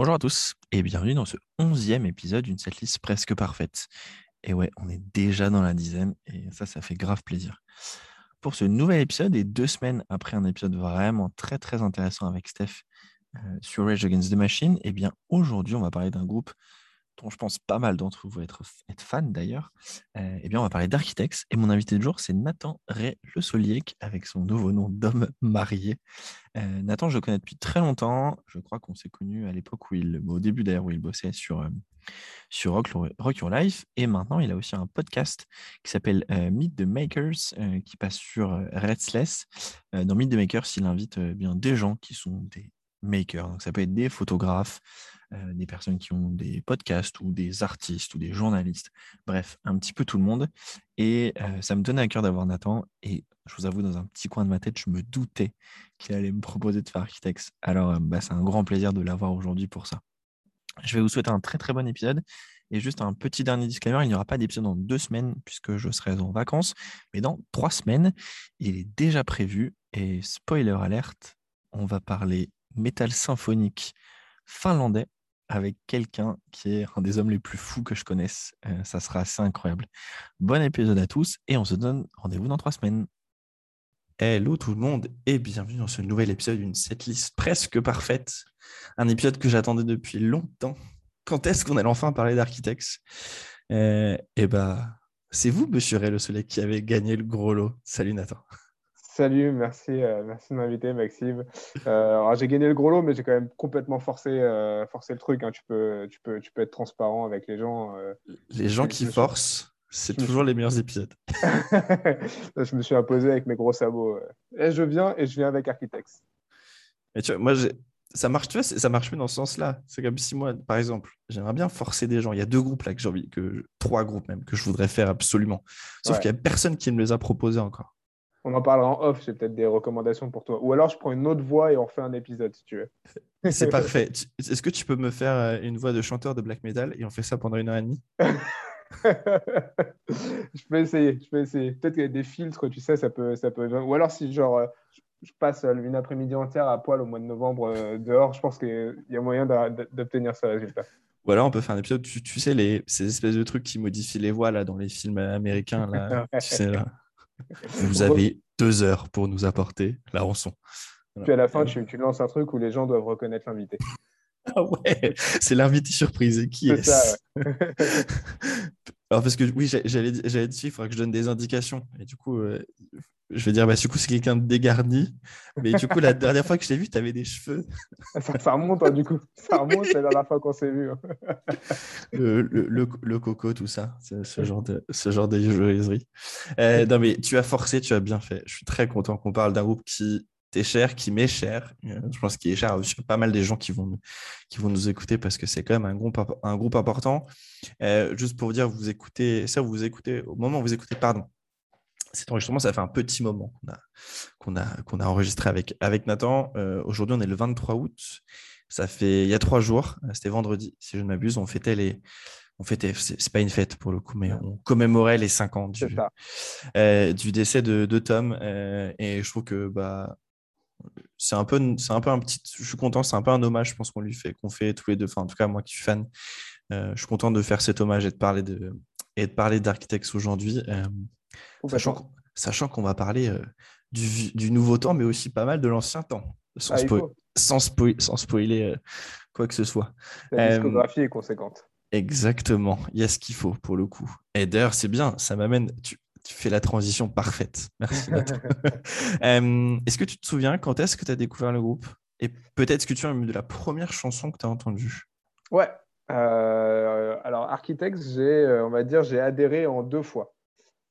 Bonjour à tous et bienvenue dans ce onzième épisode d'une setlist presque parfaite. Et ouais, on est déjà dans la dizaine et ça, ça fait grave plaisir. Pour ce nouvel épisode et deux semaines après un épisode vraiment très très intéressant avec Steph euh, sur Rage Against the Machine, eh bien aujourd'hui on va parler d'un groupe je pense pas mal d'entre vous être, être fans d'ailleurs, euh, eh bien, on va parler d'Architects. Et mon invité de jour, c'est Nathan Ray Le Soliec, avec son nouveau nom d'homme marié. Euh, Nathan, je le connais depuis très longtemps. Je crois qu'on s'est connus à l'époque où il, au début d'ailleurs, où il bossait sur, euh, sur Rock, Your Life. Et maintenant, il a aussi un podcast qui s'appelle Meet the Makers, qui passe sur Restless. dans Meet the Makers, il invite bien des gens qui sont des makers. Donc, ça peut être des photographes, euh, des personnes qui ont des podcasts ou des artistes ou des journalistes, bref, un petit peu tout le monde. Et euh, ça me tenait à cœur d'avoir Nathan. Et je vous avoue, dans un petit coin de ma tête, je me doutais qu'il allait me proposer de faire Architects. Alors, euh, bah, c'est un grand plaisir de l'avoir aujourd'hui pour ça. Je vais vous souhaiter un très très bon épisode. Et juste un petit dernier disclaimer, il n'y aura pas d'épisode dans deux semaines puisque je serai en vacances, mais dans trois semaines, il est déjà prévu. Et spoiler alerte, on va parler métal symphonique finlandais avec quelqu'un qui est un des hommes les plus fous que je connaisse. Euh, ça sera assez incroyable. Bon épisode à tous et on se donne rendez-vous dans trois semaines. Hello tout le monde et bienvenue dans ce nouvel épisode d'une setlist presque parfaite. Un épisode que j'attendais depuis longtemps. Quand est-ce qu'on allait enfin parler d'Architects euh, Eh bien, c'est vous, monsieur Ray Le Soleil, qui avez gagné le gros lot. Salut Nathan. Salut, merci, euh, merci de m'inviter, Maxime. Euh, j'ai gagné le gros lot, mais j'ai quand même complètement forcé, euh, forcé le truc. Hein. Tu, peux, tu, peux, tu peux être transparent avec les gens. les gens qui forcent, c'est toujours les meilleurs épisodes. je me suis imposé avec mes gros sabots. Et je viens et je viens avec Architects. Et tu vois, moi, ça marche, tu vois, ça marche plus dans ce sens-là. C'est comme si moi, par exemple, j'aimerais bien forcer des gens. Il y a deux groupes là que j'ai envie, que trois groupes même, que je voudrais faire absolument. Sauf qu'il n'y a personne qui me les a proposés encore. On en parlera en off, j'ai peut-être des recommandations pour toi. Ou alors je prends une autre voix et on refait un épisode si tu veux. C'est parfait. Est-ce que tu peux me faire euh, une voix de chanteur de black metal et on fait ça pendant une heure et demie? Je peux essayer, je peux essayer. Peut-être qu'il y a des filtres, tu sais, ça peut, ça peut. Ou alors si genre euh, je passe euh, une après-midi entière à poil au mois de novembre dehors, je pense qu'il y a moyen d'obtenir ce résultat. Ou alors on peut faire un épisode, tu, sais, les, ces espèces de trucs qui modifient les voix là, dans les films américains. Là, tu sais, là. Vous avez deux heures pour nous apporter la rançon. Puis à la fin, tu, lances un truc où les gens doivent reconnaître l'invité. Ah ouais, c'est l'invité surprise. Qui est, ça Alors parce que oui, j'allais dire, il faudra que je donne des indications. Et du coup, euh, je vais dire, bah, du coup, c'est quelqu'un de dégarni. Mais du coup, la dernière fois que je t'ai vu, tu avais des cheveux. ça, remonte, hein, du coup. Ça remonte la dernière fois qu'on s'est vu. Hein. le, le, le, coco, tout ça. Ce genre de, ce genre de. Euh, non, mais tu as forcé, tu as bien fait. Je suis très content qu'on parle d'un groupe qui t'est cher, qui m'est cher. Euh, je pense qu'il est cher a pas mal des gens qui vont, qui vont nous écouter parce que c'est quand même un groupe, un groupe important. Euh, juste pour vous dire, vous écoutez, ça, vous écoutez, au moment où vous écoutez, pardon, cet enregistrement, ça fait un petit moment qu'on a, qu'on a, a, enregistré avec, avec Nathan. Euh, aujourd'hui, on est le 23 août. Ça fait il y a trois jours, c'était vendredi, si je ne m'abuse, on fêtait les. On fêtait, c'est pas une fête pour le coup, mais on commémorait les cinq ans du, du décès de, de Tom. et je trouve que bah, c'est un peu c'est un peu un petit je suis content c'est un peu un hommage je pense qu'on lui fait qu'on fait tous les deux. Enfin en tout cas moi qui suis fan euh, je suis content de faire cet hommage et de parler de et de parler d'Architects aujourd'hui euh, sachant sachant qu'on va parler euh, du, du, nouveau temps mais aussi pas mal de l'ancien temps sans, ah, sans, sans, spoiler quoi que ce soit. La discographie est conséquente. exactement. Il y a ce qu'il faut pour le coup. Et d'ailleurs c'est bien ça m'amène tu, tu fais la transition parfaite. Merci. Euh, est-ce que tu te souviens quand est-ce que tu as découvert le groupe? Et peut-être que tu as de la première chanson que tu as entendue Ouais. Euh, alors, Architects, j'ai, euh, on va dire, j'ai adhéré en deux fois.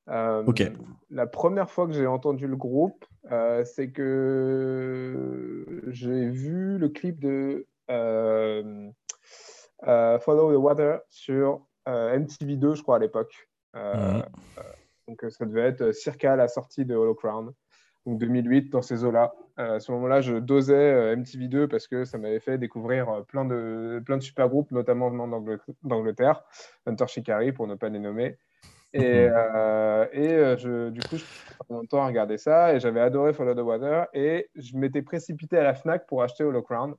ok. La première fois que j'ai entendu le groupe, c'est que j'ai vu le clip de Follow the Water sur MTV2, je crois, à l'époque. Mhm. Donc, euh, ça devait être euh, circa la sortie de Hollow Crown, donc 2008, dans ces eaux-là. Euh, à ce moment-là, je dosais MTV2 parce que ça m'avait fait découvrir plein de, plein de super groupes, notamment venant d'Angleterre, Hunter Shikari, pour ne pas les nommer. Et, mhm. et je, du coup, je passé longtemps à regarder ça et j'avais adoré Follow the Water et je m'étais précipité à la Fnac pour acheter Hollow Crown.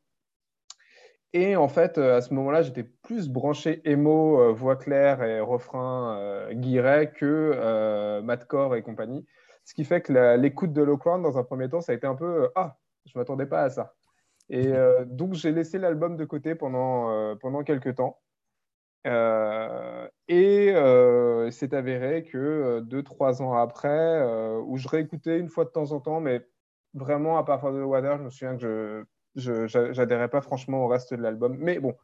Et en fait, à ce moment-là, j'étais plus branché emo, voix claire et refrain guiré que madcore et compagnie. Ce qui fait que l'écoute de Low Crown, dans un premier temps, ça a été un peu Ah, je ne m'attendais pas à ça. Et donc, j'ai laissé l'album de côté pendant, pendant quelques temps. Euh, et euh, c'est avéré que euh, deux, trois ans après, où je réécoutais une fois de temps en temps, mais vraiment à part de Water, je me souviens que je n'adhérais pas franchement au reste de l'album. Mais bon,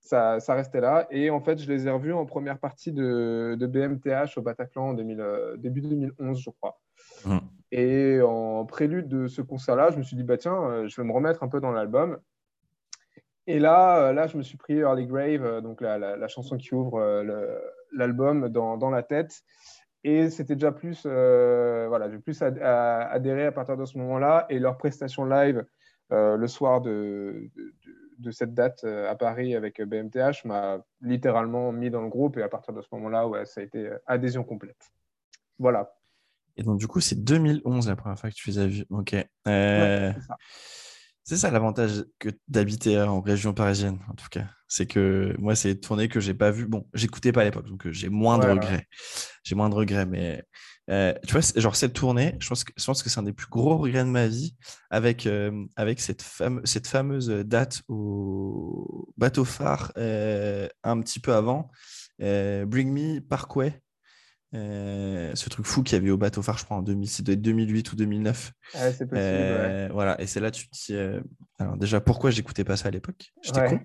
ça, ça, restait là. Et en fait, je les ai revus en première partie de, de BMTH au Bataclan en 2000, début 2011, je crois. Mmh. Et en prélude de ce concert-là, je me suis dit, bah tiens, je vais me remettre un peu dans l'album. Et là, euh, là, je me suis pris Early Grave, euh, donc la, chanson qui ouvre euh, l'album dans, la tête. Et c'était déjà plus, voilà, j'ai plus adhéré à partir de ce moment-là. Et leur prestation live le soir de, de, cette date à Paris avec BMTH m'a littéralement mis dans le groupe. Et à partir de ce moment-là, ouais, ça a été adhésion complète. Voilà. Et donc, du coup, c'est 2011 la première fois que tu les as vus. Ok. C'est ça l'avantage que d'habiter en région parisienne, en tout cas. C'est que moi, c'est tournées que j'ai pas vues. Bon, j'écoutais pas à l'époque, donc euh, j'ai moins de regrets. J'ai moins de regrets, mais euh, tu vois, genre cette tournée, je pense que, je pense que c'est un des plus gros regrets de ma vie avec, euh, avec cette, cette fameuse date au bateau phare un petit peu avant. Bring Me Parkway, euh, ce truc fou qu'il y avait au bateau phare, je crois, en 2008 ou 2009. c'est possible. Euh, voilà, et c'est là tu te dis, euh, alors déjà, pourquoi j'écoutais pas ça à l'époque? J'étais con.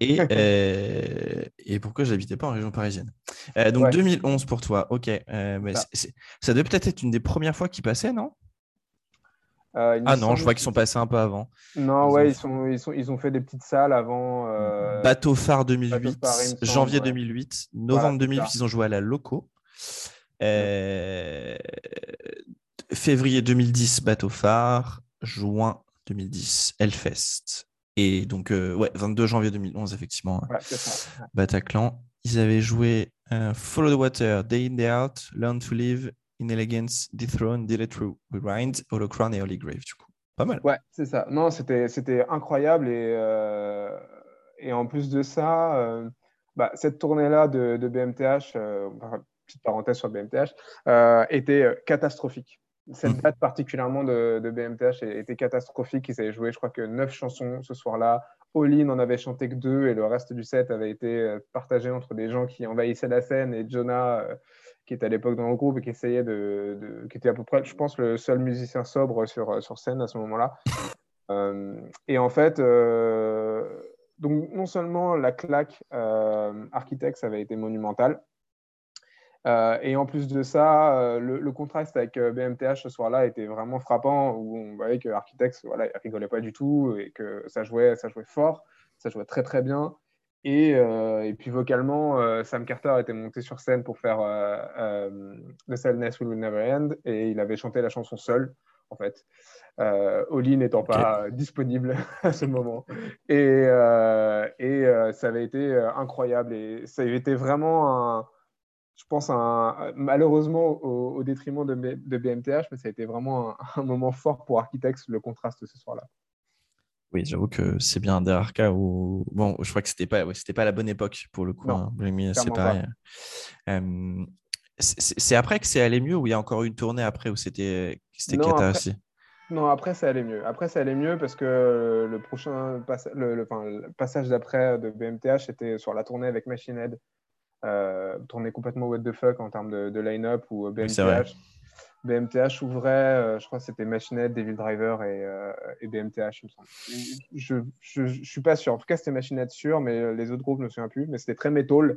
Et, et pourquoi j'habitais pas en région parisienne? donc 2011 pour toi, ok. mais ça devait peut-être être une des premières fois qu'ils passaient, non? Ah non, je vois qu'ils sont passés un peu avant. Non, ouais, ils, sont, ils, sont, ils ont fait des petites salles avant. Bateau phare 2008, janvier 2008, novembre 2008, ils ont joué à la Loco. Euh, février 2010, Bateau Phare. Juin 2010, Hellfest. Et donc, euh, ouais, 22 janvier 2011, effectivement, Bataclan. Ils avaient joué euh, Follow the Water, Day in, Day Out, Learn to Live, In Elegance, Dethrone, It Through, Rewind, Holocron et Holy Grave, du coup. Pas mal. Ouais, c'est ça. Non, c'était incroyable. Et, et en plus de ça, bah, cette tournée-là de, de, BMTH, petite parenthèse sur BMTH, euh, était euh, catastrophique. Cette mm. date particulièrement de, BMTH était catastrophique. Ils avaient joué, je crois que neuf chansons ce soir-là. All n'en avait chanté que deux et le reste du set avait été euh, partagé entre des gens qui envahissaient la scène et Jonah, qui était à l'époque dans le groupe et qui essayait de, qui était à peu près, je pense, le seul musicien sobre sur, sur scène à ce moment-là. et en fait, donc non seulement la claque Architects avait été monumentale, euh, et en plus de ça, euh, le, contraste avec BMTH euh, ce soir-là était vraiment frappant, où on voyait que Architects voilà, rigolait pas du tout et que ça jouait, ça jouait fort, ça jouait très très bien. Et, et puis vocalement, Sam Carter était monté sur scène pour faire The Sadness Will Never End et il avait chanté la chanson seul, en fait. Oli n'étant pas disponible à ce moment. Et, et ça avait été incroyable et ça avait été vraiment un je pense, un, malheureusement au, détriment de, de, BMTH, mais ça a été vraiment un, moment fort pour Architects, le contraste ce soir-là. Oui, j'avoue que c'est bien un des rares cas où. Bon, je crois que c'était pas, c'était pas la bonne époque pour le coup. Hein. c'est pareil. c'est après que c'est allé mieux ou il y a encore une tournée après où c'était Kata aussi? Non, après ça allait mieux. Après ça allait mieux parce que le prochain le, le, passage d'après de BMTH était sur la tournée avec Machine Head euh, tourner complètement what the fuck en termes de, line-up ou BMTH. BMTH ouvrait, euh, je crois que c'était Machinette, Devil Driver et, euh, et, BMTH, il me semble. Je ne suis pas sûr. En tout cas, c'était Machinette sûr, mais les autres groupes, je ne me souviens plus. Mais c'était très métal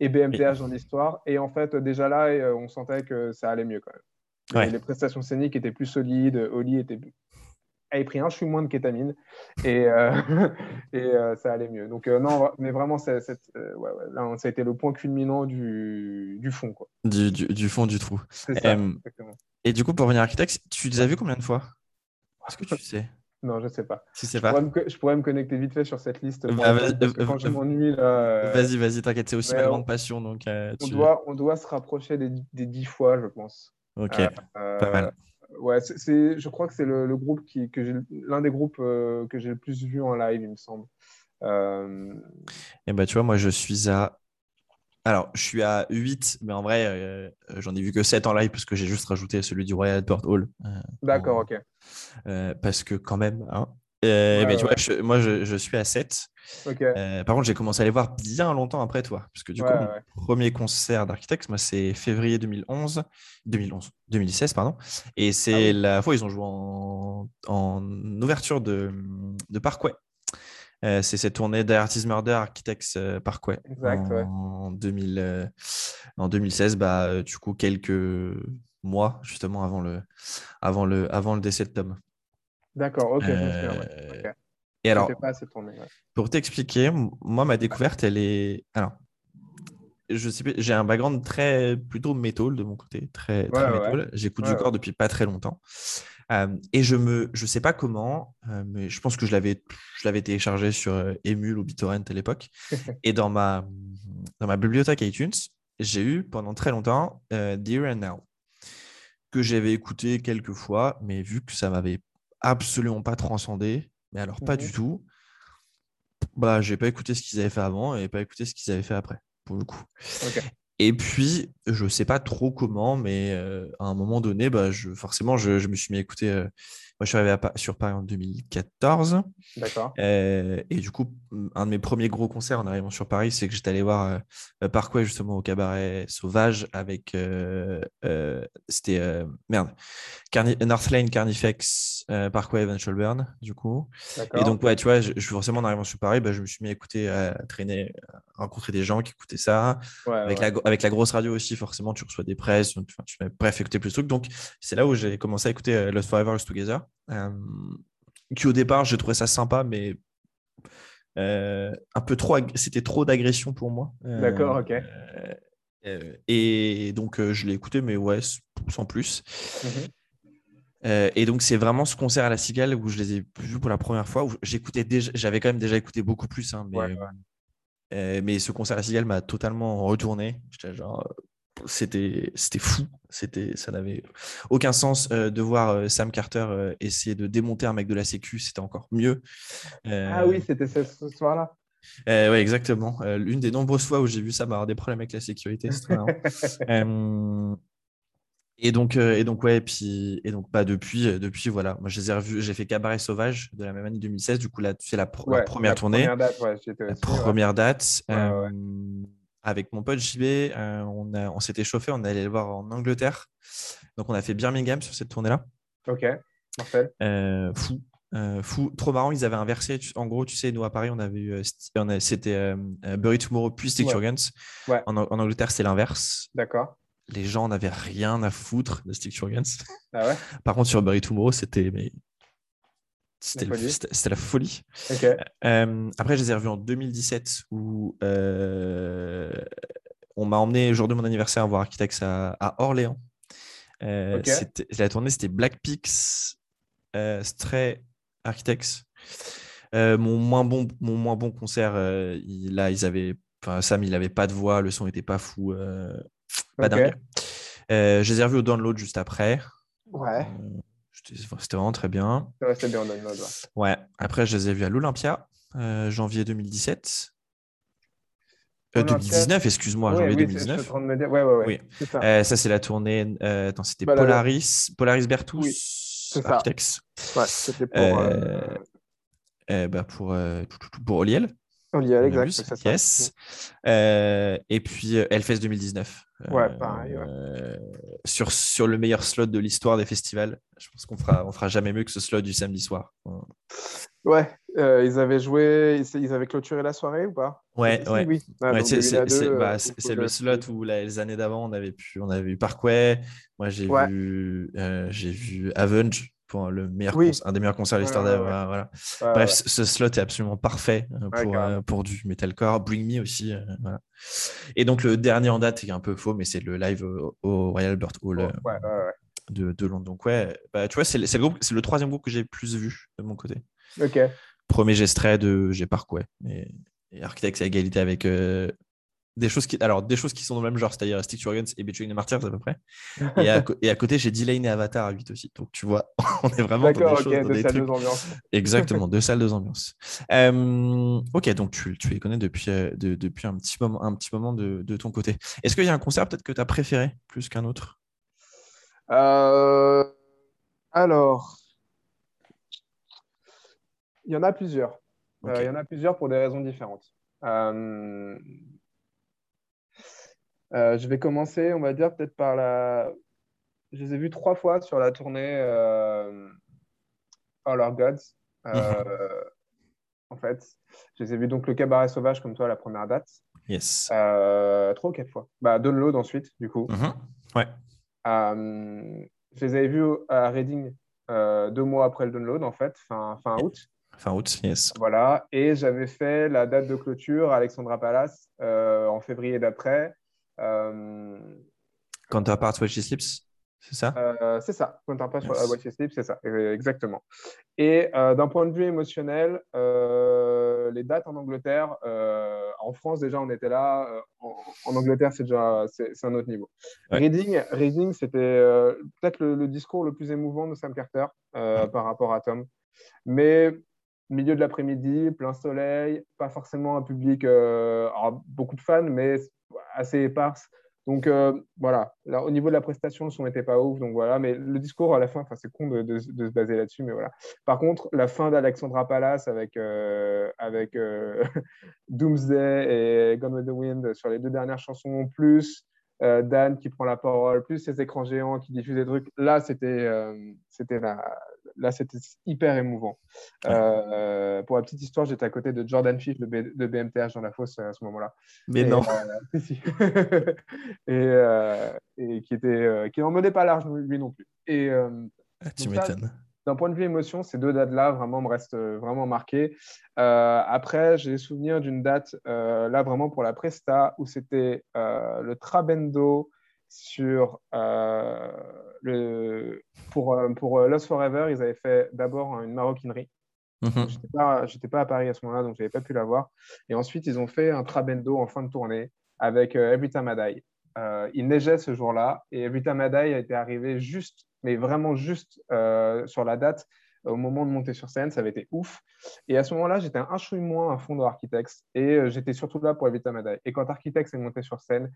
et BMTH dans l'histoire. Et en fait, déjà là, on sentait que ça allait mieux quand même. Les prestations scéniques étaient plus solides. Oli était pris un chou moins de kétamine et, euh, et euh, ça allait mieux. Donc, euh, non, mais vraiment, ça, ouais, là, ça a été le point culminant du, du fond. Quoi. Du, du, du, fond du trou. et du coup, pour revenir à Architects, tu les as vus combien de fois? Est-ce que tu sais? Non, je sais pas. Si je, pas. Pourrais me, je pourrais me connecter vite fait sur cette liste. Bah, quand je m'ennuie là. Vas-y, vas-y, t'inquiète, c'est aussi ma grande passion. Donc, on, doit, on doit se rapprocher des, des 10 fois, je pense. Ok, pas mal ouais, c'est, je crois que c'est le, groupe qui, que l'un des groupes euh, que j'ai le plus vu en live, il me semble. Et bah, tu vois, moi, je suis à. Alors, je suis à 8, mais en vrai, j'en ai vu que 7 en live parce que j'ai juste rajouté celui du Royal Albert Hall. D'accord, ok. parce que, quand même, hein, mais tu vois, moi, je, suis à 7. Par contre, j'ai commencé à les voir bien longtemps après toi. Parce que du coup, mon premier concert d'Architects, moi, c'est février 2011, 2011, 2016, pardon. Et c'est ah la fois où ils ont joué en, ouverture de, de Parkway. c'est cette tournée d'Artist Murder Architects Parkway. Exact, en, 2000, en 2016, bah, du coup, quelques mois justement avant le, avant le, avant le décès de Tom. D'accord, ok. Euh, et alors, pour t'expliquer, moi, ma découverte, elle est. Alors, je sais j'ai un background très plutôt métal de mon côté, très, très métal. J'écoute du corps depuis pas très longtemps. Euh, et je me, je sais pas comment, euh, mais je pense que je l'avais, je l'avais téléchargé sur Emule ou BitTorrent à l'époque. et dans ma, dans ma bibliothèque iTunes, j'ai eu pendant très longtemps Dear and Now, que j'avais écouté quelques fois, mais vu que ça m'avait absolument pas transcendé, mais alors pas du tout. Bah, j'ai pas écouté ce qu'ils avaient fait avant et pas écouté ce qu'ils avaient fait après, pour le coup. Et puis, je sais pas trop comment, mais euh, à un moment donné, bah, je, forcément, je, je me suis mis à écouter euh, moi, je suis arrivé sur Paris en 2014. D'accord. Euh, et du coup, un de mes premiers gros concerts en arrivant sur Paris, c'est que j'étais allé voir euh, euh, Parkway justement au cabaret Sauvage avec. C'était. merde. Carni North Lane, Carnifex, Parkway, Eventual Burn, du coup. Et donc, ouais, tu vois, je, je, forcément en arrivant sur Paris, bah, je me suis mis à écouter, à traîner, à rencontrer des gens qui écoutaient ça. avec, La, avec la grosse radio aussi, forcément, tu reçois des presses. Tu, tu, bref, écouter plus de trucs. Donc, c'est là où j'ai commencé à écouter Lost Forever, Lost Together. Euh, qui au départ, j'ai trouvé ça sympa, mais euh, un peu trop, c'était trop d'agression pour moi. Euh, D'accord, ok. et donc, je l'ai écouté, mais ouais, sans plus. Mhm. et donc, c'est vraiment ce concert à la Cigale où je les ai vus pour la première fois. Où j'écoutais déjà, j'avais quand même déjà écouté beaucoup plus, hein, mais, mais ce concert à la Cigale m'a totalement retourné. J'étais genre, c'était c'était fou. C'était ça n'avait aucun sens euh, de voir euh, Sam Carter euh, essayer de démonter un mec de la sécu. C'était encore mieux. Ah oui c'était ce, soir là oui exactement. L'une des nombreuses fois où j'ai vu ça avoir des problèmes avec la sécurité et donc et donc ouais et puis et donc pas bah, depuis depuis voilà. Moi je les ai revus j'ai fait Cabaret Sauvage de la même année 2016 du coup là c'est la, première tournée. première date, la première date avec mon pote JB, euh, on, on s'était chauffé, on allait le voir en Angleterre. Donc, on a fait Birmingham sur cette tournée-là. Ok, parfait. Euh, fou. Euh, fou, trop marrant, ils avaient inversé. En gros, tu sais, nous à Paris, on avait eu, c'était Bury Tomorrow puis Stick Your Guns. En, Angleterre, c'est l'inverse. D'accord. Les gens n'avaient rien à foutre de Stick Your Guns. Ah ouais? Par contre, sur Bury Tomorrow, c'était mais c'était la folie. Euh, après, je les ai revus en 2017 où euh, on m'a emmené le jour de mon anniversaire voir Architects à, Orléans. Euh, la tournée, c'était Black Peaks, Stray, Architects. mon, moins bon, mon moins bon concert, là, ils avaient. Sam, il n'avait pas de voix, le son n'était pas fou. pas dingue. je les ai revus au download juste après. Ouais. C'était vraiment très bien. C'était bien en ouais. ouais. Après, je les ai vus à l'Olympia, euh, janvier 2017. Euh, 2019, excuse-moi, janvier 2019. Ouais, ouais, ouais. Oui. Ça, euh, ça c'est la tournée. Euh, c'était bah, Polaris, Polaris Bertus, oui, Architects. Ouais, c'était pour. Bah, pour, pour Oliel. Oliel, exact. Yes. et puis Hellfest 2019. Ouais, pareil. sur, sur le meilleur slot de l'histoire des festivals. Je pense qu'on fera, on fera jamais mieux que ce slot du samedi soir. Ouais, euh, ils avaient joué, ils avaient clôturé la soirée ou pas? Ouais, ouais. Oui. Ah, c'est bah, euh, le slot où les années d'avant, on avait pu, on avait vu Parkway. Moi, j'ai vu, euh, j'ai vu Avenge pour le meilleur un des meilleurs concerts de l'histoire voilà. Bref, ce slot est absolument parfait pour, pour du metalcore. Bring Me aussi. Voilà. Et donc le dernier en date est un peu faux, mais c'est le live au, Royal Albert Hall. ouais, ouais, ouais de, de Londres. Donc, ouais, bah, tu vois, c'est le, le, troisième groupe que j'ai plus vu de mon côté. Ok. Premier gestrait de j'ai Parkway. Et, et Architects à égalité avec, euh, des choses qui, alors, des choses qui sont dans le même genre, c'est-à-dire Stick to Guns et Between the Martyrs à peu près. Et à, et à côté, j'ai D-Lane et Avatar à 8 aussi. Donc, tu vois, on est vraiment dans des choses, dans deux des salles, trucs. deux. Exactement, deux salles, deux ambiances. Euh, ok, donc tu, tu les connais depuis, euh, de- depuis un petit moment, un petit moment de, de ton côté. Est-ce qu'il y a un concert peut-être que tu as préféré plus qu'un autre? Euh, alors, il y en a plusieurs. Euh, il y en a plusieurs pour des raisons différentes. Euh, euh, je vais commencer, on va dire, peut-être par la. Je les ai vus trois fois sur la tournée euh, All Our Gods. Euh, En fait, je les ai vus donc le Cabaret Sauvage comme toi, la première date. Yes. Trois ou quatre fois. Bah, Download ensuite, du coup. Mhm. Ouais. Je les avais vus à Reading deux mois après le download, en fait, fin, fin août. Fin août, yes. Voilà. Et j'avais fait la date de clôture à Alexandra Palace en février d'après. Euh, Counterpart When She Sleeps, c'est ça? Euh, c'est ça, Counterpart Yes. You Sleep, c'est ça, euh, exactement. Et euh, d'un point de vue émotionnel, euh, les dates en Angleterre, euh, en France déjà on était là, euh, en, en Angleterre c'est déjà c'est un autre niveau. Ouais. Reading, Reading c'était euh, peut-être le, le discours le plus émouvant de Sam Carter euh, Ouais. par rapport à Tom. Mais milieu de l'après-midi, plein soleil, pas forcément un public, euh, alors, beaucoup de fans, mais assez éparse. Donc euh, voilà, là, au niveau de la prestation, le son n'était pas ouf, donc voilà, mais le discours à la fin, enfin, c'est con de, se baser là-dessus, mais voilà. Par contre, la fin d'Alexandra Palace avec, euh, avec euh, Doomsday et Gone with the Wind sur les deux dernières chansons, plus Dan qui prend la parole, plus ces écrans géants qui diffusent des trucs, là, c'était c'était la- là, c'était hyper émouvant. Euh, pour la petite histoire, j'étais à côté de Jordan Fish de, B- de BMTH dans la fosse à ce moment-là. Mais Et, non. euh, et, euh, et qui était euh, qui n'en menait pas large lui non plus. Et euh, Ah, tu m'étonnes. d'un point de vue émotion, ces deux dates-là vraiment me restent euh, vraiment marquées. Euh, après, j'ai souvenir d'une date euh, là vraiment pour la Presta où c'était euh, le Trabendo sur euh, le pour euh, pour euh, Lost Forever. Ils avaient fait d'abord une maroquinerie. J'étais pas, j'étais pas à Paris à ce moment-là, donc j'avais pas pu la voir. Et ensuite, ils ont fait un Trabendo en fin de tournée avec euh, Every Time I Die. Euh, il neigeait ce jour-là et Every Time I Die a été arrivé juste, mais vraiment juste euh, sur la date au moment de monter sur scène. Ça avait été ouf. Et à ce moment-là, j'étais un chouille moins à fond dans Architects et j'étais surtout là pour Every Time I Die. Et quand Architects est monté sur scène,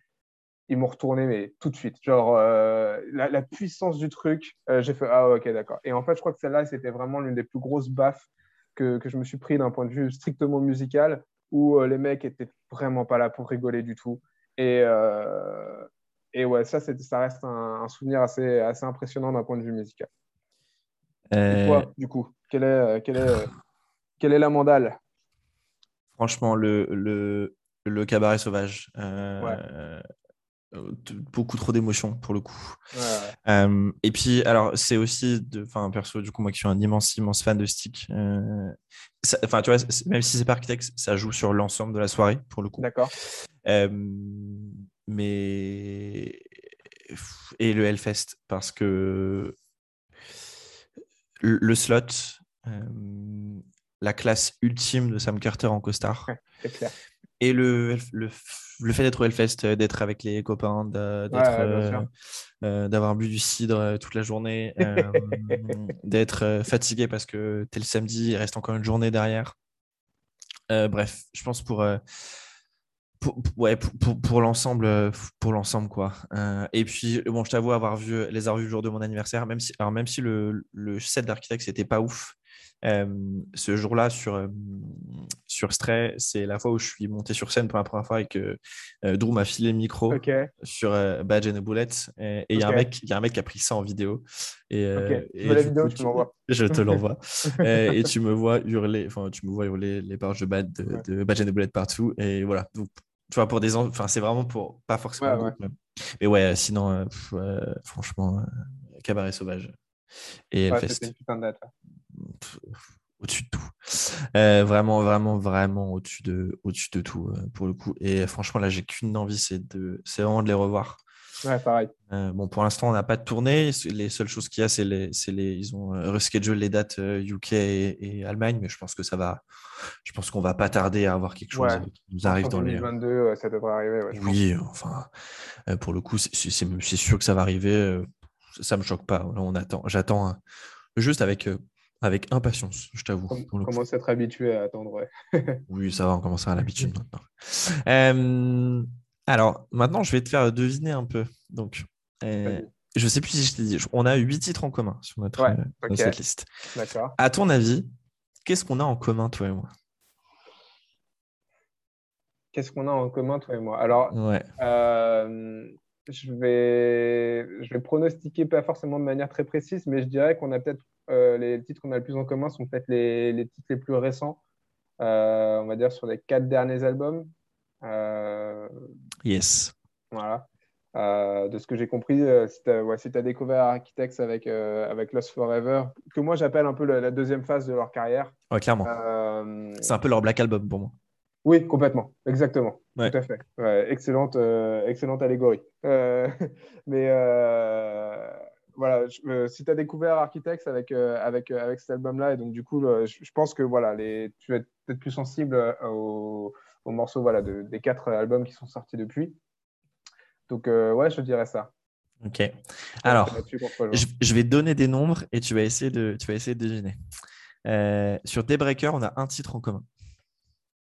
ils m'ont retourné mais tout de suite. Genre euh, la, la puissance du truc, euh, j'ai fait ah ok d'accord. Et en fait, je crois que celle-là, c'était vraiment l'une des plus grosses baffes que, que je me suis pris d'un point de vue strictement musical, où euh, les mecs étaient vraiment pas là pour rigoler du tout. Et, et ouais, ça, ça reste un, un souvenir assez, assez impressionnant d'un point de vue musical. Et toi, du coup, quelle est, quelle est, quelle est la mandale? Franchement, le, le, le cabaret sauvage. Ouais. Euh, beaucoup trop d'émotions pour le coup. Ouais, ouais. Euh, et puis, alors, c'est aussi, de- enfin, perso, du coup, moi qui suis un immense, immense fan de Stick, euh, enfin, tu vois, même si c'est pas Architects, ça joue sur l'ensemble de la soirée pour le coup. D'accord. Euh, mais et le Hellfest parce que le, le slot, la classe ultime de Sam Carter en costard Ouais, c'est clair. Et le, le, le fait d'être au Hellfest, euh, d'être avec les copains, d'être, ouais, euh, euh, d'avoir bu du cidre toute la journée, euh, d'être fatigué parce que t'es le samedi, il reste encore une journée derrière. Euh, bref, je pense pour, pour, ouais, pour, pour, pour l'ensemble, pour l'ensemble quoi. Et puis bon, je t'avoue avoir vu les avoir vus le jour de mon anniversaire, même si, alors même si le, le set d'architecte c'était pas ouf. Euh, ce jour-là sur euh, sur Stray, c'est la fois où je suis monté sur scène pour la première fois et que euh, Drew m'a filé le micro sur euh, Badge and a Bullet et il y a un mec y a un mec qui a pris ça en vidéo et, euh, Ok. Tu et la vidéo, coup, tu m'envoies. je te l'envoie Euh, et tu me vois hurler enfin tu me vois hurler les pages de Bad de, Ouais. de Badge and a Bullet partout et voilà donc tu vois pour des en- enfin c'est vraiment pour pas forcément Ouais, ouais. même. mais ouais sinon euh, pff, euh, franchement euh, cabaret sauvage et Ouais, Hellfest au-dessus de tout. Euh, vraiment, vraiment, vraiment au-dessus de, au-dessus de tout euh, pour le coup. Et franchement, là, j'ai qu'une envie, c'est vraiment de les revoir. Ouais, pareil. bon, pour l'instant, on n'a pas de tournée. Les seules choses qu'il y a, c'est les, les, ils ont reschedule les dates UK et, Allemagne, mais je pense que ça va. Je pense qu'on va pas tarder à avoir quelque chose qui nous arrive dans 2022, ça devrait arriver. oui, enfin, pour le coup, c'est sûr que ça va arriver. Ça me choque pas. on attend. J'attends juste avec avec impatience, je t'avoue. On commence à être habitué à attendre. oui, ça va, on commence à l'habitude maintenant. Euh, alors, maintenant, je vais te faire deviner un peu. Donc, euh, je ne sais plus si je t'ai dit, on a huit titres en commun sur notre, euh, cette liste. D'accord. À ton avis, qu'est-ce qu'on a en commun, toi et moi? Qu'est-ce qu'on a en commun, toi et moi? Alors, ouais. je, vais, je vais pronostiquer pas forcément de manière très précise, mais je dirais qu'on a peut-être les titres qu'on a le plus en commun sont peut-être les, titres les plus récents, euh, on va dire sur les quatre derniers albums. Euh, yes. Voilà. de ce que j'ai compris, si tu as, découvert Architects avec, avec Lost Forever, que moi j'appelle un peu la, deuxième phase de leur carrière. Ouais, clairement. C'est un peu leur Black Album pour moi. Oui, complètement, exactement, tout à fait. excellente, excellente allégorie. mais voilà, euh, si tu as découvert Architects avec, euh, avec, euh, avec cet album-là, et donc du coup, je, pense que voilà, les, tu vas être peut-être plus sensible aux, morceaux voilà, de, des quatre albums qui sont sortis depuis. Donc, ouais, je dirais ça. Ok. Alors, je, je, vais donner des nombres et tu vas essayer de, tu vas essayer de deviner. sur Daybreaker, on a un titre en commun.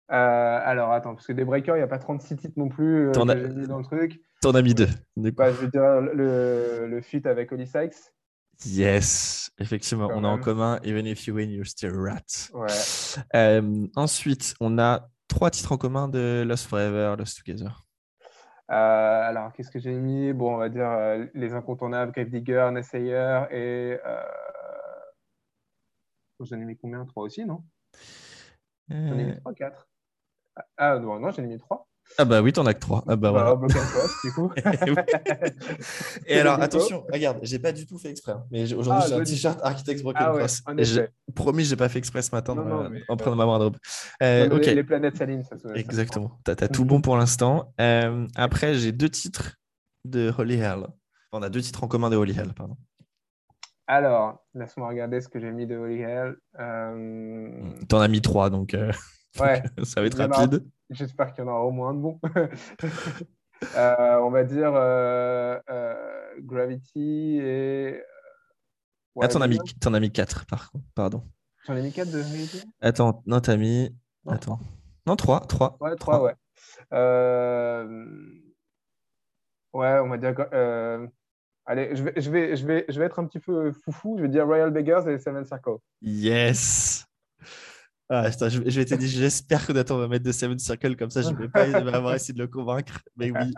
alors, attends, parce que Daybreaker, il n'y a pas 36 titres non plus dans le truc. T'en as mis deux. Bah, je dire le, le feat avec Oli Sykes. Yes, effectivement, on a en commun Even if you win, you're still rat. Ouais. Euh, ensuite, on a trois titres en commun de Lost Forever, Lost Together. Euh, alors, qu'est-ce que j'ai mis? Bon, on va dire euh, les incontournables, Grave Digger, Nessayer et. J'en ai mis combien? Trois aussi, non? J'en ai mis trois, quatre. Ah non, non j'en ai mis trois. Ah bah oui, t'en as que trois. Ah bah, voilà. du coup. et alors, attention, regarde, j'ai pas du tout fait exprès. Hein. Mais aujourd'hui, ah, j'ai un t-shirt Architects Broken ah, Cross. Ouais, promis, j'ai pas fait exprès ce matin en prenant ma wardrobe. Euh, ok. Les planètes salines, ça se Exactement. T'as as tout bon pour l'instant. Euh, après, j'ai deux titres de Holy Hell. On a deux titres en commun de Holy Hell, pardon. Alors, laisse-moi regarder ce que j'ai mis de Holy Hell. Euh... T'en as mis trois, donc. Euh, Ouais. ça va être rapide. J'espère qu'il y en aura au moins un de bon. Euh, on va dire euh, euh, Gravity et. ah, t'en as, mis, en as mis 4, par contre. Pardon. J'en ai mis 4 de Gravity? Attends, non, t'as mis. Non. Attends. Non, 3. 3. Ouais, 3, ouais. Ouais, on va dire. Allez, je vais, je, vais, je, vais, je vais être un petit peu foufou. Je vais dire Royal Beggars et Seven Circle. Yes! Ah, je, vais te dire, j'espère que Nathan va mettre de Seven Circle comme ça, je ne vais pas avoir essayé de le convaincre. Mais oui,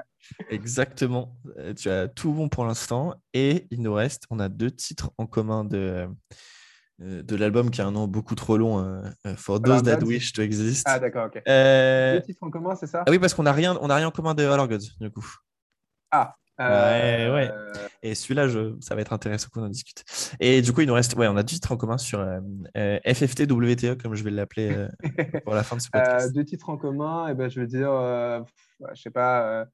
exactement. Euh, tu as tout bon pour l'instant. Et il nous reste, on a deux titres en commun de, euh, de l'album qui a un nom beaucoup trop long, euh, For Those That Wish to Exist. Ah, d'accord, ok. Deux titres en commun, c'est ça? Ah oui, parce qu'on n'a rien, on a rien en commun de All Gods, du coup. Ah, Ouais, ouais. Et celui-là, je... ça va être intéressant qu'on en discute. Et du coup, il nous reste, ouais, on a deux titres en commun sur euh, euh FFT WTE, comme je vais l'appeler euh, pour la fin de ce podcast. Euh, deux titres en commun, et ben, je veux dire, je sais pas.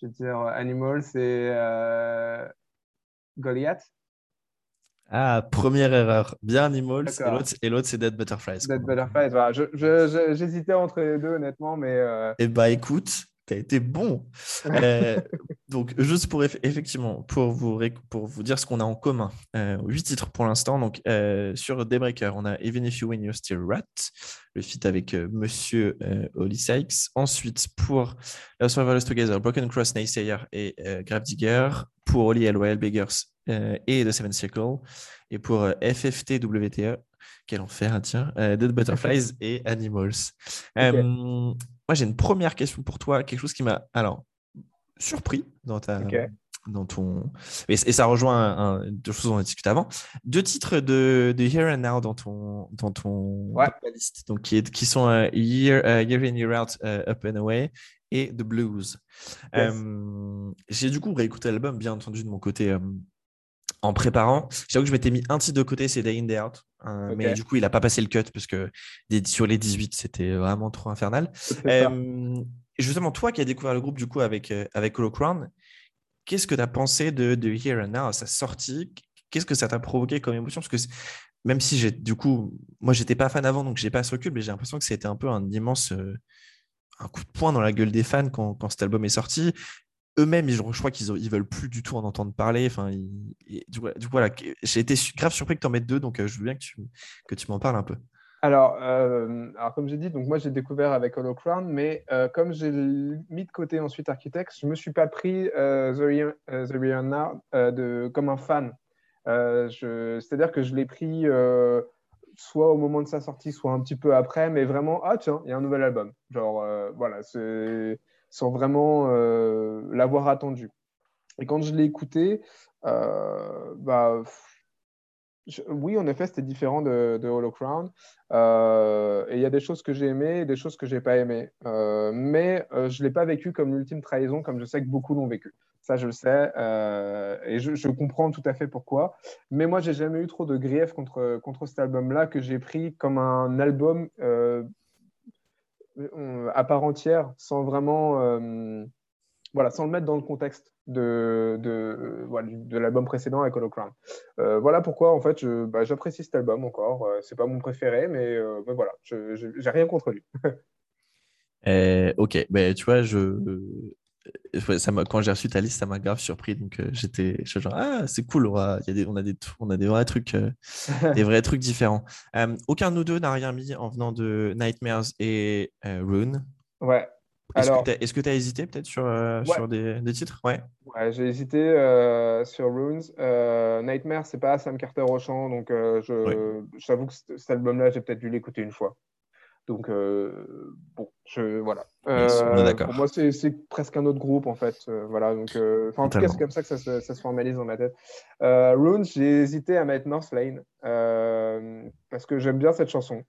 je veux dire, Animal, c'est Goliath. Ah, première erreur. Bien Animals et l'autre, c'est Dead Butterflies. Dead Butterflies, voilà. J'hésitais entre les deux, honnêtement, mais. Euh... Eh bah, écoute, tu as été bon. Euh, donc, juste pour effectivement, pour vous, pour vous dire ce qu'on a en commun, euh, huit titres pour l'instant. Donc, euh, sur Daybreaker, on a Even If You Win, You're Still Rat, le feat avec Monsieur Holly Sykes. Ensuite, pour Lost Survivors Together, Broken Cross, Naysayer et Grave Digger. Pour Holly L. Royal Beggars, euh, et The Seven Circle. Et pour euh, FFT WTE, quel enfer, hein, tiens, euh, Dead Butterflies et Animals. Moi, j'ai une première question pour toi, quelque chose qui m'a alors surpris dans ta. Dans ton... Et, ça rejoint deux choses dont on a discuté avant. Deux titres de, de Here and Now dans ton, dans ton liste, donc qui, qui sont Year, Year In, Year Out, Up and Away et The Blues. J'ai du coup réécouté l'album, bien entendu, de mon côté en préparant. J'avoue que je m'étais mis un titre de côté, c'est Day In Day Out. Mais du coup, il n'a pas passé le cut parce que sur les 18, c'était vraiment trop infernal. justement, toi qui as découvert le groupe du coup avec, avec Hollow Crown, qu'est-ce que tu as pensé de, de Here and Now sa sortie? Qu'est-ce que ça t'a provoqué comme émotion? Parce que même si j'ai du coup, moi j'étais pas fan avant, donc j'ai pas ce recul, mais j'ai l'impression que c'était un peu un immense un coup de poing dans la gueule des fans quand, quand cet album est sorti eux-mêmes, je, crois qu'ils ne veulent plus du tout en entendre parler. Enfin, du, coup, j'ai été grave surpris que tu en mettes deux, donc euh, je veux bien que tu, m'en parles un peu. Alors, euh, alors comme j'ai dit, donc moi j'ai découvert avec Hollow Crown, mais euh, comme j'ai mis de côté ensuite Architects, je ne me suis pas pris The, Rihanna de, comme un fan. C'est-à-dire que je l'ai pris soit au moment de sa sortie, soit un petit peu après, mais vraiment, ah tiens, il y a un nouvel album. Genre, voilà, c'est sans vraiment euh, l'avoir attendu. Et quand je l'ai écouté, euh, bah, oui, en effet, c'était différent de, de, Hollow Crown. Euh, et il y a des choses que j'ai aimées et des choses que j'ai pas aimées. mais je ne l'ai pas vécu comme l'ultime trahison, comme je sais que beaucoup l'ont vécu. Ça, je le sais. et je, comprends tout à fait pourquoi. Mais moi, j'ai jamais eu trop de grief contre, contre cet album-là que j'ai pris comme un album à part entière sans vraiment euh, voilà, sans le mettre dans le contexte de, de, de l'album précédent avec Hollow Crown. Euh, voilà pourquoi, en fait, bah, j'apprécie cet album encore. Euh, c'est pas mon préféré, mais, voilà, j'ai rien contre lui. ok, ben, tu vois, je, ça quand j'ai reçu ta liste, ça m'a grave surpris. Donc euh, j'étais genre ah c'est cool, on a, y a des, on a des on a des vrais trucs, euh, des vrais trucs différents. Euh, aucun de nous deux n'a rien mis en venant de Nightmares et Rune. Ouais. Est-ce que tu as, hésité peut-être sur, sur des, des, titres? Ouais, ouais j'ai hésité sur Runes. Nightmares, c'est pas Sam Carter au chant, donc je j'avoue que cet album-là, j'ai peut-être dû l'écouter une fois. Donc, euh, bon, je, voilà. Euh, pour moi, c'est presque un autre groupe, en fait. Euh, voilà, donc, en tout cas, c'est comme ça que ça se, ça se, formalise dans ma tête. Runes, j'ai hésité à mettre North Lane parce que j'aime bien cette chanson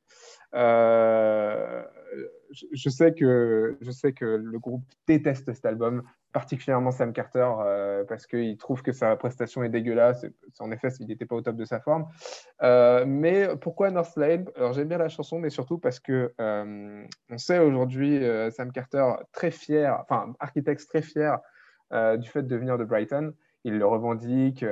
je, sais que, je sais que le groupe déteste cet album, particulièrement Sam Carter, euh, parce qu'il trouve que sa prestation est dégueulasse. En effet, il n'était pas au top de sa forme. Euh, mais pourquoi Northlane Alors j'aime bien la chanson, mais surtout parce que euh, on sait aujourd'hui Sam Carter très fier, enfin architecte très fier du fait de venir de Brighton ils le revendiquent,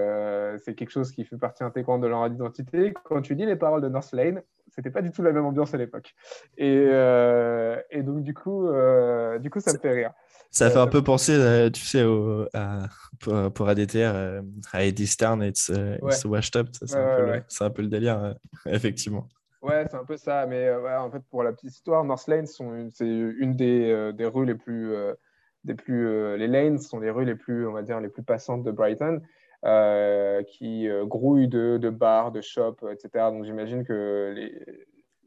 c'est quelque chose qui fait partie intégrante de leur identité. Quand tu dis les paroles de North Lane, c'était pas du tout la même ambiance à l'époque. Et, euh, et, donc, du coup, euh, du coup, ça me fait rire. Ça fait un euh, peu penser, tu sais, au, à, pour, pour, ADTR, à Eddie Stern, it's, it's washed up. C'est un, un, peu le délire, effectivement. Ouais, c'est un peu ça. Mais en fait, pour la petite histoire, North Lane, c'est une des, des, rues les plus. Des plus les lanes sont les rues les plus, on va dire, les plus passantes de Brighton. Euh, qui euh, grouillent de, de, bars, de shops, etc. Donc j'imagine que les,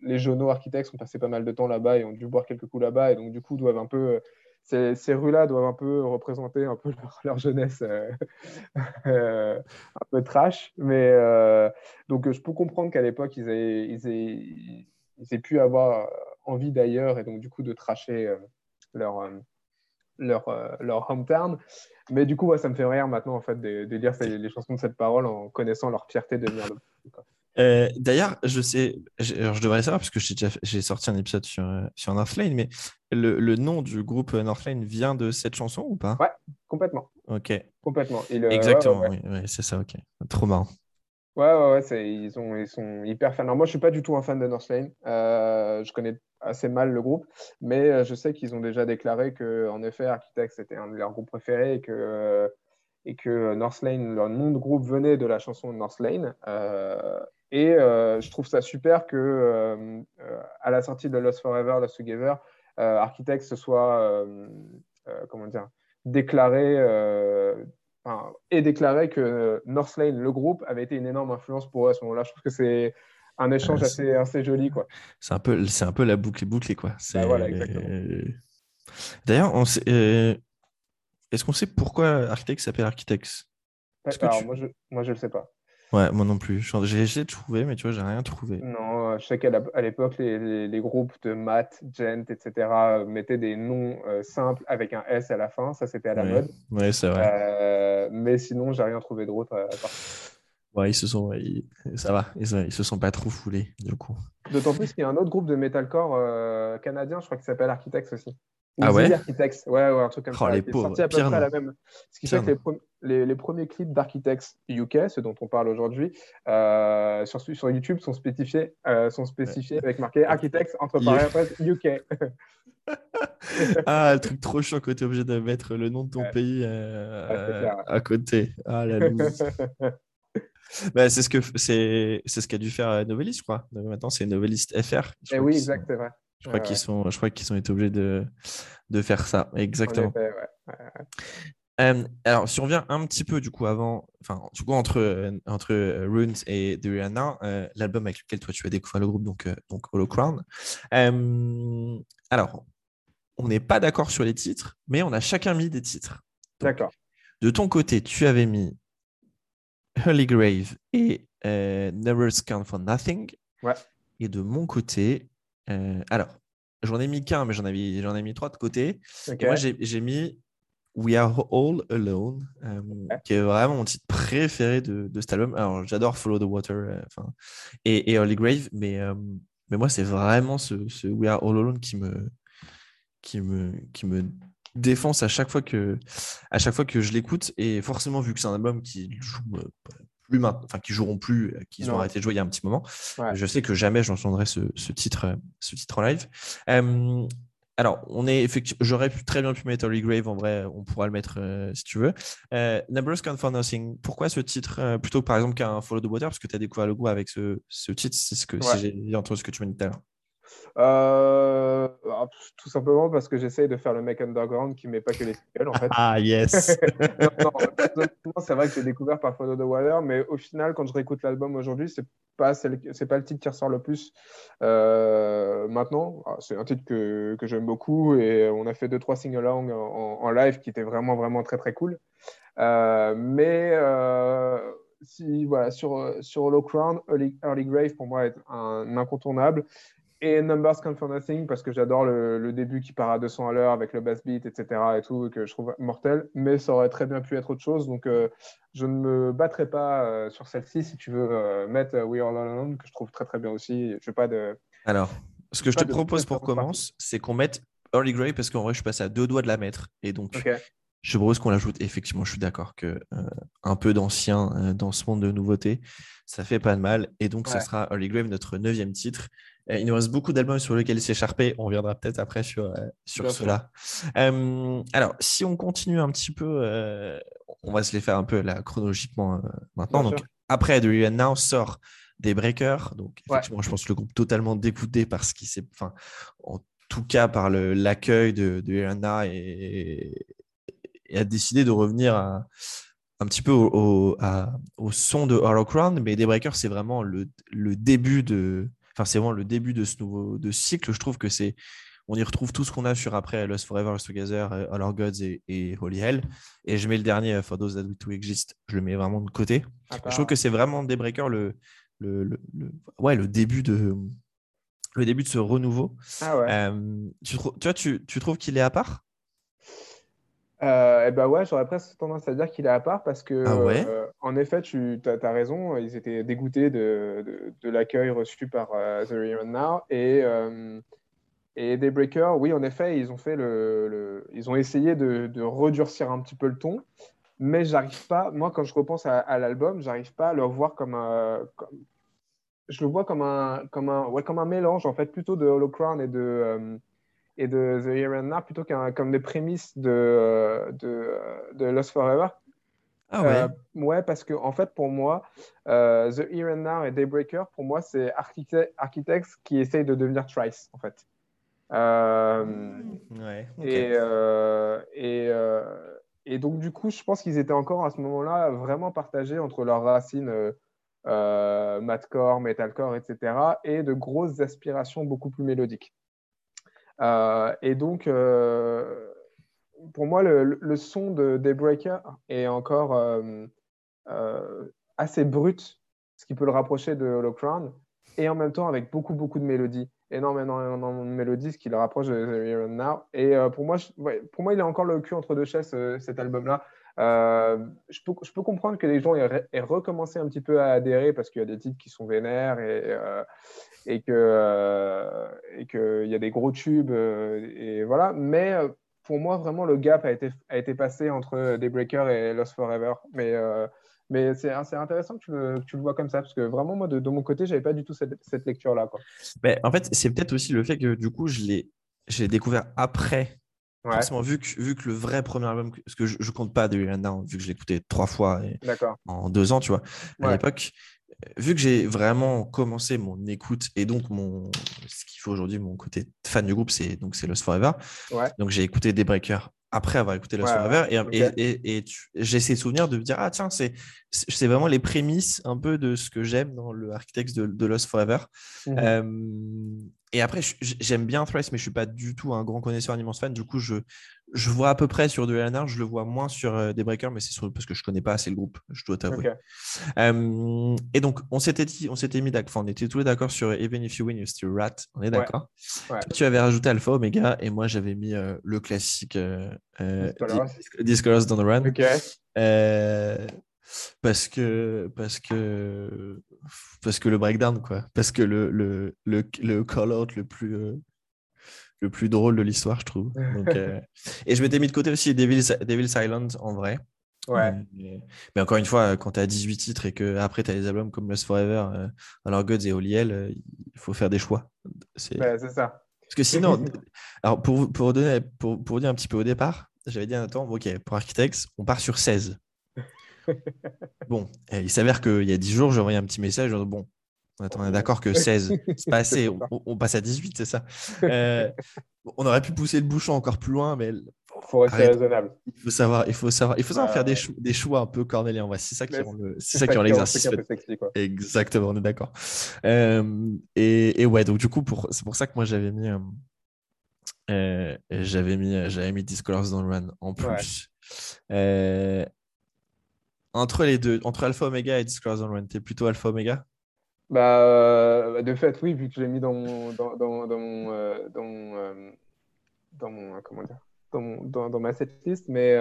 les architectes ont passé pas mal de temps là-bas et ont dû boire quelques coups là-bas et donc du coup doivent un peu ces, ces rues-là doivent un peu représenter un peu leur, jeunesse euh, un peu trash. Mais donc je peux comprendre qu'à l'époque ils aient, ils, aient, ils aient, pu avoir envie d'ailleurs et donc du coup de tracher leur, leur, leur hometown. Mais du coup, ça me fait rire maintenant en fait de, lire les chansons de cette parole en connaissant leur fierté de venir de. Euh, D'ailleurs, je sais, je, devrais savoir parce que j'ai sorti un épisode sur, sur Northlane, mais le, le, nom du groupe Northlane vient de cette chanson ou pas? Ouais, complètement. Ok. Complètement. Exactement, oui, c'est ça, ok. Trop marrant. Ouais, ouais, ouais ils, ont, ils sont hyper fans. Alors, moi, je suis pas du tout un fan de Northlane. Euh, je connais assez mal le groupe, mais euh, je sais qu'ils ont déjà déclaré que, en effet, Architects était un de leurs groupes préférés et que, euh, et que Northlane, leur nom de groupe venait de la chanson Northlane. Euh, et je trouve ça super que, à la sortie de Lost Forever, Lost Together, Architects soit, comment dire, déclaré et déclaré que Northlane, le groupe, avait été une énorme influence pour eux à ce moment-là. Je trouve que c'est un échange assez, assez joli. quoi. C'est un, peu, c'est un peu la boucle bouclée. Quoi. Bah voilà, D'ailleurs, on euh, est-ce qu'on sait pourquoi Architects s'appelle Architects? Alors, moi, je ne le sais pas. Ouais, moi non plus. J'ai essayé de trouver, mais tu vois, j'ai rien trouvé. Non, je sais qu'à l'époque, les, les, groupes de maths, gent, etc., mettaient des noms euh, simples avec un S à la fin. Ça, c'était à la mode. Oui, c'est vrai. Euh, mais sinon, j'ai rien trouvé d'autre. Ouais, ils se sont, ça va, ils, se sont pas trop foulés du coup. D'autant plus qu'il y a un autre groupe de metalcore euh, canadien, je crois, qui s'appelle Architects aussi. Ah ouais Architects, ouais, ouais, un truc comme oh, ça. Les pauvres, sorti à peu près la même. Ce qui fait que les, les, premiers clips d'Architects UK, ceux dont on parle aujourd'hui, euh, sur, sur YouTube sont spécifiés, euh, sont spécifiés avec marqué Architects entre parenthèses UK. ah, le truc trop chiant quand tu es obligé de mettre le nom de ton pays à côté. Ah la loose. Bah, c'est ce que c'est c'est ce qu'a dû faire euh, Novelis, je crois. Maintenant, c'est Novelis FR. Eh oui, exact, c'est vrai. Je crois qu'ils sont, je crois qu'ils ont été obligés de, de faire ça. Exactement. Euh, alors, si on revient un petit peu du coup avant, enfin, du coup entre entre Runes et The Rihanna, euh, l'album avec lequel toi tu as découvert le groupe, donc donc Hollow Crown. alors, on n'est pas d'accord sur les titres, mais on a chacun mis des titres. D'accord. De ton côté, tu avais mis Holy Grave et euh, Never Count for Nothing. Ouais. Et de mon côté, euh, alors, j'en ai mis qu'un, mais j'en ai, mis, ai mis trois de côté. moi, j'ai mis We Are All Alone, euh, qui est vraiment mon titre préféré de, de cet album. Alors, j'adore Follow the Water euh, et, et Holy Grave, mais, mais moi, c'est vraiment ce, ce, We Are All Alone qui me, qui me, qui me défense à chaque fois que, à chaque fois que je l'écoute. Et forcément, vu que c'est un album qui joue plus maintenant, enfin qui joueront plus, euh, qu'ils ont arrêté de jouer il y a un petit moment, je sais que jamais j'entendrai ce, ce, titre, euh, ce titre en live. alors, on est effectivement, j'aurais très bien pu mettre Holy Grave en vrai, on pourra le mettre si tu veux. Euh, Count for Nothing, pourquoi ce titre plutôt que par exemple qu'un Follow the Water Parce que tu as découvert le goût avec ce, ce titre, c'est ce que si j'ai entendu ce que tu m'as dit tout à l'heure. Euh, ah, tout simplement parce que j'essaye de faire le mec underground qui met pas que les singles en fait. Ah yes. c'est vrai que j'ai découvert par Follow the Water, mais au final, quand je réécoute l'album aujourd'hui, c'est pas c'est pas le titre qui ressort le plus. Euh, maintenant, ah, c'est un titre que, que j'aime beaucoup et on a fait deux trois sing along en, en, live qui étaient vraiment vraiment très très cool. Euh, mais si voilà sur sur Low Crown, Early, Early, Grave pour moi est un incontournable et Numbers Count for Nothing parce que j'adore le, début qui part à 200 à l'heure avec le bass beat, etc. et tout, que je trouve mortel. Mais ça aurait très bien pu être autre chose. Donc, euh, je ne me battrai pas euh, sur celle-ci si tu veux euh, mettre We Are Alone, que je trouve très très bien aussi. Je pas de. Alors, ce que je te propose pour commencer, c'est qu'on mette Early Grey parce qu'en vrai, je suis passé à deux doigts de la mettre. Et donc, je propose qu'on l'ajoute. Effectivement, je suis d'accord que un peu d'ancien dans ce monde de nouveautés, ça fait pas de mal. Et donc, ce sera Early Grave, notre neuvième titre. Euh, il nous reste beaucoup d'albums sur lesquels s'écharper. On reviendra peut-être après sur, euh, sur cela. Euh, alors, si on continue un petit peu, on va se les faire un peu là, chronologiquement maintenant. donc, après The Real Now sort des Breakers. Donc, effectivement, je pense que le groupe totalement dégoûté parce qu'il s'est. Enfin, en tout cas, par l'accueil de, de Now et, a décidé de revenir un petit peu au, au, son de Hollow Crown, mais Daybreaker, c'est vraiment le, le, début de, c'est vraiment le début de ce nouveau de cycle. Je trouve que c'est, on y retrouve tout ce qu'on a sur après Lost Forever, Lost Together, euh, All Our Gods et, Holy Hell. Et je mets le dernier euh, For Those That To Exist. Je le mets vraiment de côté. Je trouve que c'est vraiment Daybreaker le, le, le, ouais, le début de le début de ce renouveau. Ah euh, tu, tu, vois, tu, tu trouves qu'il est à part? Euh, et eh ben ouais, j'aurais presque tendance à dire qu'il est à part parce que, ah euh, en effet, tu as, raison, ils étaient dégoûtés de, de, l'accueil reçu par euh, The Real Now. Et, et Daybreaker, oui, en effet, ils ont, fait le, ils ont essayé de, de, redurcir un petit peu le ton, mais j'arrive pas, moi, quand je repense à, l'album, j'arrive pas à le voir comme un. je le vois comme un, comme, un, ouais, comme un mélange, en fait, plutôt de Hollow Crown et de et de The Here and Now plutôt qu'un comme des prémices de, de, de Lost Forever. Ah ouais. Euh, ouais, parce que en fait, pour moi, euh, The Here and Now et Daybreaker, pour moi, c'est Architects qui essayent de devenir Trice, en fait. Euh, ouais, Et, et, et, donc, du coup, je pense qu'ils étaient encore à ce moment-là vraiment partagés entre leurs racines euh, madcore, metalcore, etc., et de grosses aspirations beaucoup plus mélodiques. Euh, et donc, euh, pour moi, le, son de Daybreaker est encore euh, assez brut, ce qui peut le rapprocher de Hollow Crown, et en même temps avec beaucoup, beaucoup de mélodies énormément, de mélodies, ce qui le rapproche de The Here Now. Et pour, moi, pour moi, il a encore le cul entre deux chaises, cet album-là, je, peux, je peux comprendre que les gens aient, recommencé un petit peu à adhérer parce qu'il y a des titres qui sont vénères et, et que et qu'il y a des gros tubes et voilà. Mais pour moi, vraiment, le gap a été, passé entre Daybreaker et Lost Forever. Mais c'est intéressant que tu, le, vois comme ça, parce que vraiment, moi, de, mon côté, je n'avais pas du tout cette, cette lecture-là. Ben, en fait, c'est peut-être aussi le fait que du coup, je l'ai découvert après. Ouais. Forcément, vu que, vu que le vrai premier album, parce que je ne compte pas de Down, vu que je l'ai écouté trois fois en deux ans, tu vois, à l'époque, vu que j'ai vraiment commencé mon écoute et donc mon ce qu'il faut aujourd'hui mon côté fan du groupe c'est donc c'est Lost Forever donc j'ai écouté des breakers après avoir écouté Lost Forever. Et, et, j'ai essayé de souvenir de me dire, ah tiens, c'est, vraiment les prémices un peu de ce que j'aime dans le architecte de, de Lost Forever. Mmh euh, et après, j'aime bien Thrice, mais je suis pas du tout un grand connaisseur, un immense fan. Du coup, je, je vois à peu près sur de je le vois moins sur euh, des breakers, mais c'est parce que je connais pas assez le groupe, je dois t'avouer. Euh, et donc, on s'était dit, on s'était mis d'accord, on était tous les d'accord sur Even if you win, you still rat. On est d'accord. tu avais rajouté Alpha Omega et moi j'avais mis le classique Discolors. on the Run. parce que parce que parce que le breakdown quoi. Parce que le le le, le call out le plus euh, le plus drôle de l'histoire je trouve. Euh, et je m'étais mis de côté aussi Devil, Devil's Island en vrai. Ouais. Mais, encore une fois quand tu as 18 titres et que après tu as des albums comme Lost Forever euh, alors Gods et Holy Hell il faut faire des choix. C'est ça. Parce que sinon alors pour pour donner pour, pour dire un petit peu au départ j'avais dit attends ok pour Architects on part sur 16 bon, il s'avère qu'il y a 10 jours, j'ai envoyé un petit message. Bon, on est d'accord que 16, c'est pas assez. On, passe à 18, c'est ça. Euh, on aurait pu pousser le bouchon encore plus loin, mais. Il faut rester raisonnable. Il faut savoir, il faut savoir, il faut savoir faire des, choix, des choix un peu cornéliens. C'est ça qui rend le, c'est ça qui rend l'exercice. Exactement, on est d'accord. Euh, et, ouais, donc du coup, pour, c'est pour ça que moi j'avais mis, euh, j'avais mis, j'avais mis Discolors dans le run en plus. Entre les deux, entre Alpha Omega et Disclosure Run, t'es plutôt Alpha Omega? Bah, euh, De fait, oui, vu que je l'ai mis dans mon. Dans, dans, dans mon, euh, dans, euh, dans, mon comment dire, dans, dans, ma setlist. Mais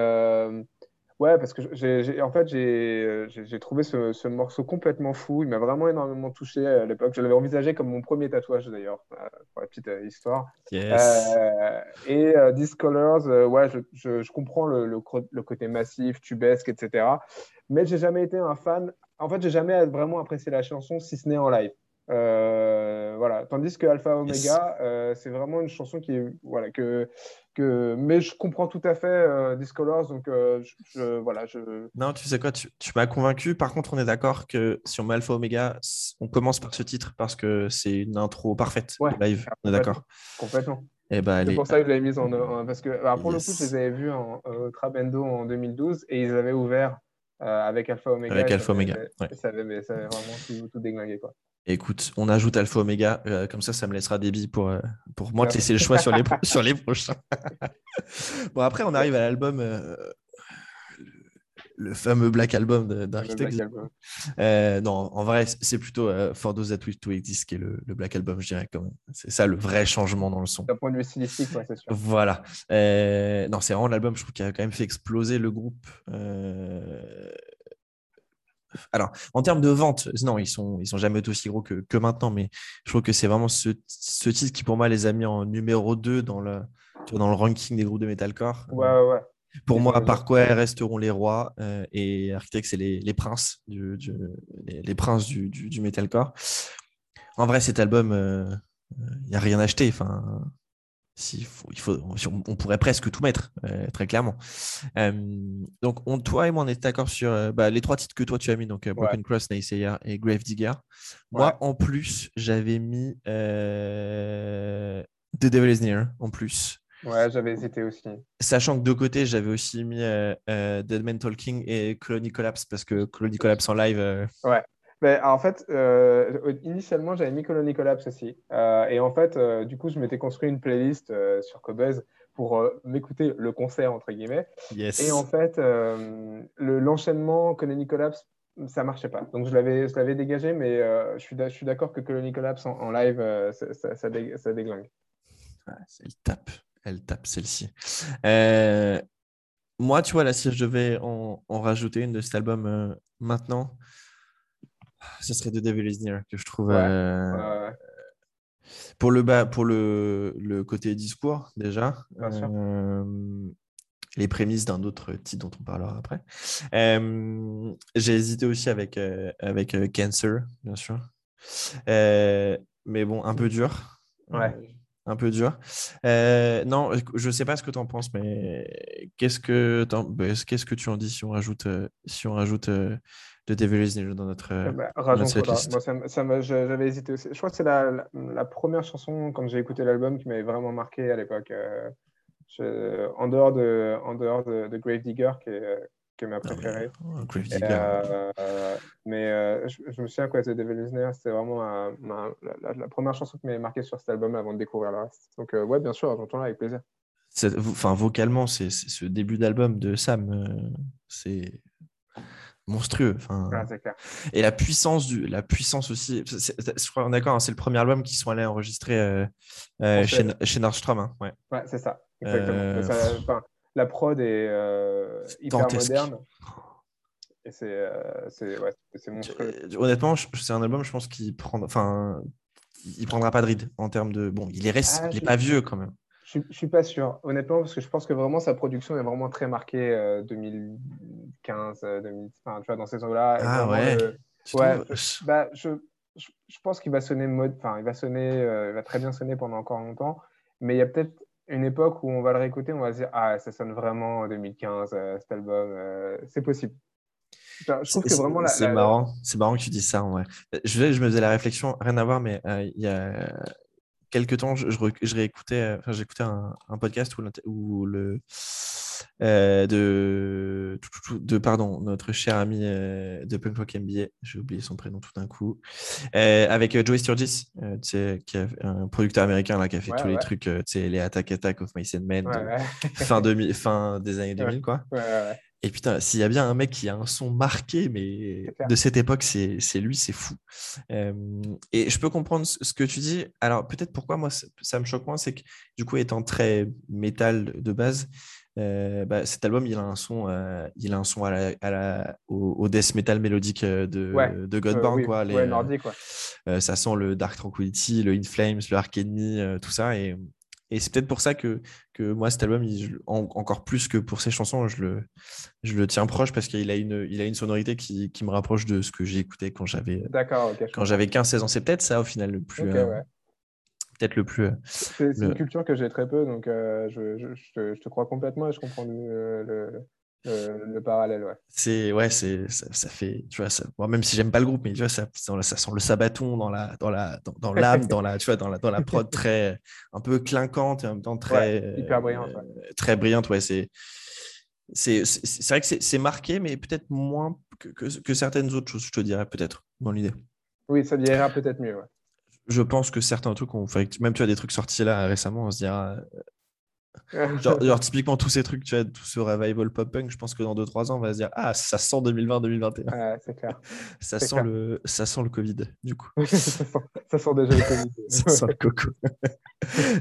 Ouais, parce que j'ai, en fait, j'ai, j'ai trouvé ce, ce, morceau complètement fou. Il m'a vraiment énormément touché à l'époque. Je l'avais envisagé comme mon premier tatouage, d'ailleurs, euh, pour la petite euh, histoire. Euh, et euh, Discolors, ouais, je, je, je, comprends le, le, le, côté massif, tubesque, etc. Mais j'ai jamais été un fan. En fait, j'ai jamais vraiment apprécié la chanson, si ce n'est en live. Euh, voilà. Tandis que Alpha Omega, euh, c'est vraiment une chanson qui est voilà que que. Mais je comprends tout à fait euh, Discolors, donc je, voilà. Je... Non, tu sais quoi, tu, m'as convaincu. Par contre, on est d'accord que si on met Alpha Omega, on commence par ce titre parce que c'est une intro parfaite live. On est d'accord. Complètement. Et eh ben, c'est pour ça que je l'avais mise en, parce que alors pour le coup, je les avais vus en, au Trabendo en 2012 et ils avaient ouvert avec Alpha Omega. Avec Alpha Omega. Ça, avait, ça, avait, vraiment tout, tout déglingué quoi. Écoute, on ajoute Alpha Omega, euh, comme ça, ça me laissera des billes pour, euh, pour moi de laisser le choix sur les, sur les prochains. bon, après, on arrive à l'album, euh, le, fameux Black Album d'Architect. non, en vrai, c'est plutôt For Those That Wish to Exist qui est le, Black Album, je dirais. C'est ça le vrai changement dans le son. D'un point de vue stylistique, c'est sûr. Voilà. non, c'est vraiment l'album, je trouve, qui a quand même fait exploser le groupe alors, en termes de vente, non, ils sont, ils sont jamais aussi gros que, que maintenant, mais je trouve que c'est vraiment ce, ce, titre qui, pour moi, les a mis en numéro 2 dans le, dans le ranking des groupes de metalcore. Ouais, ouais. Pour moi, par quoi resteront les rois euh, et Architect, c'est les, les, princes du, les, princes du, du, metalcore. En vrai, cet album, il euh, n'y a rien à il faut, on pourrait presque tout mettre, euh, très clairement. Euh, donc, on, toi et moi, on est d'accord sur euh, bah, les trois titres que toi tu as mis, donc Broken Cross, Naysayer et Grave Digger. Moi, en plus, j'avais mis The Devil is Near, en plus. Ouais, j'avais hésité aussi. Sachant que de côté, j'avais aussi mis Dead Man Talking et Colony Collapse, parce que Colony Collapse en live. Ouais. Ben, en fait, euh, initialement, j'avais mis Colony Collapse aussi. Euh, et en fait, euh, du coup, je m'étais construit une playlist sur Cobuzz pour m'écouter le concert, entre guillemets. Et en fait, l'enchaînement Colony Collapse, ça marchait pas. Donc, je l'avais dégagé, mais je suis d'accord que Colony Collapse en, live, ça, ça, ça, déglingue. elle tape, elle tape celle-ci. moi, tu vois, là, si je devais en, rajouter une de cet album maintenant, ce serait The Devil Is Near, que je trouve. Pour le, bas, pour le, le côté discours, déjà. les prémices d'un autre titre dont on parlera après. J'ai hésité aussi avec, avec Cancer, bien sûr. mais bon, un peu dur. Ouais un peu dur. Euh, non, je ne sais pas ce que tu en penses, mais qu'est-ce que, qu'est-ce que tu en dis si on rajoute, euh, si on rajoute euh, The Devil is dans notre, eh ben, Moi, ça, j'avais hésité aussi. Je crois que c'est la, la, première chanson, quand j'ai écouté l'album, qui m'avait vraiment marqué à l'époque. en dehors de, en dehors de, de Grave Digger, qui est, que ma préférée. Euh, mais euh, je, me souviens quoi, The Devil is c'était vraiment la, première chanson qui m'avait marqué sur cet album avant de découvrir le reste. Donc, euh, ouais, bien sûr, j'entends là avec plaisir. Enfin, vocalement, c'est ce début d'album de Sam, c'est monstrueux. Enfin, Et la puissance, du, la puissance aussi. je crois, d'accord, hein, c'est le premier album qu'ils sont allés enregistrer chez, chez Nordstrom. Hein, ouais, ouais c'est ça. Exactement la prod est euh, hyper moderne. Et c'est euh, ouais, monstrueux. honnêtement, c'est un album, je pense qu'il prend, enfin, il prendra pas de ride en termes de. Bon, il est, reste, ah, il est pas vieux quand même. Je, je suis pas sûr, honnêtement, parce que je pense que vraiment sa production est vraiment très marquée 2015, euh, 2000, enfin, tu vois, dans ces eaux-là. Ah ouais. ouais, bah, je, je, pense qu'il va sonner mode, enfin, il va sonner, il va très bien sonner pendant encore longtemps, mais il y a peut-être une époque où on va le réécouter, on va se dire Ah, ça sonne vraiment en 2015, euh, cet album. Euh, c'est possible. Je trouve que vraiment. C'est marrant. C'est marrant que tu dis ça. Ouais. Je, je me faisais la réflexion, rien à voir, mais euh, il y a quelques temps, je, je, réécoutais, enfin, j'écoutais un, un, podcast où, où le euh, de, de, pardon, notre cher ami euh, de Punk Rock MBA, j'ai oublié son prénom tout d'un coup, euh, avec Joey Sturgis, qui est un producteur américain là, qui a fait tous les trucs, les Attack Attack of Mice and Men, fin, fin des années 2000, quoi. Et putain, s'il y a bien un mec qui a un son marqué, mais de cette époque, c'est lui, c'est fou. et je peux comprendre ce que tu dis. Alors, peut-être pourquoi moi, ça me choque moins, c'est que du coup, étant très métal de base, euh, bah, cet album, il a un son, euh, il a un son à la, au, death metal mélodique euh, de, de Godbound. quoi, les, nordique, ça sent le Dark Tranquility, le In Flames, le Ark Enemy, tout ça. Et, et c'est peut-être pour ça que, que moi, cet album, encore plus que pour ses chansons, je le, je le tiens proche parce qu'il a une, il a une sonorité qui, qui me rapproche de ce que j'ai écouté quand j'avais quand j'avais 15-16 ans. C'est peut-être ça, au final, le plus peut-être le plus. Euh, c'est une culture que j'ai très peu, donc euh, je, je, te, crois complètement et je comprends le, le, parallèle. Ouais. C'est ouais, c'est ça, fait, tu vois, ça, même si j'aime pas le groupe, mais tu vois, ça, ça sent le sabaton dans la dans la dans, l'âme, dans, la tu vois, dans la dans la prod très un peu clinquante et en même temps très hyper brillante. Très brillante, ouais, c'est c'est vrai que c'est marqué, mais peut-être moins que, que, que, certaines autres choses, je te dirais, peut-être, dans l'idée. Oui, ça ira peut-être mieux. Ouais je pense que certains trucs fait, même tu as des trucs sortis là récemment, on se dira. Genre, typiquement tous ces trucs, tu vois, tout ce revival pop punk, je pense que dans 2-3 ans, on va se dire Ah, ça sent 2020-2021. c'est clair. ça, sent Le, ça sent le Covid, du coup. ça, sent, déjà le Covid. ça sent le coco.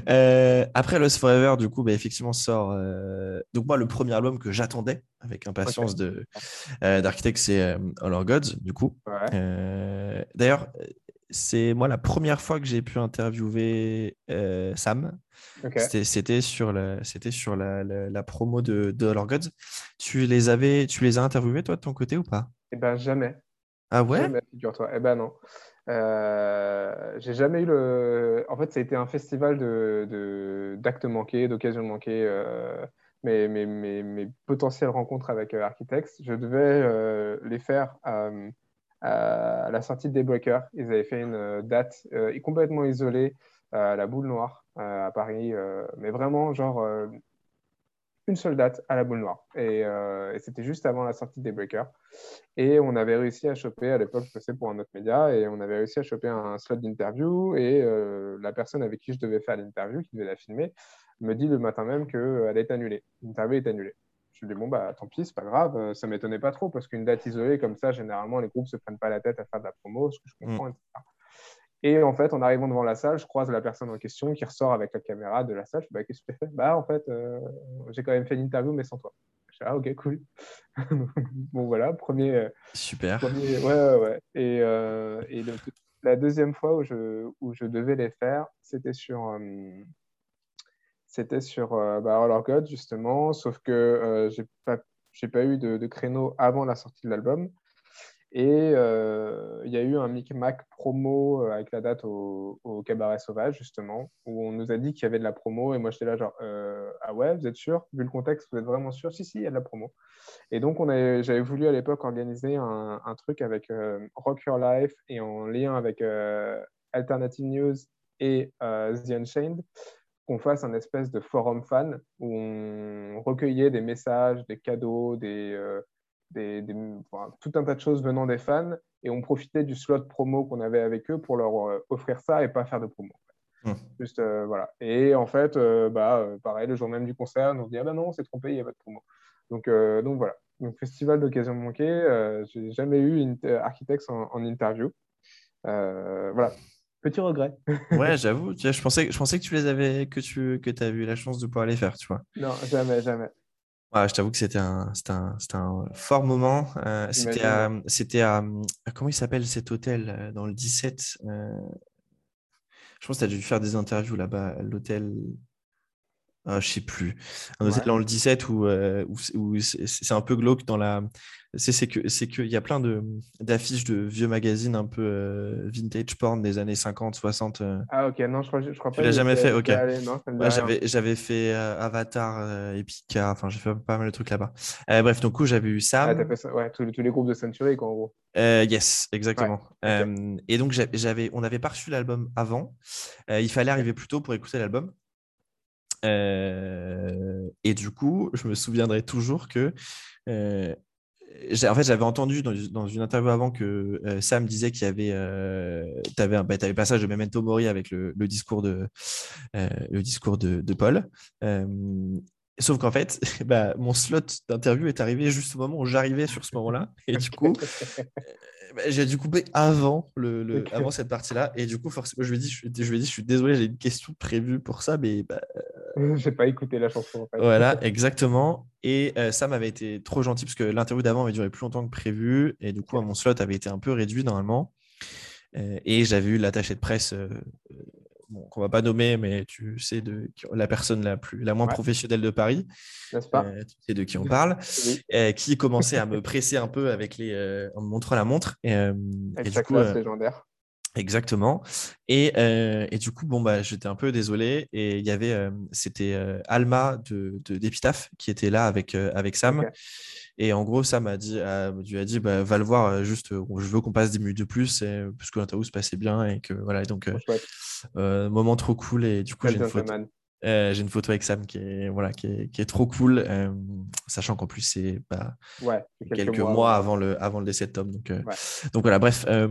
euh, après Lost Forever, du coup, bah, effectivement, sort. Euh... Donc, moi, le premier album que j'attendais avec impatience de euh, d'Architect, c'est All Our Gods, du coup. Ouais. D'ailleurs, c'est moi la première fois que j'ai pu interviewer euh, Sam. C'était sur la, c'était sur la, la, promo de, de All Gods. Tu les avais, tu les as interviewés toi de ton côté ou pas? Eh ben jamais. Ah ouais? Jamais, figure-toi. Eh ben non. Euh, j'ai jamais eu le. En fait, ça a été un festival de d'actes manqués, d'occasions manquées. Euh, mes, mes, mes, mes, potentielles rencontres avec Architects, je devais les faire à la sortie de Daybreaker. Ils avaient fait une euh, date euh, complètement isolée à la boule noire à Paris, euh, mais vraiment genre une seule date à la boule noire. Et, c'était juste avant la sortie de Daybreaker. Et on avait réussi à choper, à l'époque, je passais pour un autre média, et on avait réussi à choper un slot d'interview. Et la personne avec qui je devais faire l'interview, qui devait la filmer, me dit le matin même qu'elle est annulée. L'interview est annulée. Je lui dis, bon, bah, tant pis, c'est pas grave. Euh, ça m'étonnait pas trop parce qu'une date isolée comme ça, généralement, les groupes se prennent pas la tête à faire de la promo, ce que je mm. comprends, etc. Et en fait, en arrivant devant la salle, je croise la personne en question qui ressort avec la caméra de la salle. Je dis, bah, qu'est-ce que tu fais? Bah, en fait, euh, j'ai quand même fait l'interview, mais sans toi. ah, ok, cool. bon, voilà, premier. Super. Premier, ouais, ouais, ouais. Et, et la deuxième fois où je, où je devais les faire, c'était sur, c'était sur bah, All God, justement, sauf que j'ai pas, pas eu de, créneau avant la sortie de l'album. Et euh, il y a eu un micmac promo euh, avec la date au, Cabaret Sauvage, justement, où on nous a dit qu'il y avait de la promo. Et moi, j'étais là, genre, euh, ah ouais, vous êtes sûr? Vu le contexte, vous êtes vraiment sûr? Si, si, il y a de la promo. Et donc, j'avais voulu à l'époque organiser un, un, truc avec Rock Your Life et en lien avec Alternative News et The Unchained, qu'on fasse un espèce de forum fan où on recueillait des messages, des cadeaux, des des, tout un tas de choses venant des fans et on profitait du slot promo qu'on avait avec eux pour leur euh, offrir ça et pas faire de promo. Mmh. Juste, euh, voilà. Et en fait, euh, bah, pareil, le jour même du concert, on se dit Ah ben non, c'est trompé, il n'y a pas de promo. Donc, donc voilà. Donc, festival d'occasion manquée, j'ai jamais eu une Architects en, interview. voilà. Petit regret. ouais, j'avoue. Je pensais, je pensais que tu les avais, que tu que eu la chance de pouvoir les faire, tu vois. Non, jamais, jamais je t'avoue que c'était un, un, un, fort moment. Euh, c'était à, c'était à, Comment il s'appelle cet hôtel euh, dans le 17 euh, Je pense que tu as dû faire des interviews là-bas. L'hôtel. Ah, je sais plus. Un hôtel dans le 17 où, où, c'est un peu glauque dans la. C'est que c'est qu'il y a plein de d'affiches de vieux magazines un peu vintage porn des années 50, 60. Ah ok, non, je crois, je crois pas. Tu l'as jamais fait, ok. j'avais j'avais fait Avatar, Epica, enfin j'ai fait pas mal de trucs là-bas. bref, donc coup j'avais eu ça. Ah, fait ça, ouais, tous, tous, les groupes de Century quoi en gros. yes, exactement. et donc j'avais, on avait pas reçu l'album avant. il fallait arriver plus tôt pour écouter l'album. Euh, et du coup, je me souviendrai toujours que. Euh, en fait, j'avais entendu dans, une interview avant que euh, Sam disait qu'il y avait. tu avais, un bah, passage de Memento Mori avec le, discours de, le discours de, de Paul. Sauf qu'en fait, bah, mon slot d'interview est arrivé juste au moment où j'arrivais sur ce moment-là. Et du coup, bah, j'ai dû couper avant, le, avant cette partie-là. Et du coup, forcément, je lui ai dit, je, je, lui ai dit, je suis désolé, j'ai une question prévue pour ça, mais bah, J'ai pas écouté la chanson. En fait. Voilà, exactement. Et euh, ça m'avait été trop gentil parce que l'interview d'avant avait duré plus longtemps que prévu. Et du coup, mon slot avait été un peu réduit normalement. Euh, et j'avais eu l'attaché de presse, euh, bon, qu'on va pas nommer, mais tu sais, de la personne la, plus, la moins professionnelle de Paris. N'est-ce pas? Tu sais de qui on parle. qui commençait à me presser un peu avec les, en me montrant la montre. Et, et du coup, légendaire. Exactement. Et, euh, et, du coup, bon, bah, j'étais un peu désolé. Et il y avait, euh, c'était euh, Alma de, d'Epitaph qui était là avec, avec Sam. Et en gros, Sam a dit, a, lui a dit, bah, va le voir, juste, je veux qu'on passe des minutes de plus, et, parce que l'interview se passait bien. Et que voilà, donc, moment trop cool. Et du coup, j'ai une photo. Euh, j'ai une photo avec Sam qui est, voilà, qui est, qui est trop cool, euh, sachant qu'en plus, c'est bah, quelques, mois, avant, le, avant le décès de Tom. Donc, euh, donc voilà, bref, un,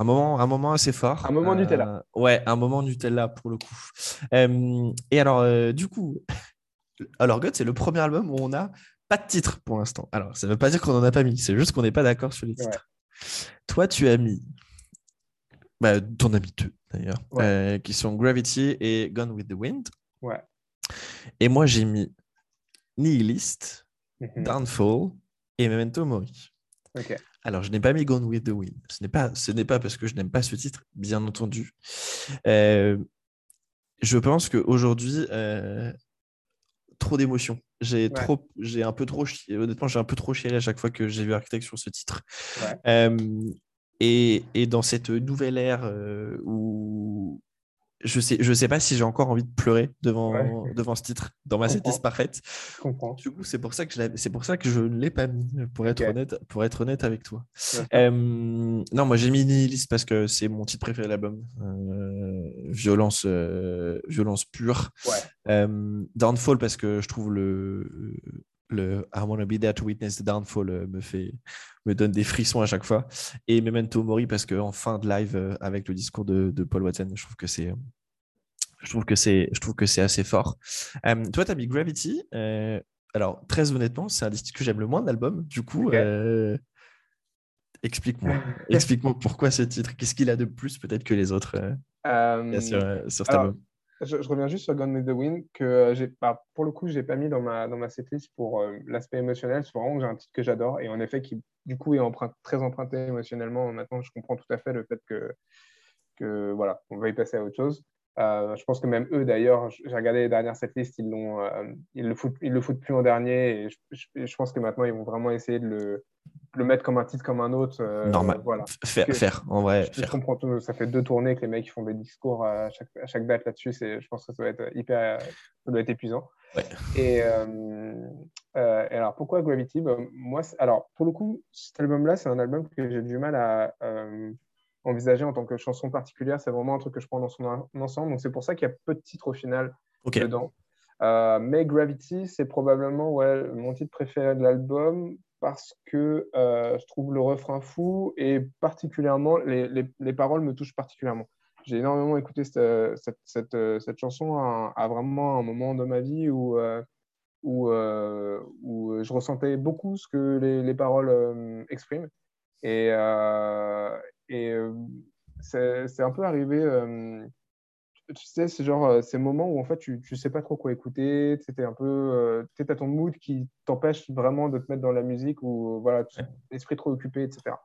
moment, un moment assez fort. Un moment Nutella. Ouais, un moment Nutella pour le coup. et alors, du coup, alors God, c'est le premier album où on n'a pas de titre pour l'instant. Alors, ça ne veut pas dire qu'on n'en a pas mis, c'est juste qu'on n'est pas d'accord sur les titres. Toi, tu as mis bah, ton ami deux d'ailleurs, euh, qui sont Gravity et Gone with the Wind. Ouais. Et moi, j'ai mis Nihilist, mhm. Downfall et Memento Mori. Alors, je n'ai pas mis Gone with the Wind. Ce n'est pas, ce n'est pas parce que je n'aime pas ce titre, bien entendu. Euh, je pense qu'aujourd'hui, euh, trop d'émotions. J'ai trop, j'ai un peu trop, honnêtement, j'ai un peu trop chialé à chaque fois que j'ai vu Architect sur ce titre. Ouais. Euh, et, et, dans cette nouvelle ère euh, où je sais, je sais pas si j'ai encore envie de pleurer devant, devant ce titre, dans ma setlist parfaite. Du coup, c'est pour ça que je c'est pour ça que je ne l'ai pas mis, pour être honnête, pour être honnête avec toi. Euh, non, moi j'ai mis Nihilist parce que c'est mon titre préféré de l'album. Euh, violence, violence pure. Downfall parce que je trouve le le I Wanna Be There to Witness the Downfall euh, me fait me donne des frissons à chaque fois. Et Memento Mori parce qu'en fin de live euh, avec le discours de, Paul Watson je trouve que c'est je trouve que c'est je trouve que c'est assez fort. Euh, toi tu as mis Gravity alors très honnêtement c'est un des titres que j'aime le moins de l'album. Du coup explique-moi explique-moi pourquoi ce titre. Qu'est-ce qu'il a de plus peut-être que les autres sur, sur cet album? Je, reviens juste sur Gone with the Wind, que j'ai, bah, pour le coup, je n'ai pas mis dans ma, dans ma setlist pour l'aspect émotionnel. C'est vraiment j'ai un titre que j'adore et en effet, qui du coup est très emprunté émotionnellement. Maintenant, je comprends tout à fait le fait que, que voilà, on va y passer à autre chose. Euh, je pense que même eux, d'ailleurs, j'ai regardé les dernières setlists, ils, l'ont, euh, ils, le foutent, ils le foutent plus en dernier. Et je, pense que maintenant, ils vont vraiment essayer de le, le mettre comme un titre comme un autre. Euh, Normal. Voilà. Faire, faire, en vrai. Je, comprends tout. Ça fait deux tournées que les mecs font des discours à chaque, à chaque date là-dessus. je pense que ça doit être hyper ça doit être épuisant. Et, et, alors, pourquoi Gravity? Bah, Moi, alors, pour le coup, cet album-là, c'est un album que j'ai du mal à envisagé en tant que chanson particulière. C'est vraiment un truc que je prends dans son ensemble. Donc, c'est pour ça qu'il y a peu de titres au final dedans. Euh, mais Gravity, c'est probablement ouais, mon titre préféré de l'album parce que euh, je trouve le refrain fou et particulièrement, les, les, paroles me touchent particulièrement. J'ai énormément écouté cette, cette, cette, chanson à, vraiment un moment de ma vie où, euh, où, où, je ressentais beaucoup ce que les, les paroles expriment. Et, et euh, c'est un peu arrivé tu sais, c'est genre euh, ces moments où en fait tu, tu sais pas trop quoi écouter, tu un peu, euh, tu as ton mood qui t'empêche vraiment de te mettre dans la musique ou voilà, l'esprit trop occupé, etc.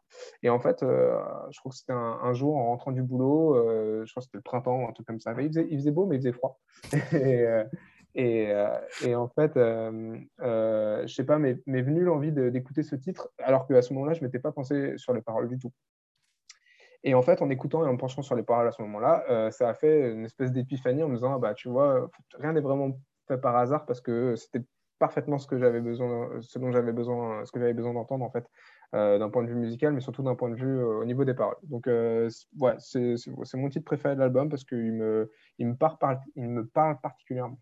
Et en fait, je crois que c'était un, jour en rentrant du boulot, je crois que c'était le printemps, un truc comme ça. il, faisait, il faisait beau, mais il faisait froid. et, et, et, en fait, je sais pas, m'est venu l'envie d'écouter ce titre, alors qu'à ce moment-là, je m'étais pas pensé sur les paroles du tout. Et en fait, en écoutant et en penchant sur les paroles à ce moment-là, euh, ça a fait une espèce d'épiphanie en me disant, bah, tu vois, rien n'est vraiment fait par hasard parce que c'était parfaitement ce que j'avais besoin, ce dont j'avais besoin, ce que j'avais besoin d'entendre en fait, euh, d'un point de vue musical, mais surtout d'un point de vue euh, au niveau des paroles. Donc, ouais, c'est mon titre préféré de l'album parce qu'il me, il me, parle, il me parle particulièrement.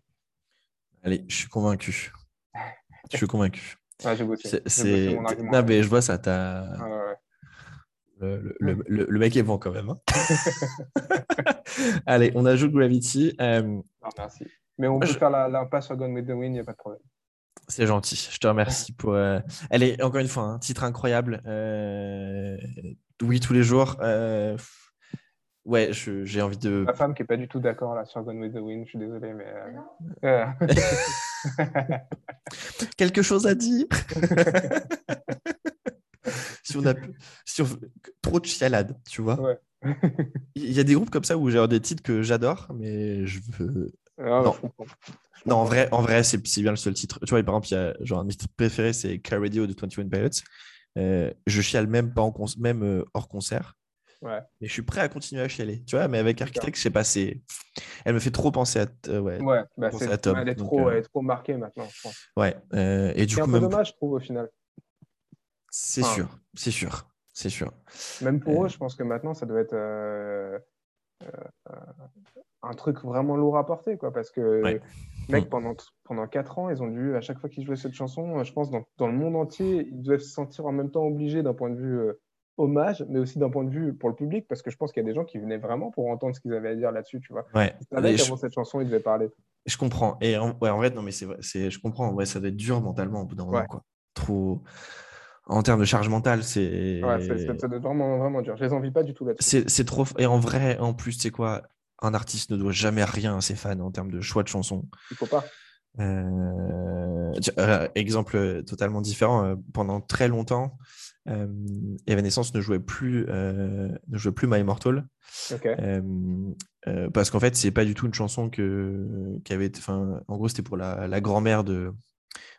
Allez, je suis convaincu. je suis convaincu. Ouais, j'ai bossé. C'est, non, mais je vois ça. T'as. Le, le, mec est bon quand même. Hein. Allez, on ajoute Gravity. Euh, merci. Mais on peut faire l'impasse sur Gone with the Wind, il n'y a pas de problème. C'est gentil. Je te remercie pour. Euh... Allez, encore une fois, un titre incroyable. Euh, oui, tous les jours. Euh, ouais, j'ai envie de. Ma femme qui n'est pas du tout d'accord là sur Gone with the Wind, je suis désolé, mais. Quelque chose à dire? si on a trop de chialade, tu vois. Il y a des groupes comme ça où j'ai des titres que j'adore, mais je veux. Ah, non. non, en vrai, en vrai c'est bien le seul titre. Tu vois, par exemple, il y a genre un titre préféré, c'est Car Radio de 21 Pilots. Euh, je chiale même pas en même euh, hors concert. Ouais. Mais je suis prêt à continuer à chialer. Tu vois, mais avec Architect, je sais pas, c'est. Elle me fait trop penser à. Euh, ouais, ouais bah à Tom. Elle est, trop, elle est trop marquée maintenant, je pense. Ouais. et du coup. C'est un peu dommage, je trouve, au final. C'est sûr, c'est sûr, c'est sûr. Même pour eux, je pense que maintenant, ça doit être euh, euh, un truc vraiment lourd à porter, quoi, parce que mec, mm. pendant, pendant 4 ans, ils ont dû, à chaque fois qu'ils jouaient cette chanson, je pense, dans, dans, le monde entier, ils doivent se sentir en même temps obligés d'un point de vue euh, hommage, mais aussi d'un point de vue pour le public, parce que je pense qu'il y a des gens qui venaient vraiment pour entendre ce qu'ils avaient à dire là-dessus, tu vois. Ouais. Ils cette chanson, ils devaient parler. Je comprends. Et en, ouais, en vrai, non, mais c'est je comprends. Ouais, ça doit être dur mentalement au bout d'un moment, quoi. Trop en termes de charge mentale, c'est. Ouais, c'est vraiment, vraiment dur. Je les envie pas du tout là-dessus. C'est trop. Et en vrai, en plus, c'est quoi? Un artiste ne doit jamais rien à ses fans en termes de choix de chansons. Il faut pas. Euh, euh, exemple totalement différent. Euh, pendant très longtemps, Evanescence ne jouait plus, ne jouait plus My Immortal. parce qu'en fait, c'est pas du tout une chanson que, qui avait. Enfin, en gros, c'était pour la, la grand-mère de,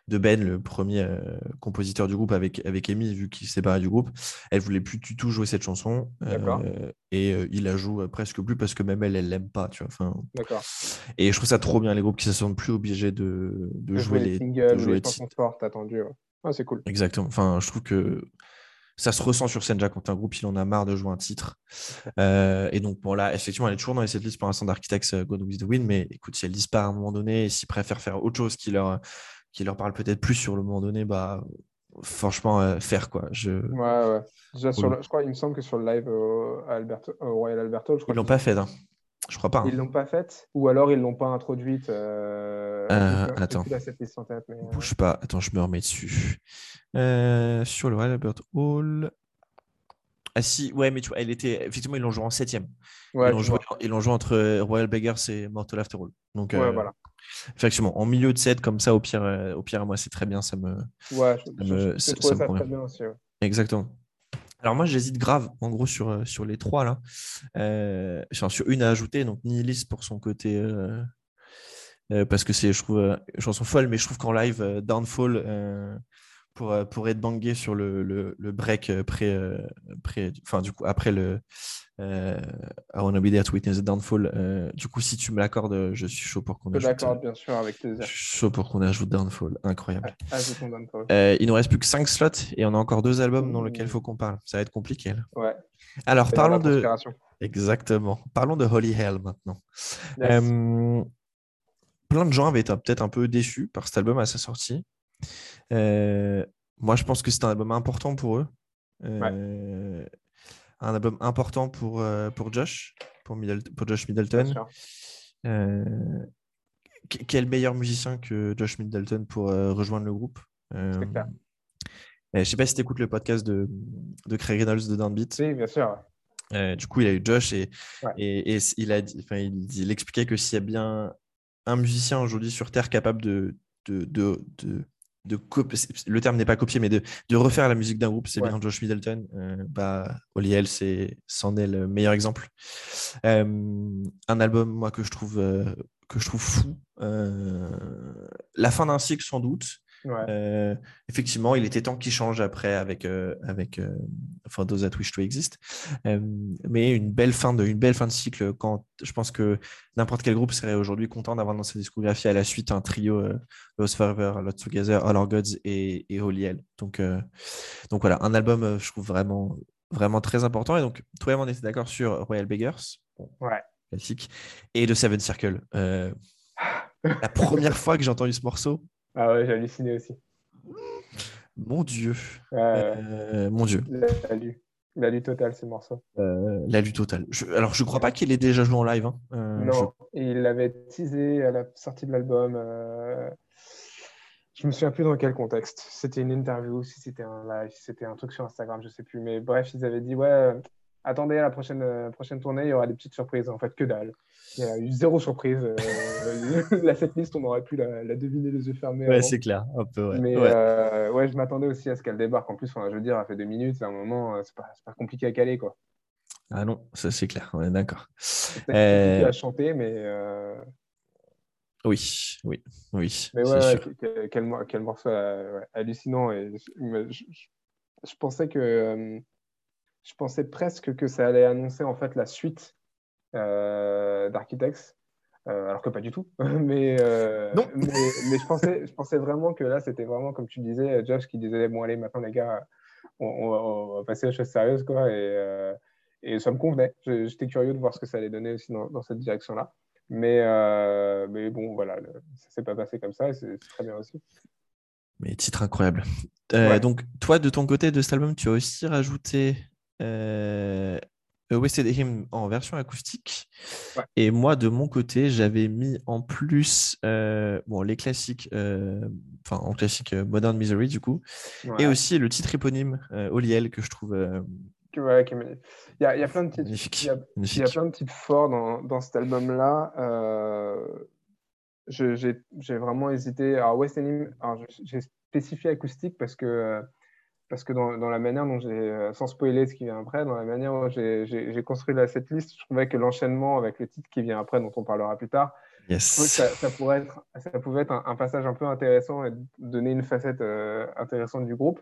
de Ben, le premier euh, compositeur du groupe avec, avec Amy, vu qu'il s'est séparé du groupe. Elle voulait plus du tout jouer cette chanson. Euh, et euh, il la joue presque plus parce que même elle, elle l'aime pas. Tu vois, enfin, et je trouve ça trop bien, les groupes qui se sentent plus obligés de, jouer, les, singles, de jouer les chansons fortes attendues. c'est cool. Exactement. Enfin, je trouve que ça se ressent sur scène déjà quand un groupe il en a marre de jouer un titre. et donc bon là, effectivement, elle est toujours dans les setlists pour l'instant d'Architects God with the Wind, mais écoute, si elle disparaît à un moment donné s'ils préfèrent faire autre chose qui leur qui leur parle peut-être plus sur le moment donné, bah franchement euh, faire quoi. Je... Ouais ouais. Déjà sur le... je crois, il me semble que sur le live au, Alberto, au Royal Alberto, je crois ils l'ont pas fait. Hein. Je crois pas. Hein. Ils l'ont pas faite ou alors ils l'ont pas introduite. Euh... Euh, attends. Bouge pas. Attends, je me remets dessus. Sur le Royal Albert Hall. Ah si, ouais, mais tu vois, elle était. Effectivement, ils l'ont joué en septième. Ouais, ils l'ont joué, entre Royal Beggars et Mortal After All. Donc, Ouais, euh, voilà. effectivement, en milieu de set, comme ça, au pire, euh, au pire, moi, c'est très bien. Ça me. Ouais, Ça je- me- j'ai ça- trouvé ça me ça convient. très bien aussi. ouais. Exactement. Alors moi, j'hésite grave, en gros, sur, euh, sur les trois là. Euh, sur une à ajouter, donc Nihilis pour son côté, euh, euh, parce que c'est, je trouve, euh, une chanson folle, mais je trouve qu'en live, euh, Downfall, euh, pour, euh, pour être bangé sur le, le, le break euh, près, euh, près, enfin, du coup, après le euh, I Wanna Be There to Witness the Downfall, euh, du coup, si tu me l'accordes, je suis chaud pour qu'on Je te ajoute. l'accorde, bien sûr, avec je suis chaud pour qu'on ajoute Downfall, incroyable. Ton Downfall. Euh, il nous reste plus que 5 slots et on a encore deux albums dans Ouh. lesquels il faut qu'on parle. Ça va être compliqué. là. Ouais. Alors, parlons de. Exactement. Parlons de Holy Hell maintenant. Yes. Plein de gens avaient été peut-être un peu déçus par cet album à sa sortie. Euh, moi, je pense que c'est un album important pour eux. Euh, Un album important pour, euh, pour Josh, pour, Middle- pour Josh Middleton. quel meilleur musicien que Josh Middleton pour rejoindre le groupe? Clair. euh, Je sais pas si tu écoutes le podcast de, de Craig Reynolds de Downbeat. Si, bien sûr. Euh, du coup, il a eu Josh et, Ouais. et, et il, a dit, enfin, il, dit- il expliquait que s'il y a bien un musicien aujourd'hui sur Terre capable de, de, de, de, de copier, le terme n'est pas copier, mais de, de refaire la musique d'un groupe, c'est Ouais. bien Josh Middleton. Euh, bah, c'est, c'en est le meilleur exemple. Euh, un album, moi, que je trouve, euh, que je trouve fou. La fin d'un cycle, sans doute. Ouais. Euh, effectivement, il était temps qu'il change après avec, euh, avec euh, For Those That Wish to Exist. Euh, mais une belle, fin de, une belle fin de cycle quand je pense que n'importe quel groupe serait aujourd'hui content d'avoir dans sa discographie à la suite un trio Lost Forever, Lost Together, All Our Gods et, et Holy Hell. Donc, donc voilà, un album, je trouve vraiment, vraiment très important. Et donc, toi et moi, on était d'accord sur Royal Beggars. Bon, Ouais. Classique. Et The Seven Circle. La première fois que j'ai entendu ce morceau, Ah ouais, j'ai halluciné aussi. mon Dieu. Euh, mon Dieu. Il a lu. Il a lu total ce morceau. Euh, la lutte totale. Je- alors, je crois pas qu'il ait déjà joué en live. hein. Euh, non, il l'avait teasé à la sortie de l'album. euh, Je me souviens plus dans quel contexte. C'était une interview, si c'était un live, si c'était un truc sur Instagram, je sais plus. Mais bref, ils avaient dit ouais, attendez à la prochaine, euh, prochaine tournée, il y aura des petites surprises. En fait, que dalle. Il y a eu zéro surprise. euh, la setlist, on aurait pu la, la deviner les yeux fermés. Ouais, c'est clair. Un peu, ouais. Mais Ouais. euh, ouais, je m'attendais aussi à ce qu'elle débarque. En plus, enfin, je veux dire, elle fait deux minutes, à un moment, euh, c'est pas, c'est pas compliqué à caler, quoi. Ah non, ça c'est clair. On est d'accord. C'est compliqué à chanter, mais, Oui, oui, oui. mais c'est ouais, sûr. quel, mor- quel morceau hallucinant. Et je, mais je- je- je pensais que je pensais presque que ça allait annoncer en fait la suite euh, d'Architects. euh, alors que pas du tout. mais, euh, Non. mais, mais je, pensais, je pensais vraiment que là, c'était vraiment comme tu disais, Josh qui disait Bon, allez, maintenant, les gars, on, on va- on va passer aux choses sérieuses. Quoi, et, euh, et ça me convenait. J'étais curieux de voir ce que ça allait donner aussi dans, dans cette direction-là. Mais, mais bon, voilà, le- ça s'est pas passé comme ça et c'est très bien aussi. Mais titre incroyable. Ouais. Donc, toi, de ton côté de cet album, tu as aussi rajouté euh, A Wasted Hymn en version acoustique. Ouais. Et moi, de mon côté, j'avais mis en plus euh, bon, les classiques, euh, enfin, en classique euh, Modern Misery, du coup, Ouais. et aussi le titre éponyme, euh, Hell, que je trouve euh, ouais. Il y a, il y a plein de titres. magnifique. Il y a, magnifique. il y a plein de titres forts dans, dans cet album-là. Euh, J'ai vraiment hésité. Alors, West je- j'ai spécifié acoustique parce que, parce que dans, dans la manière dont j'ai, euh, sans spoiler ce qui vient après, dans la manière dont j'ai j'ai- j'ai construit la setlist, je trouvais que l'enchaînement avec le titre qui vient après, dont on parlera plus tard, je que ça, ça pourrait être, ça pouvait être un, un passage un peu intéressant et donner une facette euh, intéressante du groupe.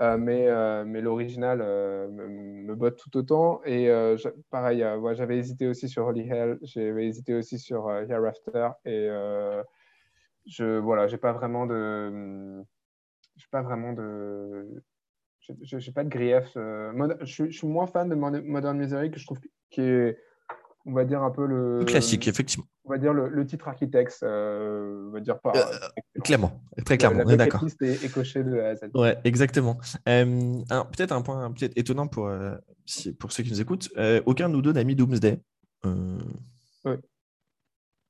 Euh, mais euh, mais l'original me, me botte tout autant. Et pareil, ouais, j'avais hésité aussi sur Holy Hell, j'avais hésité aussi sur Hereafter. Et je voilà, j'ai pas vraiment de. J'ai pas vraiment de. J'ai j'ai pas de grief. euh, je, suis- je moins fan de Mod- Modern Misery que je trouve qui est, on va dire, un peu le. Classique, effectivement. On va dire le, le titre Architects, euh, on va dire par. Euh, Clairement, très clairement, la on est d'accord. est, est cochée de A à Z. Ouais, exactement. Euh, peut-être un point peut-être étonnant pour, euh, si- pour ceux qui nous écoutent. euh, aucun de nous deux n'a mis Doomsday. Euh, Ouais.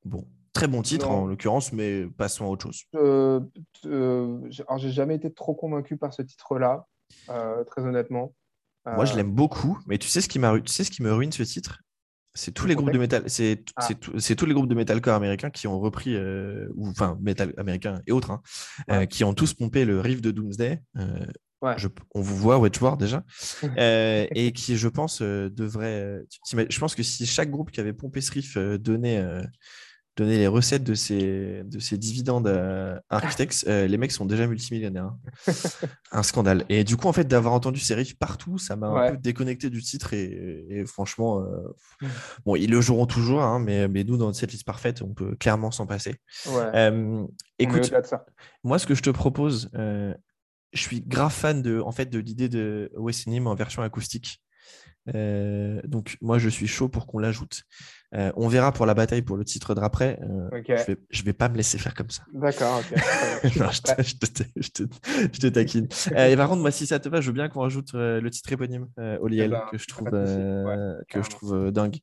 Bon, très bon titre Non. en l'occurrence, mais passons à autre chose. Euh, euh, alors, j'ai jamais été trop convaincu par ce titre-là, euh, très honnêtement. Moi, je l'aime beaucoup, mais tu sais ce qui, tu sais ce qui me ruine ce titre? C'est tous les groupes de métal, c'est ah. tous les groupes de metalcore américains qui ont repris, euh, ou enfin metal américain et autres, hein, euh, qui ont tous pompé le riff de Doomsday. Euh, on vous voit Wedgeward déjà, et qui, je pense, devrait. je pense que si chaque groupe qui avait pompé ce riff donnait donner les recettes de ces, de ces dividendes à Architects, euh, les mecs sont déjà multimillionnaires. Hein. un scandale. Et du coup, en fait, d'avoir entendu ces riffs partout, ça m'a un peu déconnecté du titre. Et, franchement, euh, bon, ils le joueront toujours, hein, mais, mais nous, dans cette liste parfaite, on peut clairement s'en passer. Euh, écoute, moi, ce que je te propose, je suis grave fan de, en fait, de l'idée de Wessenim en version acoustique. donc moi je suis chaud pour qu'on l'ajoute. Euh, on verra pour la bataille pour le titre d'après. Euh, je, vais, vais pas me laisser faire comme ça. D'accord, ok. je, te, taquine. Euh, et par contre, moi, si ça te va, je veux bien qu'on rajoute le titre éponyme, Oliel, eh ben, que je trouve, que je trouve dingue.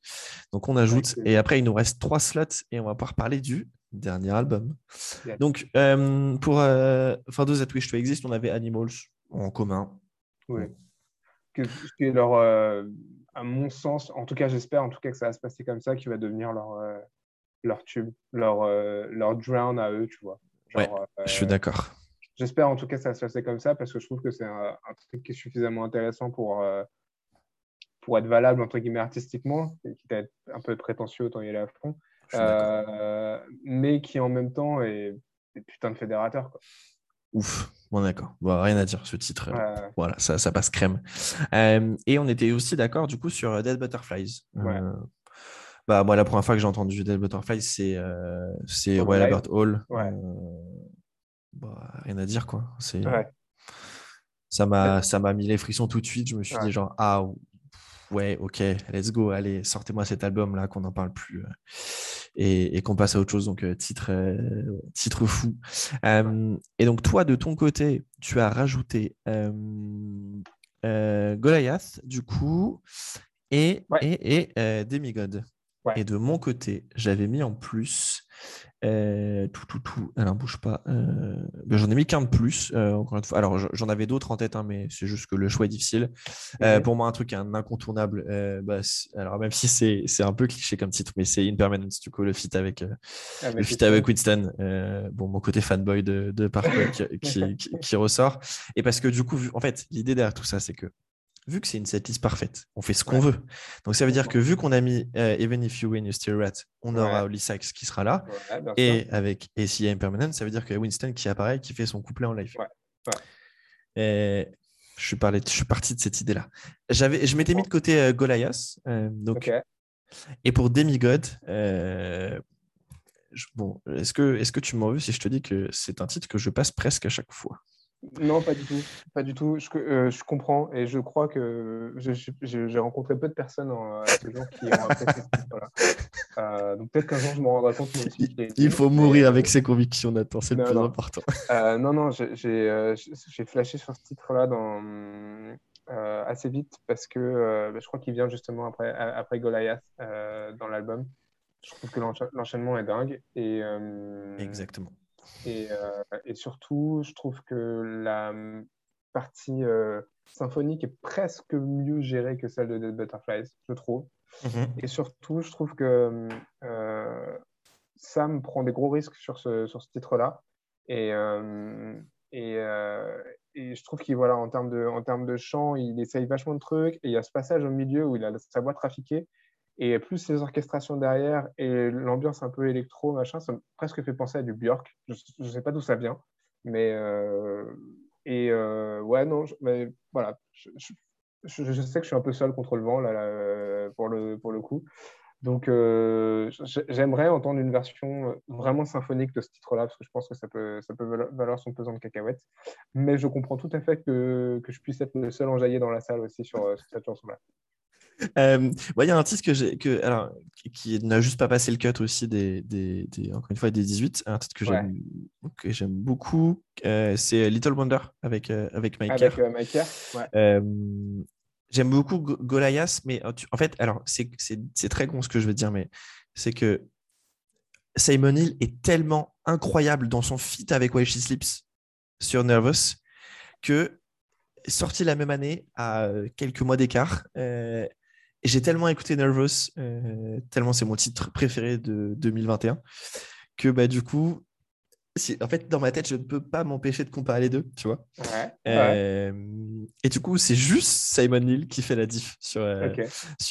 Donc on ajoute. Et après, il nous reste trois slots et on va pouvoir parler du dernier album. Donc, pour For Those That Wish to Exist, on avait Animals en commun. Oui. Que, que leur à mon sens, en tout cas, j'espère en tout cas que ça va se passer comme ça, qui va devenir leur, euh, leur tube, leur, euh, leur drown à eux, tu vois. ouais, je suis euh, d'accord. J'espère en tout cas que ça va se passer comme ça parce que je trouve que c'est un, truc qui est suffisamment intéressant pour, pour être valable, entre guillemets, artistiquement, et qui être un peu prétentieux, autant y aller à fond, mais qui en même temps est, est putain de fédérateur. Quoi. Ouf, bon d'accord. rien à dire, ce titre. Euh, voilà, ça, ça, passe crème. Euh, et on était aussi d'accord du coup sur euh, Dead Butterflies. bah, moi, la première fois que j'ai entendu Dead Butterflies, c'est c'est Royal Albert Hall. Bah, rien à dire quoi. C'est ça m'a ça m'a mis les frissons tout de suite. Je me suis dit genre ah ouais ok let's go allez sortez-moi cet album là qu'on n'en parle plus et, qu'on passe à autre chose. Donc, euh, titre, euh, titre fou. Euh, et donc, toi, de ton côté, tu as rajouté Goliath, du coup, et, et, et Demigod. Et de mon côté, j'avais mis en plus euh, tout, tout, tout. Alors, bouge pas. Euh, ben, j'en ai mis qu'un de plus, euh, encore une fois. Alors, j'en avais d'autres en tête, hein, mais c'est juste que le choix est difficile. pour moi, un truc un incontournable. Bah, alors, même si c'est un peu cliché comme titre, mais c'est Impermanence, du coup, le fit avec, le fit avec Winston. bon, mon côté fanboy de, de qui, qui, ressort. Et parce que, du coup, en fait, l'idée derrière tout ça, c'est que vu que c'est une setlist parfaite, on fait ce qu'on veut. Donc ça veut dire que vu qu'on a mis euh, Even If You Win, You Still Rat, on aura Oli Sykes qui sera là. et avec ACA Impermanent, ça veut dire que Winston qui apparaît, qui fait son couplet en live. Et je suis, parlé, je suis parti de cette idée-là. Je m'étais mis de côté euh, Goliath. Euh, donc, Et pour Demigod, bon, est-ce que, est -ce que tu m'en veux si je te dis que c'est un titre que je passe presque à chaque fois? Non, pas du tout. Pas du tout. Je, euh, je comprends et je crois que j'ai rencontré peu de personnes en, ce genre qui ont apprécié ce euh, donc peut-être qu'un jour je me rendrai compte. aussi, Il faut mourir avec ses convictions, Nathan. C'est le plus important. Euh, non, non, j'ai flashé sur ce titre-là dans assez vite parce que bah, je crois qu'il vient justement après, après Goliath dans l'album. Je trouve que l'enchaînement est dingue. Et, Exactement. Euh, et, surtout, je trouve que la hum, partie euh, symphonique est presque mieux gérée que celle de Dead Butterflies, je trouve. Mhm. Et surtout, je trouve que hum, euh, Sam prend des gros risques sur ce, sur ce titre-là. Et, hum, et, et, je trouve qu'il, voilà, en termes de, en termes de chant, il essaye vachement de trucs. Et il y a ce passage au milieu où il a sa voix trafiquée. Et plus les orchestrations derrière et l'ambiance un peu électro, machin, ça m'a presque fait penser à du Björk. Je ne sais pas d'où ça vient. Mais. Euh, et euh, ouais, non, mais voilà. Je, je, sais que je suis un peu seul contre le vent, là pour, le, pour le coup. Donc, euh, j'aimerais entendre une version vraiment symphonique de ce titre-là, parce que je pense que ça peut, ça peut valoir son pesant de cacahuètes. Mais je comprends tout à fait que, que je puisse être le seul enjaillé dans la salle aussi sur, sur cette chanson-là. Euh, il y a un titre que que, alors, qui n'a juste pas passé le cut aussi des, des, encore une fois des 18, un titre que j'aime beaucoup, euh, c'est Little Wonder avec, euh, avec Mike avec, ouais. J'aime beaucoup Goliath, mais en fait, alors c'est très con ce que je veux dire, mais c'est que Simon Hill est tellement incroyable dans son feat avec Why She Sleeps sur Nervous que sorti la même année, à quelques mois d'écart. Et j'ai tellement écouté Nervous, tellement c'est mon titre préféré de 2021, que bah, du coup, en fait, dans ma tête, je ne peux pas m'empêcher de comparer les deux, tu vois. Ouais, et du coup, c'est juste Simon Neil qui fait la diff sur,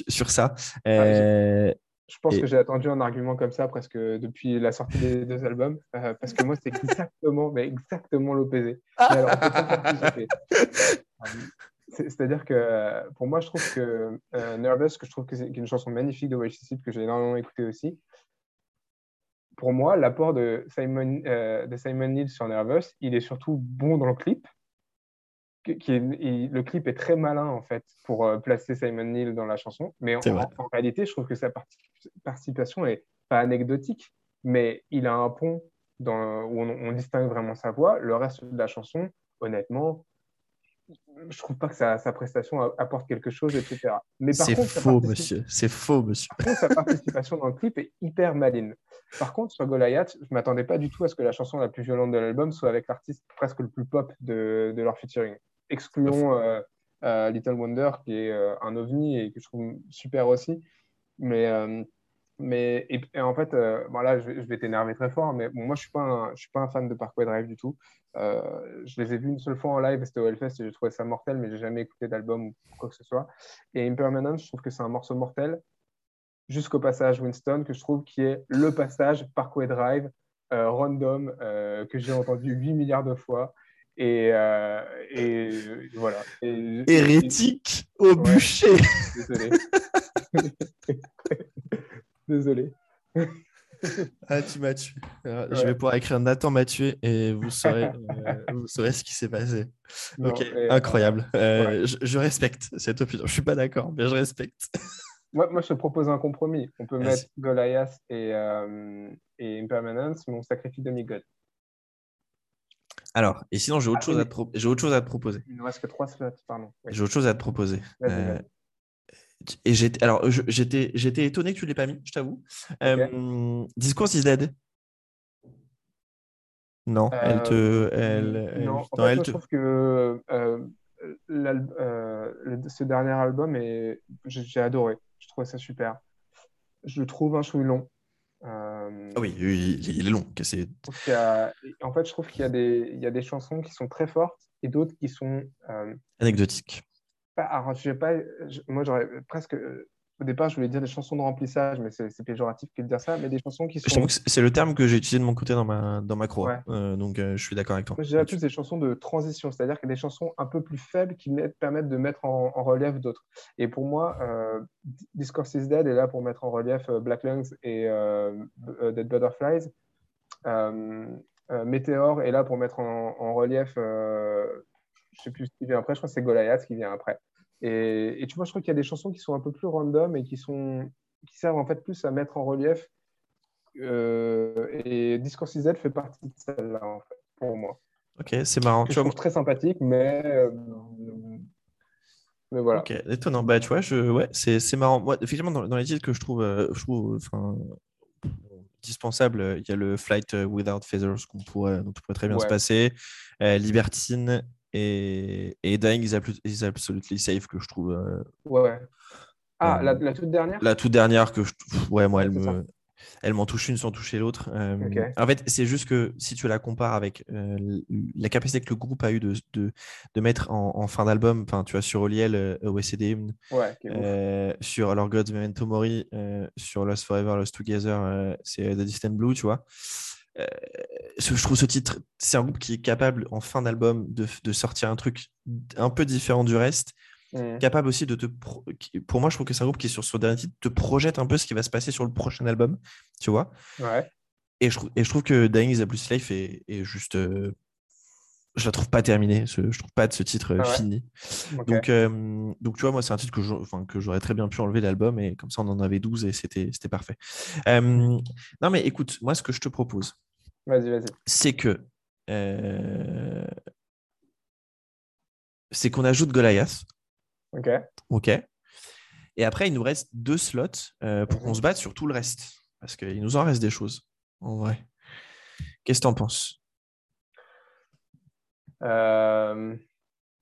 sur, ça. Ah, je pense que j'ai attendu un argument comme ça presque depuis la sortie des deux albums, euh, parce que moi, c'est exactement, mais exactement l'opposé. C'est-à-dire que pour moi, je trouve que euh, Nervous, que je trouve que c'est une chanson magnifique de Sleep que j'ai énormément écouté aussi. Pour moi, l'apport de Simon, euh, de Simon Neil sur Nervous, il est surtout bon dans le clip qui le clip est très malin en fait pour euh, placer Simon Neil dans la chanson, mais en, réalité, je trouve que sa participation est pas anecdotique, mais il a un pont dans, où on, distingue vraiment sa voix. Le reste de la chanson, honnêtement, je trouve pas que sa, prestation apporte quelque chose, etc. Mais c'est faux, monsieur. C'est faux, monsieur. Par contre, sa participation dans le clip est hyper maline. Par contre, sur Goliath, je m'attendais pas du tout à ce que la chanson la plus violente de l'album soit avec l'artiste presque le plus pop de, de leur featuring excluons euh, euh, Little Wonder, qui est euh, un ovni et que je trouve super aussi. Mais, mais et, en fait, voilà, je vais, t'énerver très fort, mais moi, je ne suis, pas un fan de Parkway Drive du tout. je les ai vus une seule fois en live, c'était au Hellfest, et j'ai trouvé ça mortel, mais j'ai jamais écouté d'album ou quoi que ce soit. Et Impermanence, je trouve que c'est un morceau mortel, jusqu'au passage Winston, que je trouve qui est le passage Parkway Drive random que j'ai entendu 8 milliards de fois et, euh, et voilà. Hérétique au bûcher. Désolé. Désolé. ah, tu m'as tué. Je vais pouvoir écrire Nathan m'a tué et vous saurez, euh, vous saurez ce qui s'est passé. ok, incroyable. Euh, je, respecte cette opinion. Je suis pas d'accord, mais je respecte. moi, moi, je te propose un compromis. On peut mettre Goliath et, et Impermanence, mais on sacrifie Demigod. Alors, et sinon, j'ai autre, chose à te j'ai autre chose à te proposer. Il ne reste que trois slots, pardon. J'ai autre chose à te proposer. Euh, et j'étais, alors, j'étais, j'étais étonné que tu ne l'aies pas mis, je t'avoue. Euh, Discourse is dead. Non, elle te. Euh, elle, non, en fait, je trouve que ce dernier album, est... j'ai adoré. Je trouvais ça super. Je le trouve un chouille long. Euh, ah oui, il, est long. en fait, je trouve qu'il y, a des... il y a des chansons qui sont très fortes et d'autres qui sont euh, anecdotiques. Alors, je pas... Moi, j'aurais presque au départ, je voulais dire des chansons de remplissage, mais c'est péjoratif que de dire ça, mais des chansons qui sont. C'est le terme que j'ai utilisé de mon côté dans ma, dans ma croix. Euh, donc, euh, je suis d'accord avec toi. Moi, je dirais plus des chansons de transition, c'est-à-dire que des chansons un peu plus faibles qui permettent de mettre en, relief d'autres. Et pour moi, euh, Discourse is Dead est là pour mettre en relief Black Lungs et Dead Butterflies. Meteor est là pour mettre en, en relief, je sais plus ce qui vient après, je crois que c'est Goliath qui vient après. Et, tu vois, je crois qu'il y a des chansons qui sont un peu plus random et qui, sont, qui servent en fait plus à mettre en relief. Euh, et Discourse Z fait partie de celle-là, en fait, pour moi. Ok, c'est marrant. Je trouve très sympathique, mais, euh, mais voilà. Ok, étonnant. Bah, tu vois, je... ouais, c'est marrant. Moi, effectivement, dans, les titres que je trouve, euh, je trouve enfin, indispensable, il y a le Flight Without Feathers qu'on pourrait, dont pourrait très bien se passer, Libertine et, et Dying is, Absolutely Safe que je trouve. Euh, ouais, Ah, la, la, toute dernière? La toute dernière que je. Ouais, moi, elle me. Elle m'en touche une sans toucher l'autre. Euh, en fait, c'est juste que si tu la compares avec euh, la capacité que le groupe a eu de, de, de mettre en, en fin d'album, enfin, tu vois, sur Oliel, OSD, ouais, sur Lord Gods Memento Mori, sur Lost Forever, Lost Together, c'est The Distant Blue, tu vois. Euh, je trouve ce titre, c'est un groupe qui est capable en fin d'album de, sortir un truc un peu différent du reste. Mmh. Capable aussi de te. Pour moi, je trouve que c'est un groupe qui, sur son dernier titre, te projette un peu ce qui va se passer sur le prochain album. Tu vois Et, je, et je trouve que Dying is a Plus Life est, juste. Euh, je la trouve pas terminée. Je trouve pas de ce titre euh, fini. Donc, donc, tu vois, moi, c'est un titre que j'aurais très bien pu enlever l'album et comme ça, on en avait 12 et c'était parfait. non, mais écoute, moi, ce que je te propose, c'est que euh, c'est qu'on ajoute Goliath. Ok. Ok. Et après, il nous reste deux slots euh, pour qu'on mhm. se batte sur tout le reste. Parce qu'il nous en reste des choses, en vrai. Qu'est-ce que tu en penses? Euh,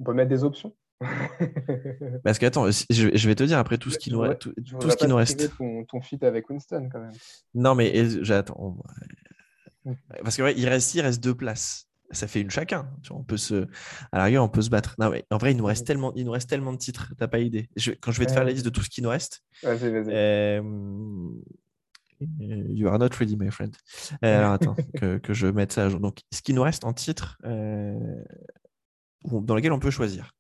On peut mettre des options. Parce que attends, je, vais te dire après tout ce qui nous, tout, tout ce qui nous reste. Ton, ton fit avec Winston quand même. Non mais j'attends. Mm. Parce que il reste, il reste deux places. Ça fait une chacun. On peut se, à la rigueur, on peut se battre. Non, mais en vrai, il nous reste mm. tellement, il nous reste tellement de titres. T'as pas idée. quand je vais te faire la liste de tout ce qui nous reste. Vas-y, vas-y. Euh, you are not ready, my friend. Euh, alors attends, que, que, je mette ça à jour. Donc, ce qui nous reste en titre, euh, dans lequel on peut choisir.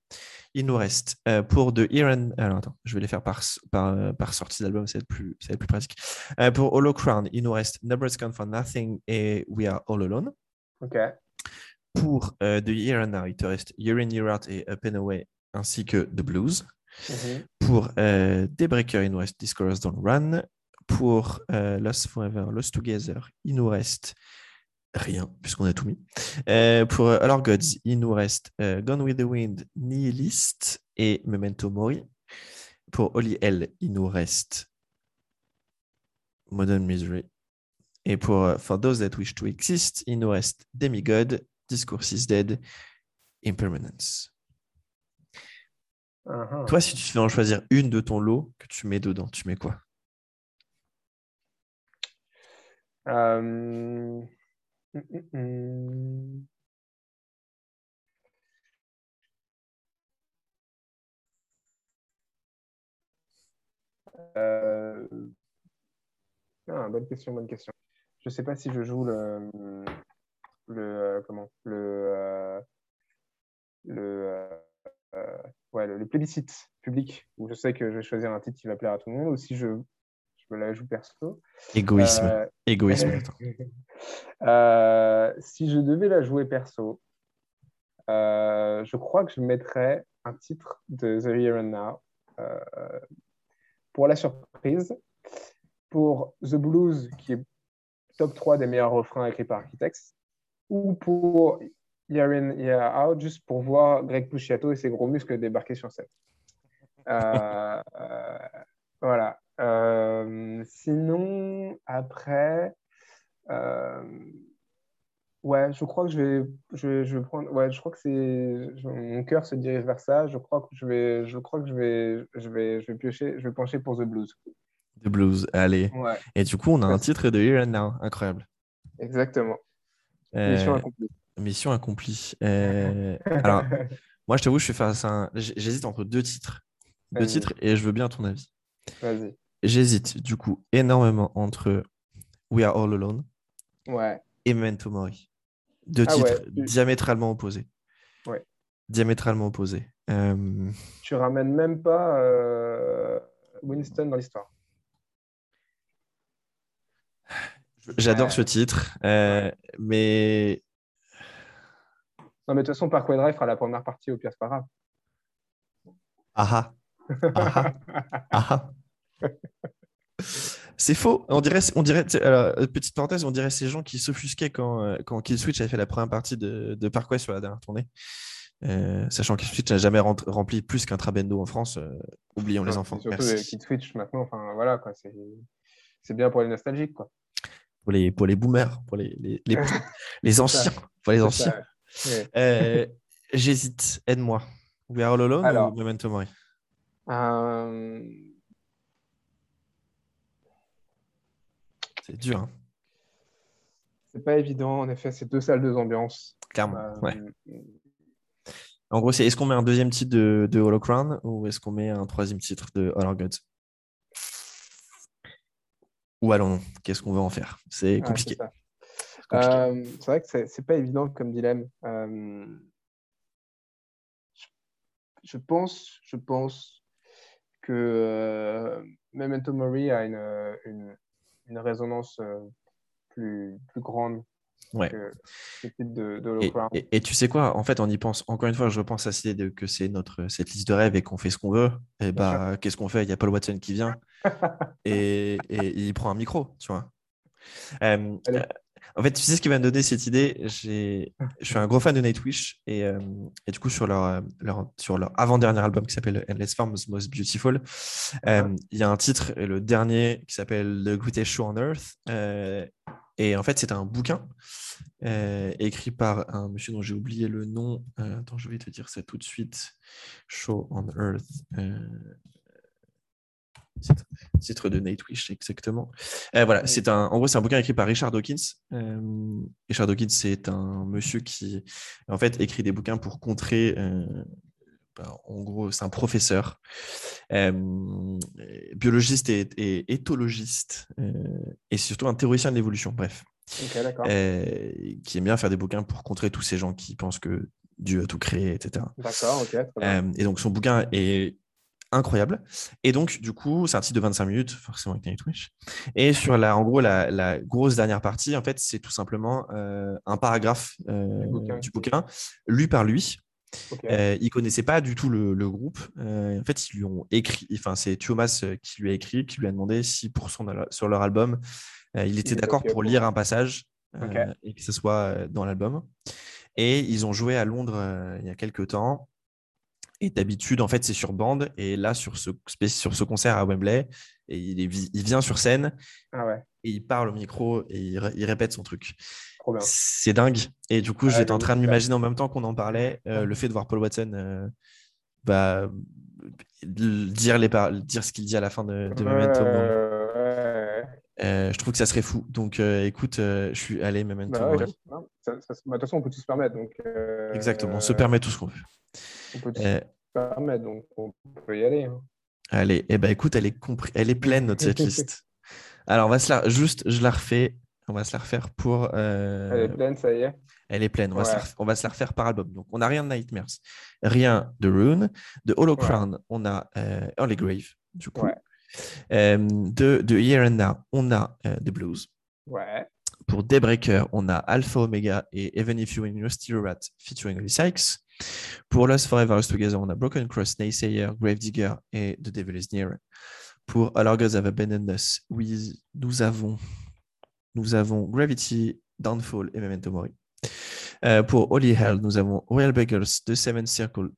Il nous reste euh, pour The Iron. Alors attends, je vais les faire par, par, par sortie d'album, ça va être plus, ça va être plus pratique. Euh, pour Hollow Crown, il nous reste Numbers Count for Nothing et We Are All Alone. Ok. Pour euh, The Now, il te reste You're in, You're Out et Up and Away, ainsi que The Blues. Mm-hmm. Pour Daybreaker, il nous reste Discourse Don't Run. Pour Lost Forever, Lost Together, il nous reste rien, puisqu'on a tout mis. Euh, pour alors Gods, il nous reste euh, Gone with the Wind, Nihilist et Memento Mori. Pour Oli L, il nous reste Modern Misery. Et pour euh, For Those That Wish to Exist, il nous reste Demigod, Discourse is Dead, Impermanence. Uh-huh. Toi, si tu fais en choisir une de ton lot que tu mets dedans, tu mets quoi? Mmh, mmh, mmh. Euh, ah, bonne question, bonne question. Je ne sais pas si je joue le, le euh, comment le euh, le, ouais, le, plébiscite public où je sais que je vais choisir un titre qui va plaire à tout le monde ou si je, je me la joue perso. Égoïsme. Égoïsme. Euh, si je devais la jouer perso, euh, je crois que je mettrais un titre de The Here and Now euh, pour la surprise, pour The Blues, qui est top 3 des meilleurs refrains écrits par Architects, ou pour Year In, Year Out, juste pour voir Greg Puciato et ses gros muscles débarquer sur scène. voilà. Sinon, après, euh, ouais, je crois que je vais, je, je vais prendre. Ouais, je crois que c'est mon cœur se dirige vers ça. Je crois que je vais, je crois que je vais, je vais, je vais piocher, je vais pencher pour The Blues. The Blues, allez. Et du coup, on a un titre de Here and Now, incroyable. Exactement. Euh, mission accomplie. Mission accomplie. Euh, alors, moi, je t'avoue, je suis face à un... J'hésite entre deux titres. Deux titres, et je veux bien ton avis. Vas-y. J'hésite, du coup, énormément entre We Are All Alone Ouais. Et Memento Mori. Deux ah titres diamétralement opposés. Ouais. Diamétralement opposés. Euh... Tu ramènes même pas euh, Winston dans l'histoire. J'adore ce titre, euh, mais. Non, mais de toute façon, Parkway Drive fera la première partie au pire, c'est pas grave. Ah ah. Ah ah. C'est faux. On dirait, on dirait alors, euh, petite parenthèse, on dirait ces gens qui s'offusquaient quand, euh, quand Kill Switch avait fait la première partie de, de Parkway sur la dernière tournée. Euh, sachant que Switch n'a jamais rempli plus qu'un Trabendo en France, oublions les enfants. Surtout Kill Switch maintenant, enfin voilà, quoi, c'est bien pour les nostalgiques. Quoi. Pour, les, pour les boomers, pour les, les, les, anciens. Pour les anciens. J'hésite, aide-moi. We Are All Alone ou Memento Mori? C'est dur. Hein. C'est pas évident, en effet, c'est deux salles, deux ambiances. Clairement, euh, ouais. En gros, c'est est-ce qu'on met un deuxième titre de, de Hollow Crown ou est-ce qu'on met un troisième titre de All Our Gods? Ou allons, qu'est-ce qu'on veut en faire? C'est compliqué. Euh, c'est vrai que c'est pas évident comme dilemme. Euh, je pense, je pense que Memento Mori a une, une résonance euh, plus, plus grande ouais. que de, de et, et, tu sais quoi, en fait, on y pense. Encore une fois, je pense à cette idée que c'est notre cette liste de rêves et qu'on fait ce qu'on veut. Et bah, qu'est-ce qu'on fait? Il y a Paul Watson qui vient et, et, il prend un micro, tu vois. Euh, en fait, tu sais ce qui m'a donné cette idée? Je suis un gros fan de Nightwish et, euh, et du coup, sur leur, leur sur leur avant-dernier album qui s'appelle Endless Farms Most Beautiful, euh, il y a un titre, le dernier, qui s'appelle The Greatest Show on Earth. Euh, Et en fait, c'est un bouquin écrit par un monsieur dont j'ai oublié le nom. attends, je vais te dire ça tout de suite. Show on Earth. Titre, de Nightwish, exactement. voilà, c'est un, en gros, c'est un bouquin écrit par Richard Dawkins. Richard Dawkins, c'est un monsieur qui, en fait, écrit des bouquins pour contrer bah, en gros, c'est un professeur, biologiste et, éthologiste, et surtout un théoricien de l'évolution, bref. qui aime bien faire des bouquins pour contrer tous ces gens qui pensent que Dieu a tout créé, etc. D'accord, ok. et donc, son bouquin est incroyable. Et donc, du coup, c'est un titre de 25 minutes, forcément avec Nightwish. Et sur la, en gros, la, grosse dernière partie, en fait, c'est tout simplement un paragraphe du bouquin lu par lui Okay. Euh, il connaissait pas du tout le, groupe. Euh, en fait, ils lui ont écrit. Enfin, c'est Thomas euh, qui lui a écrit, qui lui a demandé si pour son, sur leur album, il était d'accord pour lire un passage et que ce soit dans l'album. Et ils ont joué à Londres il y a quelques temps. Et d'habitude, en fait, c'est sur bande. Et là, sur ce, sur ce concert à Wembley, et il, il vient sur scène ah et il parle au micro et il, il répète son truc. C'est dingue. Et du coup, Ouais, j'étais en train de m'imaginer en même temps qu'on en parlait, euh, le fait de voir Paul Watson euh, bah, dire, les dire ce qu'il dit à la fin de, de Memento. Euh. Euh, je trouve que ça serait fou. Donc, euh, écoute, je suis allé Memento Bah ouais, Mori. non, ça- ça- De toute façon, on peut tout se permettre. Donc, Exactement. On se permet tout ce qu'on veut. On peut Euh, se permettre, donc on peut y aller. hein. allez, eh ben, écoute, elle est, elle est pleine, notre setlist. Alors, on va se la... juste, je la refais. On va se la refaire pour. euh, Elle est pleine, ça y est. Elle est pleine. On, va se Ouais. la on va se la refaire par album. Donc, on n'a rien de Nightmares, rien de Rune. De Hollow Ouais. Crown, on a euh, Early Grave, du coup. Ouais. Euh, de, de Here and Now, on a euh, The Blues. Ouais. Pour Daybreaker, on a Alpha Omega et Even If You Win Your Steel Rat featuring Holly Sykes. Pour Lost Forever Us Together, on a Broken Cross, Naysayer, Gravedigger et The Devil is Near. Pour All Our Have Abandoned Us, nous avons, Gravity, Downfall et Memento Mori. Euh, pour Holy Hell, nous avons Royal Beggars, The Seven Circle,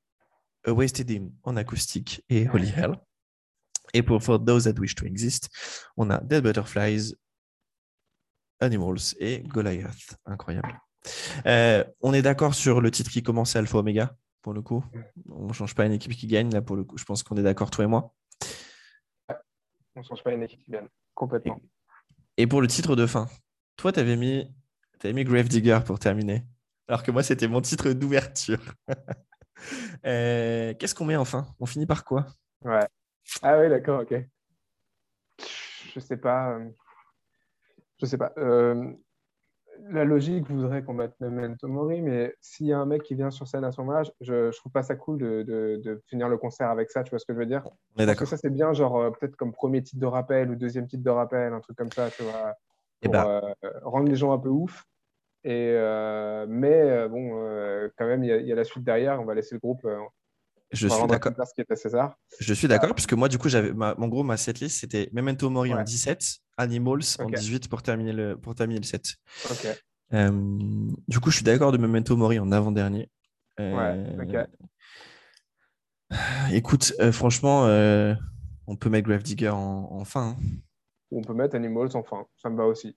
A Wasted Hymn en acoustique et Holy Hell. Et pour For Those That Wish to Exist, on a Dead Butterflies, Animals et Goliath. Incroyable. Euh, on est d'accord sur le titre qui commence Alpha Omega, pour le coup. On ne change pas une équipe qui gagne, là, pour le coup. Je pense qu'on est d'accord, toi et moi. On ne change pas une équipe qui gagne. Complètement. Et pour le titre de fin, toi, tu avais mis, t'avais mis Gravedigger pour terminer. Alors que moi, c'était mon titre d'ouverture. Euh, Qu'est-ce qu'on met enfin On finit par quoi? Ouais. Ah oui, d'accord, ok. Je sais pas. euh, Je sais pas. Euh, La logique voudrait qu'on mette Memento Mori, mais s'il y a un mec qui vient sur scène à ce moment-là, je, je trouve pas ça cool de, de- de finir le concert avec ça, tu vois ce que je veux dire? Pense que d'accord. ça, c'est bien, genre, euh, peut-être comme premier titre de rappel ou deuxième titre de rappel, un truc comme ça, tu vois, Eh pour euh, rendre les gens un peu ouf. Et, euh, mais bon, euh, quand même, il y, a- il y a la suite derrière. On va laisser le groupe. je suis d'accord. qui à César. Je suis d'accord, puisque moi, du coup, j'avais, ma- en gros, ma setlist, c'était Memento Mori en Ouais. 17, Animals en Ok. 18 pour terminer le, pour terminer le set. Euh, du coup, je suis d'accord de Memento Mori en avant-dernier. Euh, ok. Écoute, euh, franchement, on peut mettre Gravedigger en, en fin. hein. On peut mettre Animals enfin, ça me va aussi.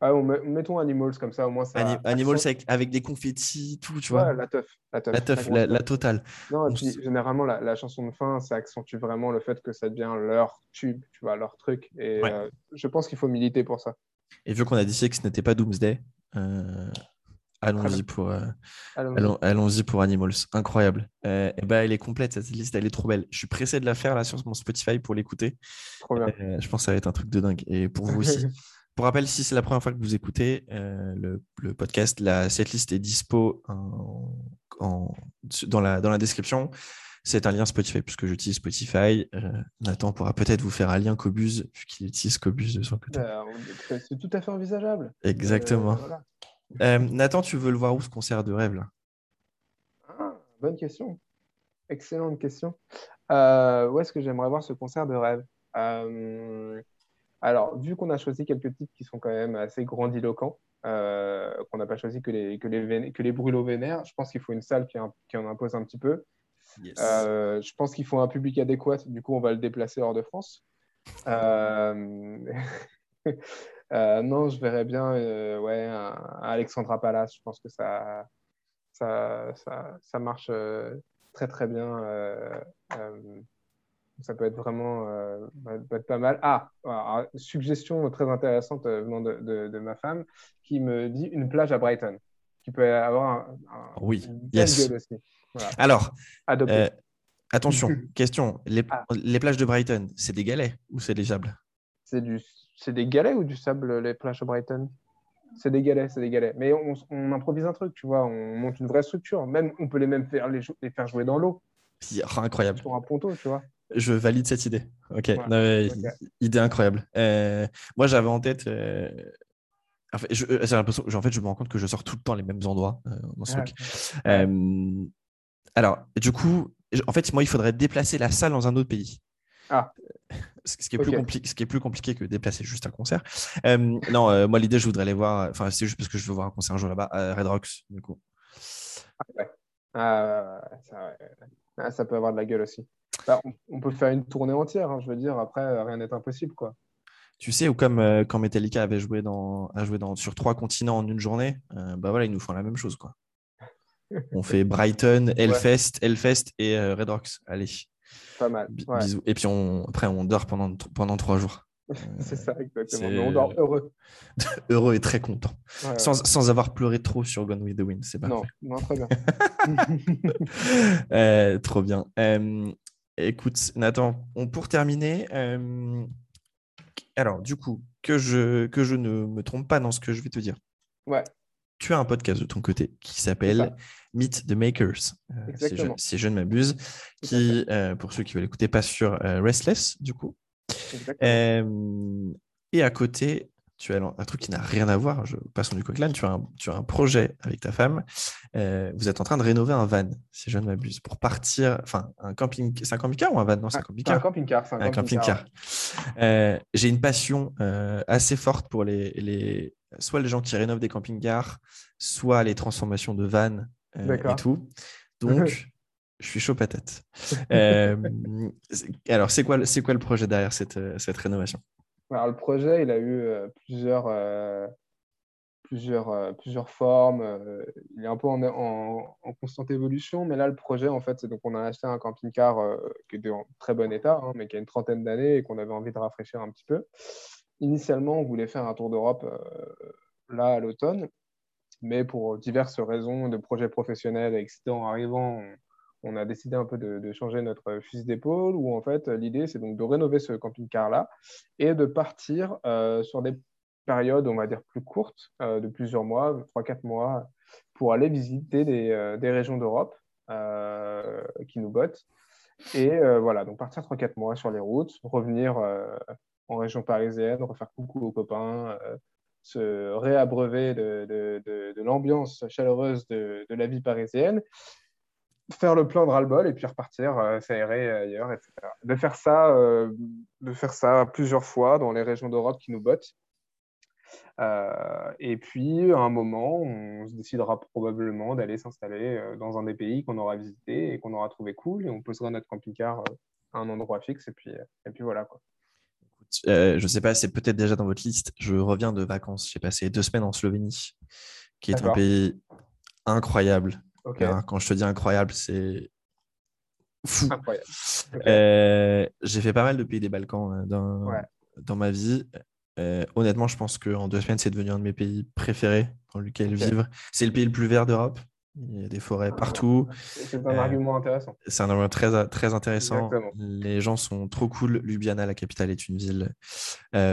Ah, on met- mettons Animals comme ça, au moins ça. Ani- Animals avec, avec des confettis, tout, tu vois. Ouais, la teuf. La teuf. la teuf, la, totale. Non, et puis généralement, la, la chanson de fin, ça accentue vraiment le fait que ça devient leur tube, tu vois, leur truc. Et Ouais. euh, je pense qu'il faut militer pour ça. Et vu qu'on a dit que ce n'était pas Doomsday, euh, allons-y pour, euh, allons, allons-y pour Animals. Incroyable. Et ben, elle est complète, cette liste, elle est trop belle. Je suis pressé de la faire là sur mon Spotify pour l'écouter. Je pense que ça va être un truc de dingue. Et pour vous aussi. Pour rappel, si c'est la première fois que vous écoutez euh, le, le podcast, la setlist est dispo en- en- dans, la, dans la description. C'est un lien Spotify, puisque j'utilise Spotify. Euh, Nathan pourra peut-être vous faire un lien Cobus, vu qu'il utilise Cobus de son côté. C'est tout à fait envisageable. Exactement. Euh, voilà. Nathan, tu veux le voir où ce concert de rêve là? Ah, bonne question. Excellente question. Euh, où est-ce que j'aimerais voir ce concert de rêve? Euh, alors, vu qu'on a choisi quelques titres qui sont quand même assez grandiloquents, euh, qu'on n'a pas choisi que les, que les, vén- que les brûlots vénères, je pense qu'il faut une salle qui, en- qui en impose un petit peu. Euh, je pense qu'il faut un public adéquat, du coup, on va le déplacer hors de France. Euh, non, je verrais bien ouais, un, Alexandra Palace. Je pense que ça, ça, ça, marche très très bien. Ça peut être vraiment peut être pas mal. Ah, suggestion très intéressante venant de, de, ma femme qui me dit une plage à Brighton qui peut avoir un, oui, yes. aussi. Alors, euh, attention, question. Les, ah. les, plages de Brighton, c'est des galets ou c'est des sables? C'est du, des galets ou du sable, les plages de Brighton? C'est des galets, c'est des galets. Mais on, improvise un truc, tu vois, on monte une vraie structure. Même, on peut les même faire, les, faire jouer dans l'eau. incroyable. Sur un ponton, tu vois. Je valide cette idée. Ok, idée incroyable. Euh, moi, j'avais en tête euh, en fait, je, euh, en fait, je me rends compte que je sors tout le temps les mêmes endroits euh, dans ce truc. Alors, du coup, en fait, moi, il faudrait déplacer la salle dans un autre pays. Ah. Ce qui, est plus compliqué, ce qui est plus compliqué que déplacer juste un concert. non, moi, l'idée, je voudrais aller voir. Enfin, c'est juste parce que je veux voir un concert un jour là-bas à Red Rocks, du coup. Ah, ça, ah, ça, peut avoir de la gueule aussi. Bah, on, peut faire une tournée entière, hein, je veux dire. Après, rien n'est impossible, quoi. Tu sais, ou comme euh, quand Metallica avait joué, dans, a joué dans, sur trois continents en une journée, euh, bah voilà, ils nous font la même chose. Quoi. On fait Brighton, Hellfest, Hellfest et euh, Red Rocks. Allez. Pas mal. Bisous. Et puis on, après, on dort pendant, pendant trois jours. c'est ça, exactement. Mais on dort heureux. heureux et très content. sans, sans, avoir pleuré trop sur Gone with the Wind. C'est pas Non, non, très bien. trop bien. Écoute, Nathan, on, pour terminer, alors, du coup, que je, que je ne me trompe pas dans ce que je vais te dire. Ouais. Tu as un podcast de ton côté qui s'appelle Meet the Makers, euh, si, je, ne m'abuse, qui, euh, pour ceux qui veulent écouter, passe sur euh, Restless, du coup. et à côté, tu as un truc qui n'a rien à voir, je passe du coq tu as, un, tu as un projet avec ta femme, euh, vous êtes en train de rénover un van, si je ne m'abuse, pour partir, enfin, un camping, c'est un camping-car ou un van? Non, c'est un camping-car. Un camping-car, un, camping-car. Euh, j'ai une passion euh, assez forte pour les, les, soit les gens qui rénovent des camping-cars, soit les transformations de van et tout. Donc, je suis chaud patate. alors, c'est quoi, quoi le projet derrière cette, cette rénovation? Le projet, il a eu euh, plusieurs, euh, plusieurs, euh, plusieurs formes. il est un peu en, en, constante évolution, mais là, le projet, en fait, c'est donc on a acheté un camping-car qui est en très bon état, hein, mais qui a une trentaine d'années et qu'on avait envie de rafraîchir un petit peu. Initialement, on voulait faire un tour d'Europe là à l'automne, mais pour diverses raisons de projets professionnels. En arrivant, on a décidé un peu de, changer notre fusil d'épaule, où en fait l'idée c'est donc de rénover ce camping-car-là et de partir euh, sur des périodes, on va dire, plus courtes, euh, de plusieurs mois, 3-4 mois, pour aller visiter des, euh, régions d'Europe qui nous bottent. Et voilà, donc partir 3-4 mois sur les routes, revenir en région parisienne, refaire coucou aux copains, se réabreuver de, de l'ambiance chaleureuse de, la vie parisienne faire le plein de ras-le-bol et puis repartir euh, s'aérer ailleurs, etc. De faire ça, euh, de faire ça plusieurs fois dans les régions d'Europe qui nous bottent. Euh, et puis, à un moment, on se décidera probablement d'aller s'installer dans un des pays qu'on aura visité et qu'on aura trouvé cool, et on posera notre camping-car à un endroit fixe, et puis, et puis voilà. Quoi. je ne sais pas, c'est peut-être déjà dans votre liste. Je reviens de vacances. J'ai passé deux semaines en Slovénie, qui est un pays incroyable, quand je te dis incroyable, c'est fou. Euh, j'ai fait pas mal de pays des Balkans euh, dans, dans ma vie. Euh, honnêtement, je pense qu'en deux semaines, c'est devenu un de mes pays préférés dans lequel vivre. C'est le pays le plus vert d'Europe. Il y a des forêts partout. C'est un argument intéressant. C'est un argument très, très intéressant. Les gens sont trop cool. Ljubljana, la capitale, est une ville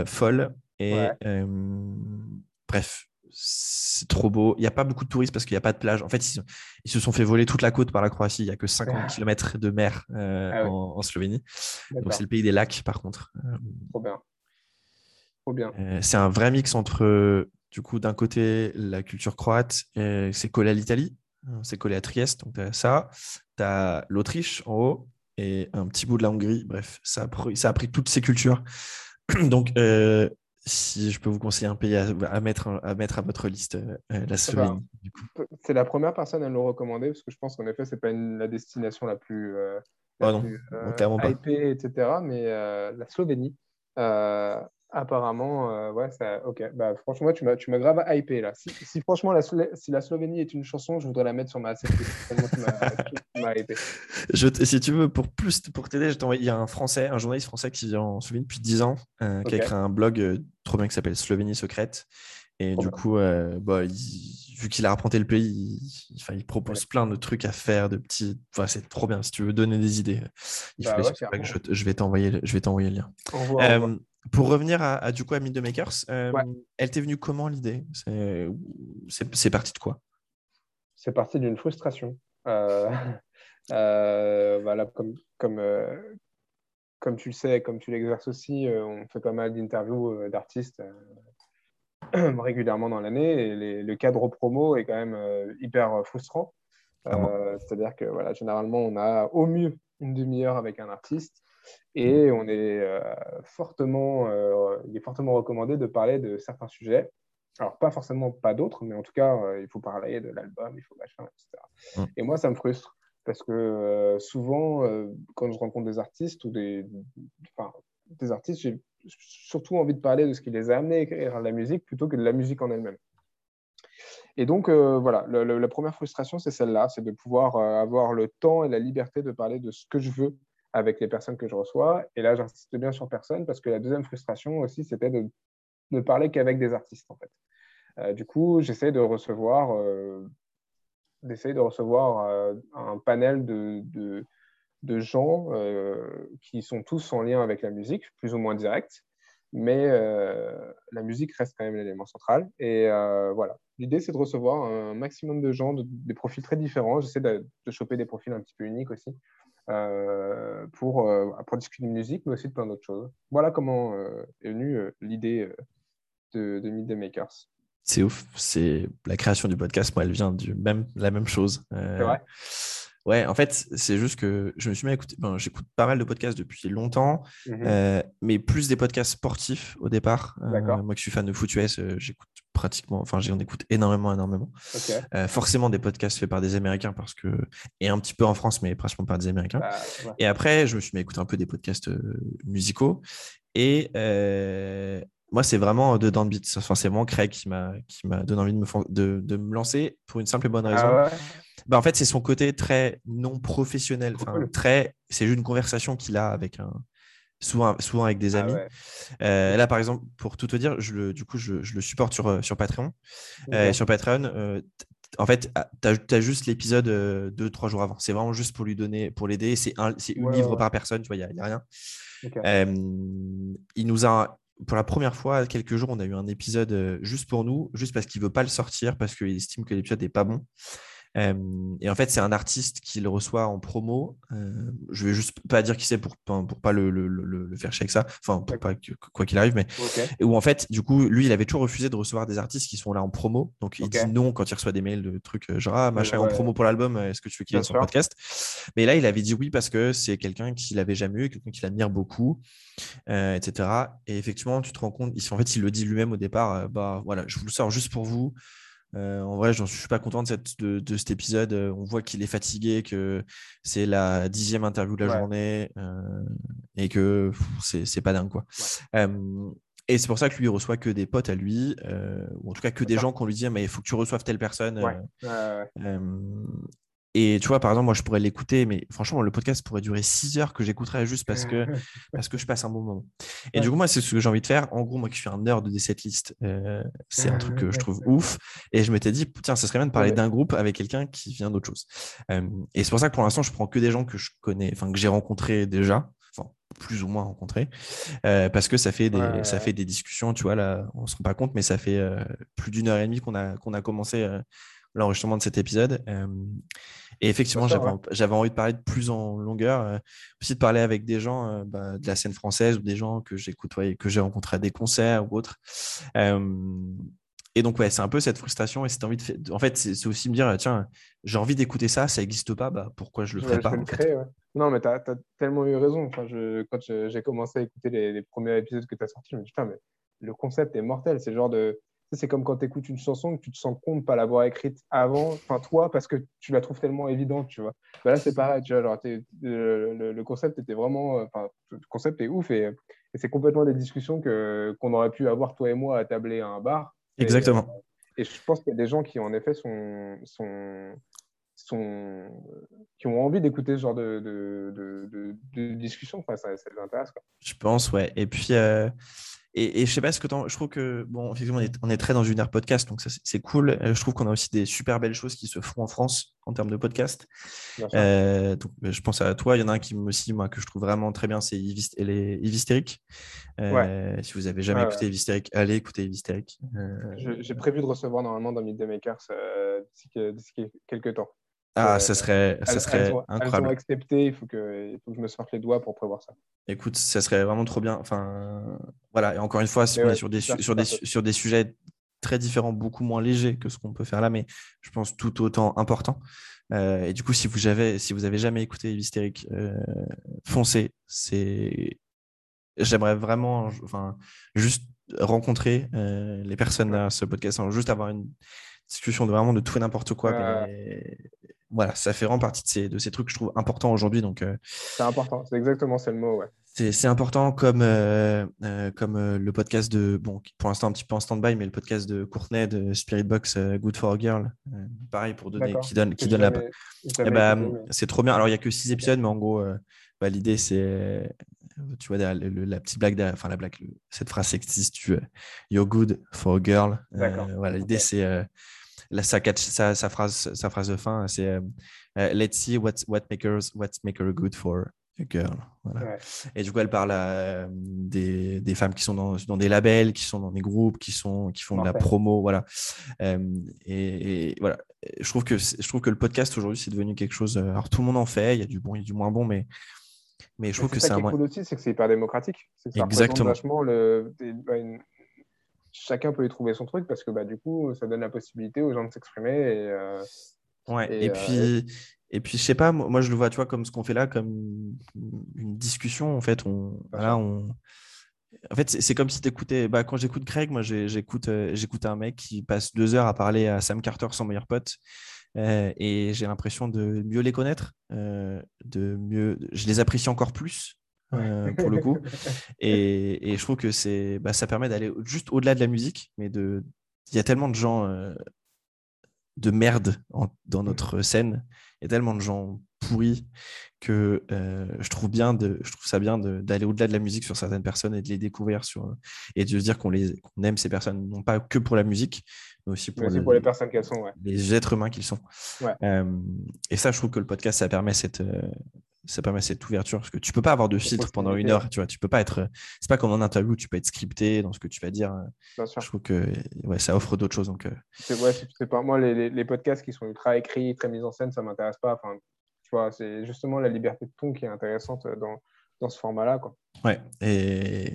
folle. Et bref, c'est trop beau. Il n'y a pas beaucoup de touristes parce qu'il n'y a pas de plage. En fait, ils, se sont fait voler toute la côte par la Croatie. Il n'y a que 50 km de mer euh, ah en, Slovénie. Donc, c'est le pays des lacs, par contre. Euh, trop bien. Trop bien. Euh, c'est un vrai mix entre, du coup, d'un côté, la culture croate, c'est collé à l'Italie, hein, c'est collé à Trieste. Donc, tu as ça. Tu as l'Autriche en haut et un petit bout de la Hongrie. Bref, ça a pris, ça a pris toutes ces cultures. Donc, si je peux vous conseiller un pays à, mettre, à mettre à votre liste, euh, la Slovénie. C'est la première personne à le recommander parce que je pense qu'en effet, c'est pas la destination la plus, euh, la oh non, plus euh, hypée, etc. Mais la Slovénie Apparemment, euh, ouais, ça, ok. Bah, franchement, tu m'as, tu m'as grave hypé là. Si, franchement, la, si la Slovénie est une chanson, je voudrais la mettre sur ma. Je si tu veux, pour plus pour t'aider, il y a un Français, un journaliste français qui vit en Slovénie depuis 10 ans, euh, qui a créé un blog euh, trop bien qui s'appelle Slovénie secrète. Et du coup, bah, vu qu'il a rapporté le pays, il, il propose plein de trucs à faire, de petits. Enfin, c'est trop bien. Si tu veux donner des idées, il bah que je, je, vais t'envoyer, je vais t'envoyer le lien. Pour revenir à, du coup à Meet the Makers, euh, elle t'est venue comment l'idée? C'est parti de quoi? C'est parti d'une frustration. Euh, euh, voilà, comme, comme, comme tu le sais, comme tu l'exerces aussi, on fait pas mal d'interviews d'artistes régulièrement dans l'année et le cadre promo est quand même hyper frustrant. C'est-à-dire que voilà, généralement, on a au mieux une demi-heure avec un artiste et on est, euh, fortement, euh, il est fortement recommandé de parler de certains sujets. Alors, pas forcément pas d'autres, mais en tout cas, euh, il faut parler de l'album, il faut machin, etc. Et moi, ça me frustre parce que souvent, quand je rencontre des artistes ou des, enfin, des artistes, j'ai surtout envie de parler de ce qui les a amenés à écrire la musique plutôt que de la musique en elle-même. Et donc, voilà, la première frustration, c'est celle-là, c'est de pouvoir avoir le temps et la liberté de parler de ce que je veux avec les personnes que je reçois. Et là, j'insiste bien sur personne parce que la deuxième frustration aussi, c'était de ne parler qu'avec des artistes, en fait. Euh, du coup, j'essaie de recevoir, euh, d'essayer de recevoir euh, un panel de, de, de gens qui sont tous en lien avec la musique, plus ou moins direct, mais la musique reste quand même l'élément central. Et voilà, l'idée, c'est de recevoir un maximum de gens, de, des profils très différents. J'essaie de, de, choper des profils un petit peu uniques aussi. Euh, pour, euh, pour discuter de musique, mais aussi de plein d'autres choses. Voilà comment euh, est venue l'idée de, de Meet the Makers. C'est ouf. C'est la création du podcast. Moi, elle vient du même la même chose. C'est vrai. Ouais, en fait, c'est juste que je me suis mis à écouter. j'écoute pas mal de podcasts depuis longtemps, mhm. mais plus des podcasts sportifs au départ. moi, qui suis fan de Foot US, j'écoute pratiquement, enfin, j'en écoute énormément, énormément. Euh, forcément des podcasts faits par des Américains parce que, et un petit peu en France, mais pratiquement par des Américains. Bah, et après, je me suis mis à écouter un peu des podcasts euh, musicaux. Et euh, moi, c'est vraiment de Dan Beats. Enfin, c'est vraiment Craig qui m'a donné envie de me, de, de, me lancer pour une simple et bonne raison. Ah bah, en fait, c'est son côté très non professionnel. très, c'est juste une conversation qu'il a avec un, souvent, souvent avec des ah amis. Euh, là, par exemple, pour tout te dire, je le, du coup, je, je le supporte sur, euh, sur Patreon. Euh, sur Patreon, en fait, ah, tu as, juste l'épisode deux, trois jours avant. C'est vraiment juste pour lui donner, pour l'aider. C'est un, c'est une livre par personne, tu vois, il n'y a, a, rien. il nous a, pour la première fois, quelques jours, on a eu un épisode juste pour nous, juste parce qu'il ne veut pas le sortir, parce qu'il estime que l'épisode n'est pas bon et en fait, c'est un artiste qui le reçoit en promo. Euh, je vais juste pas dire qui c'est pour, pour pas le, le, le, faire chier avec ça, enfin, pour pas quoi qu'il arrive, mais où en fait, du coup, lui, il avait toujours refusé de recevoir des artistes qui sont là en promo. Donc, il dit non quand il reçoit des mails de trucs euh, genre, ah, machin en promo pour l'album, est-ce que tu veux qu'il vienne sur le podcast? Mais là, il avait dit oui parce que c'est quelqu'un qu'il avait jamais eu, quelqu'un qu'il admire beaucoup, euh, etc. Et effectivement, tu te rends compte, en fait, il le dit lui-même au départ, bah voilà, je vous le sors juste pour vous. Euh, en vrai, je ne suis pas content de, cette, de, cet épisode. Euh, on voit qu'il est fatigué, que c'est la dixième interview de la journée euh, et que c'est pas dingue. Quoi. et c'est pour ça que lui, il reçoit que des potes à lui, ou en tout cas que des gens qu'on lui dit Mais il faut que tu reçoives telle personne. Et tu vois, par exemple, moi, je pourrais l'écouter, mais franchement, le podcast pourrait durer 6 heures que j'écouterais juste parce que, parce que je passe un bon moment. Et du coup, moi, c'est ce que j'ai envie de faire. En gros, moi qui suis un nerd de cette liste, euh, c'est un truc que je trouve ouf. Et je m'étais dit, tiens, ça serait bien de parler d'un groupe avec quelqu'un qui vient d'autre chose. Euh, et c'est pour ça que pour l'instant, je prends que des gens que je connais, enfin, que j'ai rencontrés déjà, enfin, plus ou moins rencontrés, euh, parce que ça fait, des, ça fait des discussions, tu vois, là, on se rend pas compte, mais ça fait plus d'une heure et demie qu'on a, qu'on a commencé l'enregistrement de cet épisode. Et effectivement, j'avais envie de parler de plus en longueur, euh, aussi de parler avec des gens euh, bah, de la scène française ou des gens que j'ai côtoyés, que j'ai rencontrés à des concerts ou autres. et donc, ouais, c'est un peu cette frustration et cette envie de. En fait, c'est aussi me dire, tiens, j'ai envie d'écouter ça, ça n'existe pas, bah, pourquoi je le ferais pas Non, mais tu as, tellement eu raison. Enfin, je, quand j'ai commencé à écouter les, les, premiers épisodes que tu as sortis, je me dis, putain, mais le concept est mortel. C'est le genre de c'est comme quand tu écoutes une chanson que tu te sens con de pas l'avoir écrite avant, enfin toi, parce que tu la trouves tellement évidente, tu vois. Bah là, c'est pareil, tu vois, le, concept était vraiment, enfin, le concept est ouf et, Et c'est complètement des discussions que, qu'on aurait pu avoir, toi et moi, à tabler à un bar. Exactement. Et, je pense qu'il y a des gens qui, en effet, sont, sont, sont, qui ont envie d'écouter ce genre de, de, de, de, discussion. Enfin, ça, ça les intéresse. Quoi. Je pense, ouais. Et puis, euh, et, et, je sais pas ce que je trouve que, bon, effectivement, on est, très dans une ère podcast, donc c'est cool. Euh, je trouve qu'on a aussi des super belles choses qui se font en France en termes de podcast. Euh, donc, je pense à toi. Il y en a un qui me aussi, moi, que je trouve vraiment très bien, c'est Yves Euh, Si vous avez jamais écouté ouais. allez écouter Yves Euh... J'ai prévu de recevoir normalement dans Meet the Makers d'ici quelques temps. Ah, ça serait, ça serait incroyable. Elles ont accepté, il faut, que, il faut que je me sorte les doigts pour prévoir ça. Écoute, ça serait vraiment trop bien. Enfin, voilà, et encore une fois, on est sur des, sur, des, sur des sujets très différents, beaucoup moins légers que ce qu'on peut faire là, mais je pense tout autant important. Euh, et du coup, si vous avez, si vous avez jamais écouté Hystérique, euh, foncez. C'est, j'aimerais vraiment, enfin, juste rencontrer euh, les personnes à ce podcast, juste avoir une discussion de vraiment de tout et n'importe quoi. Mais voilà, ça fait vraiment partie de ces, de ces trucs que je trouve importants aujourd'hui. Donc, euh, c'est important, c'est exactement c'est le mot. Ouais. C'est, important comme, euh, euh, comme le podcast de, bon, pour l'instant un petit peu en stand-by, mais le podcast de Courtenay de Spirit Box Good for a Girl. pareil pour donner, qui donne, qui donne la. Eh ben, c'est trop bien. Alors, il n'y a que six épisodes, mais en gros, bah, l'idée, c'est tu vois, la, petite blague, enfin la blague, cette phrase sexiste, tu You're good for a girl. voilà, l'idée c'est sa, sa, sa, phrase, sa phrase de fin, c'est euh, euh, Let's see what, what, makers, what make her good for a girl. Voilà. Et du coup, elle parle à, des, des, femmes qui sont dans, dans, des labels, qui sont dans des groupes, qui, sont, qui font de la promo. Voilà. Euh, et, voilà. Je trouve, que, je trouve que le podcast aujourd'hui, c'est devenu quelque chose. Alors, tout le monde en fait, il y a du bon et du moins bon, mais. Mais je trouve que c'est un. Ce qui est cool aussi, c'est que c'est hyper démocratique. Exactement. Vachement le, bah, une, chacun peut y trouver son truc parce que bah, du coup, ça donne la possibilité aux gens de s'exprimer. Et, euh, ouais, et, euh, puis, et puis, je sais pas, moi, je le vois, tu vois, comme ce qu'on fait là, comme une discussion. En fait, on, voilà, on... En fait, c'est comme si tu écoutais. Bah, quand j'écoute Greg, moi, j'écoute euh, j'écoute un mec qui passe deux heures à parler à Sam Carter, son meilleur pote. et j'ai l'impression de mieux les connaître, de mieux, je les apprécie encore plus euh, pour le coup. Et, et, je trouve que c'est, bah, ça permet d'aller juste au-delà de la musique, mais de, il y a tellement de gens euh, de merde dans notre scène, il y a tellement de gens pourris que euh, je trouve bien de, je trouve ça bien d'aller au-delà de la musique sur certaines personnes et de les découvrir sur et de se dire qu'on les qu'on aime ces personnes non pas que pour la musique mais aussi pour, pour les personnes qu'elles sont ouais. les êtres humains qu'ils sont ouais. et ça je trouve que le podcast ça permet cette ça permet cette ouverture parce que tu peux pas avoir de filtre pendant une heure tu vois tu peux pas être c'est pas comme en interview tu peux être scripté dans ce que tu vas dire. Je trouve que ouais, ça offre d'autres choses donc euh. c'est ouais, c'est pas moi les, les, podcasts qui sont ultra écrits très mis en scène ça m'intéresse pas enfin tu vois c'est justement la liberté de ton qui est intéressante dans, dans ce format là quoi. Ouais et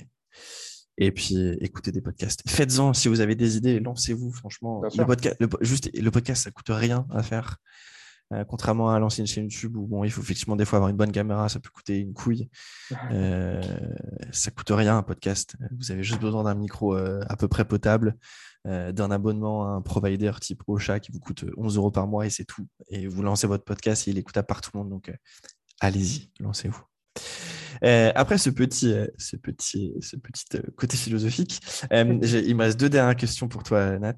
et puis écoutez des podcasts. Faites-en si vous avez des idées lancez-vous franchement. Le podcast juste le podcast ça coûte rien à faire euh, contrairement à l'ancienne chaîne YouTube où bon, il faut effectivement des fois avoir une bonne caméra, ça peut coûter une couille. Euh, ça coûte rien un podcast. Vous avez juste besoin d'un micro euh, à peu près potable, euh, d'un abonnement à un provider type Ocha qui vous coûte 11 euros par mois et c'est tout. Et vous lancez votre podcast et il est écoutable par tout le monde. Donc allez-y, lancez-vous. après ce petit, ce petit, ce petit côté philosophique, il me reste deux dernières questions pour toi, Nat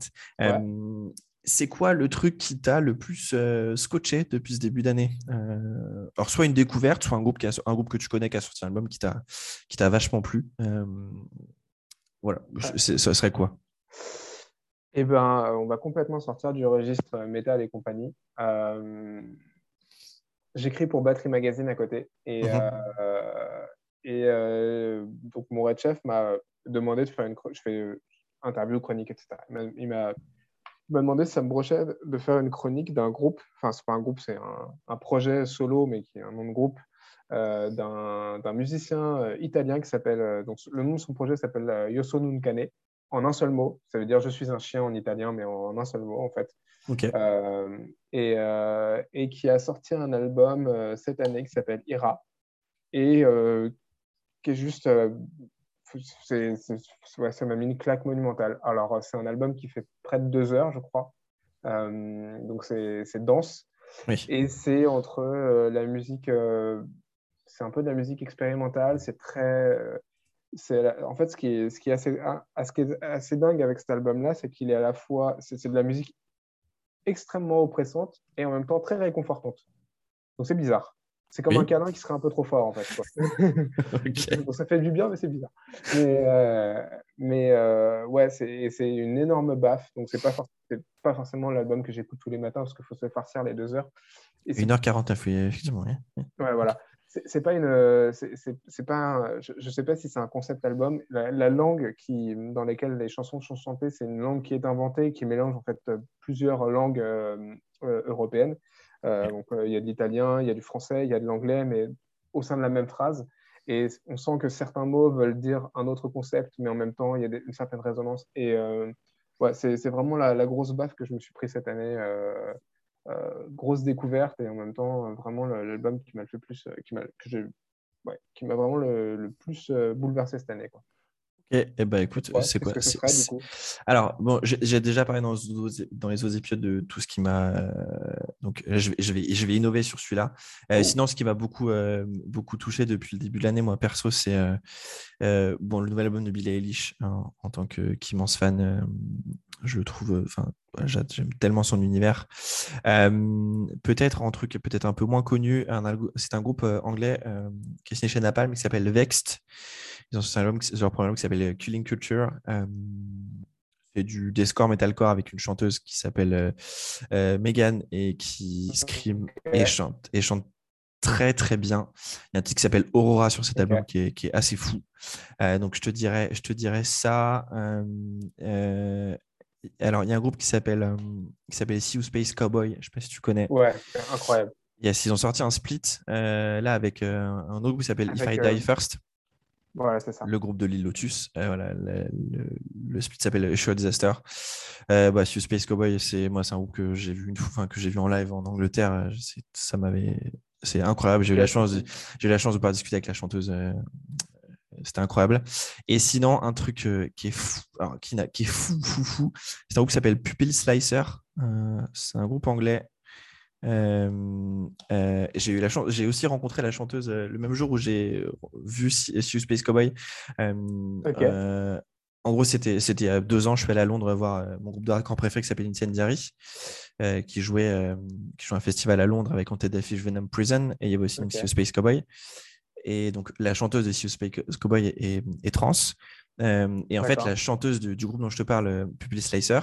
c'est quoi le truc qui t'a le plus euh, scotché depuis ce début d'année euh, Alors, soit une découverte, soit un groupe, qui un groupe que tu connais qui a sorti un album qui t'a, qui t'a vachement plu. Euh, voilà, ce serait quoi? Eh ben, on va complètement sortir du registre métal et compagnie. J'écris pour Battery Magazine à côté. Et, mhm. et donc, mon red chef m'a demandé de faire une je fais interview, chronique, etc. Il m'a m'a demandé si ça me brochait de faire une chronique d'un groupe, enfin, c'est pas un groupe, c'est un, projet solo, mais qui est un nom de groupe, euh, d'un musicien euh, italien qui s'appelle, euh, donc le nom de son projet s'appelle Yoso Nuncane, en un seul mot. Ça veut dire je suis un chien en italien, mais en, un seul mot, en fait. et, et, qui a sorti un album cette année qui s'appelle Ira, et qui est juste c'est, ouais, ça m'a mis une claque monumentale. Alors, c'est un album qui fait près de deux heures, je crois. Euh, donc, c'est, dense. Et c'est entre euh, la musique, c'est un peu de la musique expérimentale, c'est très, en fait ce qui est, ce qui est assez, ce qui est assez dingue avec cet album-là, c'est qu'il est à la fois, c'est de la musique extrêmement oppressante et en même temps très réconfortante. Donc c'est bizarre. C'est comme un câlin qui serait un peu trop fort, en fait. ça fait du bien, mais c'est bizarre. Mais, euh, mais euh, ouais, c'est une énorme baffe. Donc, c'est pas, pas forcément l'album que j'écoute tous les matins parce qu'il faut se farcir les deux heures. 1h49, oui, effectivement. Ouais, voilà. C'est pas une. C'est pas je, ne sais pas si c'est un concept album. La, langue qui, dans laquelle les chansons sont chantées, c'est une langue qui est inventée, qui mélange en fait plusieurs langues euh, européennes. Euh, donc, euh, il y a de l'italien, il y a du français, il y a de l'anglais, mais au sein de la même phrase. Et on sent que certains mots veulent dire un autre concept, mais en même temps, il y a une certaine résonance. Et euh, ouais, c'est vraiment la, grosse baffe que je me suis pris cette année. grosse découverte et en même temps, vraiment l'album qui m'a le plus, qui m'a ouais, vraiment le, le plus bouleversé cette année. Quoi. Et, eh ben écoute, c'est quoi? Alors, bon, j'ai déjà parlé dans, dans, les autres épisodes de tout ce qui m'a. Euh, donc, je vais, je, vais, je vais innover sur celui-là. Euh, oh. Sinon, ce qui m'a beaucoup, euh, beaucoup touché depuis le début de l'année, moi, perso, c'est bon, le nouvel album de Billie Eilish hein, en tant qu'immense fan. Je le trouve. Enfin, j'aime tellement son univers. peut-être un truc peut-être un peu moins connu, c'est un groupe anglais qui est signé chez Napalm qui s'appelle Vexed. Ils ont un album, leur premier album qui s'appelle euh, Killing Culture. Euh, c'est du deathcore metalcore avec une chanteuse qui s'appelle euh, Megan et qui scream et chante et chante très très bien. Il y a un titre qui s'appelle Aurora sur cet album qui, est, qui, est, assez fou. donc je te dirais, je te dirais ça. Alors il y a un groupe qui s'appelle qui s'appelle See Space Cowboy. Je sais pas si tu connais. Ouais, incroyable. Yes, ils ont sorti un split là avec un autre groupe qui s'appelle If I Die First. Voilà, c'est ça. Le groupe de l'île Lotus. Euh, voilà, le, split s'appelle Show Disaster. Euh, bah, Space Cowboy, c'est moi, c'est un groupe que j'ai vu une fois, que j'ai vu en live en Angleterre. Euh, ça m'avait, c'est incroyable. J'ai eu la chance, j'ai eu la chance de pouvoir discuter avec la chanteuse. Euh, c'était incroyable. Et sinon, un truc qui est fou, qui, qui, est fou, fou, fou, c'est un groupe qui s'appelle Pupil Slicer. c'est un groupe anglais euh, euh, j'ai eu la chance, j'ai aussi rencontré la chanteuse euh, le même jour où j'ai vu Sue Space Cowboy. en gros, c'était c'était il y a deux ans. Je suis allé à Londres voir mon groupe de rock préféré qui s'appelle Incendiary, qui jouait qui jouait un festival à Londres avec Haunted Fish Venom Prison et il y avait aussi okay. Space Cowboy. Et donc la chanteuse de Space Cowboy est, est trans. Euh, et en fait, la chanteuse du, groupe dont je te parle, euh, Pupil Slicer,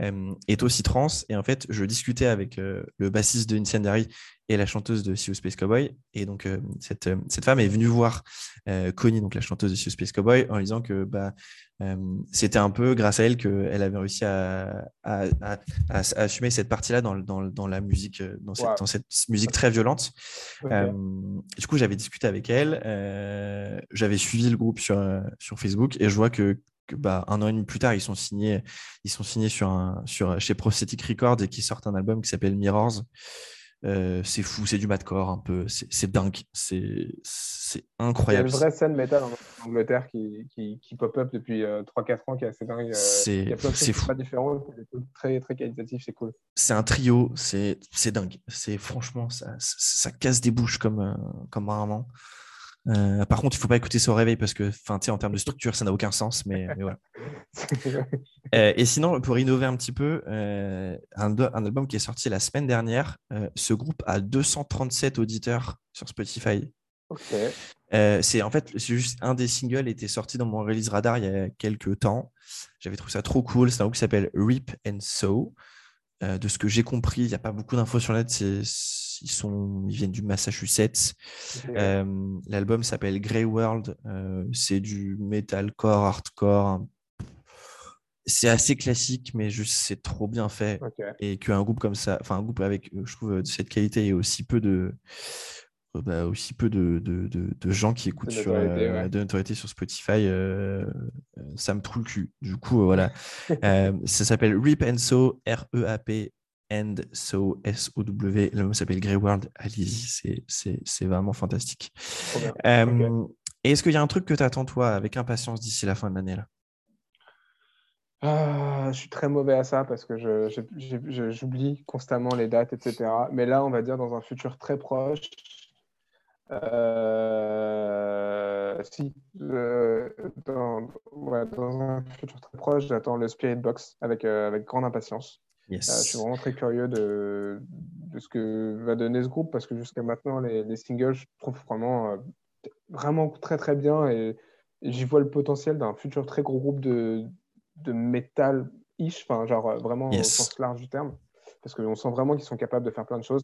euh, est aussi trans. Et en fait, je discutais avec le bassiste de Incendiary et la chanteuse de Sea Space Cowboy. Et donc, cette, cette, femme est venue voir Connie, donc la chanteuse de Sea Space Cowboy, en disant que bah, c'était un peu grâce à elle qu'elle avait réussi à, à, assumer cette partie-là dans, dans, dans, la musique, dans cette, dans cette, musique très violente. du coup, j'avais discuté avec elle. j'avais suivi le groupe sur, sur Facebook et je vois que, bah, un an et demi plus tard, ils sont signés, ils sont signés sur un, sur, chez Prosthetic Records et qui sortent un album qui s'appelle Mirrors. Euh, c'est fou, c'est du madcore un peu, c'est dingue, c'est incroyable. Il y a une vraie scène métal en Angleterre qui, qui, qui pop-up depuis 3-4 euh, ans qui est assez dingue. Euh, c'est fou. Pas différent, très, très qualitatif, c'est cool. C'est un trio, c'est dingue. Franchement, ça, ça, casse des bouches comme, comme rarement. Euh, par contre, il ne faut pas écouter ça au réveil parce que, en termes de structure, ça n'a aucun sens. Mais, voilà. Euh, et sinon, pour innover un petit peu, euh, un, album qui est sorti la semaine dernière, ce groupe a 237 auditeurs sur Spotify. c'est en fait, c'est juste un des singles était sorti dans mon release radar il y a quelques temps. J'avais trouvé ça trop cool. C'est un groupe qui s'appelle Rip and Sow. de ce que j'ai compris, il n'y a pas beaucoup d'infos sur. C'est ils, sont, ils viennent du Massachusetts. Euh, l'album s'appelle Grey World. Euh, c'est du metalcore, hardcore. C'est assez classique, mais juste c'est trop bien fait. Et qu'un groupe comme ça, enfin un groupe avec, je trouve, de cette qualité et aussi peu de, bah, aussi peu de, de, de, gens qui écoutent sur, euh, de notoriété sur Spotify, ça me trouve le cul. Du coup, voilà. ça s'appelle Rip and So, R-E-A-P And So, S-O-W. Le mot s'appelle Grey World. Allez-y, c'est vraiment fantastique. Euh, est-ce qu'il y a un truc que tu attends, toi, avec impatience d'ici la fin de l'année là? Ah, je suis très mauvais à ça parce que j'oublie constamment les dates, etc. Mais là, on va dire dans un futur très proche, euh, si, dans, un futur très proche, j'attends le Spirit Box avec, avec grande impatience. je suis vraiment très curieux de, de, ce que va donner ce groupe parce que jusqu'à maintenant, les, les, singles, je trouve vraiment, vraiment très très bien et, j'y vois le potentiel d'un futur très gros groupe de, de metal-ish, enfin, genre vraiment au sens large du terme parce qu'on sent vraiment qu'ils sont capables de faire plein de choses.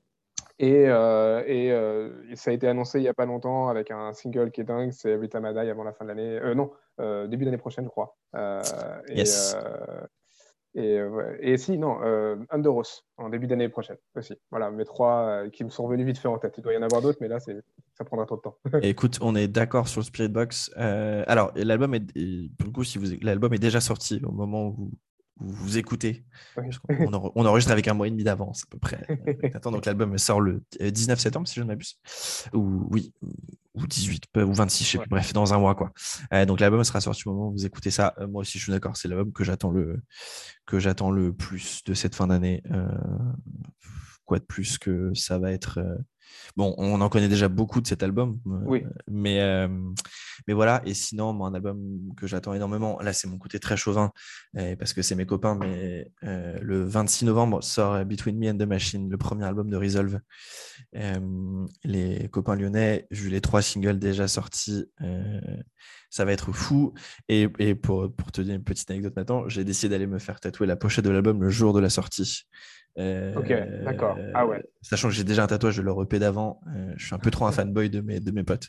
Et, euh, euh, ça a été annoncé il n'y a pas longtemps avec un single qui est dingue, c'est Every Time I Die avant la fin de l'année. Euh, non, début d'année prochaine, je crois. et, et, et, si, non, Underos en début d'année prochaine aussi. Voilà, mes trois qui me sont revenus vite fait en tête. Il doit y en avoir d'autres, mais là, ça prendra trop de temps. Écoute, on est d'accord sur le Spirit Box. alors, l'album est, pour le coup, si vous, l'album est déjà sorti au moment où vous écoutez. On, enregistre avec un mois et demi d'avance à peu près. donc l'album sort le 19 euh, septembre, si je ne m'abuse. Ou oui, ou 18, ou 26, je sais plus. Bref, dans un mois quoi. Euh, donc l'album sera sorti au moment où vous écoutez ça. Euh, moi aussi, je suis d'accord. C'est l'album que j'attends le que j'attends le plus de cette fin d'année. quoi de plus que ça va être Bon, on en connaît déjà beaucoup de cet album, oui. mais, mais voilà. Et sinon, un album que j'attends énormément, là, c'est mon côté très chauvin, parce que c'est mes copains, mais le 26 novembre sort Between Me and the Machine, le premier album de Resolve. les copains lyonnais, vu les trois singles déjà sortis, ça va être fou. Et, et pour, pour, te dire une petite anecdote maintenant, j'ai décidé d'aller me faire tatouer la pochette de l'album le jour de la sortie ok, d'accord. Ah ouais. Sachant que j'ai déjà un tatouage de leur EP d'avant, euh, je suis un peu trop un fanboy de mes, de mes potes.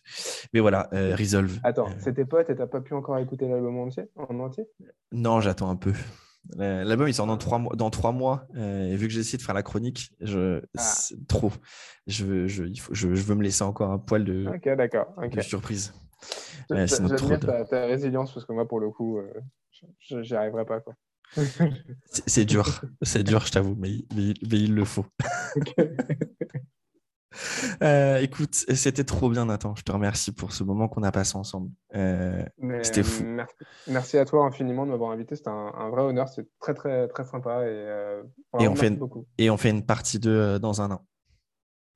Mais voilà, euh, Resolve. Attends, c'est tes potes et t'as pas pu encore écouter l'album entier, en entier? Non, j'attends un peu. L'album il sort dans trois mois, dans trois mois et vu que j'ai essayé de faire la chronique, je ah. trop. Je veux, je, il faut, je, veux me laisser encore un poil de, Ok, d'accord. de surprise. J'admire ta, ta, résilience parce que moi pour le coup, j'y arriverai pas quoi. C'est dur, c'est dur, je t'avoue, mais, il le faut. Euh, écoute, c'était trop bien, Nathan. Je te remercie pour ce moment qu'on a passé ensemble. Euh, c'était fou. Merci, à toi infiniment de m'avoir invité. C'était un, vrai honneur. C'est très, très, très sympa. Et, euh, et, on fait une, et on fait une partie 2 dans un an.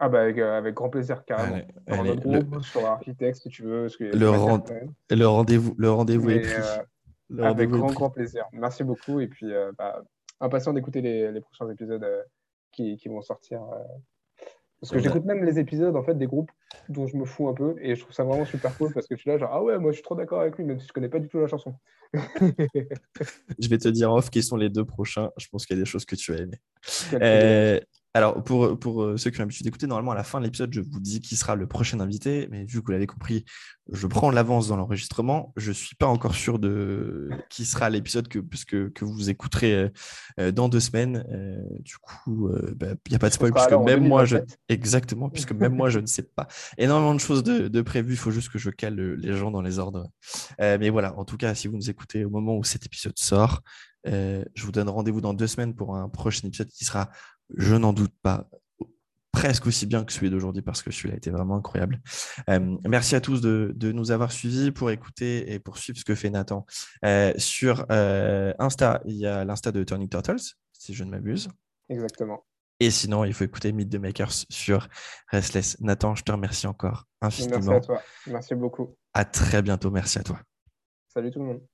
Ah bah avec, grand plaisir, carrément. dans notre groupe, sur Architect, si tu veux. le, le rendez-vous le rendez est pris. Avec grand, grand plaisir. Merci beaucoup. Et puis, euh, bah, impatient d'écouter les, les, prochains épisodes euh, qui, qui, vont sortir. Euh. Parce que j'écoute même les épisodes en fait des groupes dont je me fous un peu et je trouve ça vraiment super cool parce que suis là genre ah ouais moi je suis trop d'accord avec lui même si je connais pas du tout la chanson. je vais te dire off qui sont les deux prochains. Je pense qu'il y a des choses que tu as aimées. Alors, pour, pour euh, ceux qui ont l'habitude d'écouter, normalement, à la fin de l'épisode, je vous dis qui sera le prochain invité. Mais vu que vous l'avez compris, je prends l'avance dans l'enregistrement. Je ne suis pas encore sûr de qui sera l'épisode que, que, vous écouterez euh, euh, dans deux semaines. du coup, il bah, n'y a pas de spoil, puisque même moi, je... Exactement, puisque même moi, je ne sais pas. Énormément de choses de, de prévues. Il faut juste que je cale les gens dans les ordres. mais voilà, en tout cas, si vous nous écoutez au moment où cet épisode sort, je vous donne rendez-vous dans deux semaines pour un prochain épisode qui sera je n'en doute pas, presque aussi bien que celui d'aujourd'hui parce que celui-là a été vraiment incroyable. Euh, merci à tous de, nous avoir suivis pour écouter et pour suivre ce que fait Nathan. Euh, sur euh, Insta, il y a l'Insta de Turning Turtles, si je ne m'abuse. Exactement. Et sinon, il faut écouter Meet the Makers sur Restless. Nathan, je te remercie encore infiniment. Merci à toi. Merci beaucoup. À très bientôt. Merci à toi. Salut tout le monde.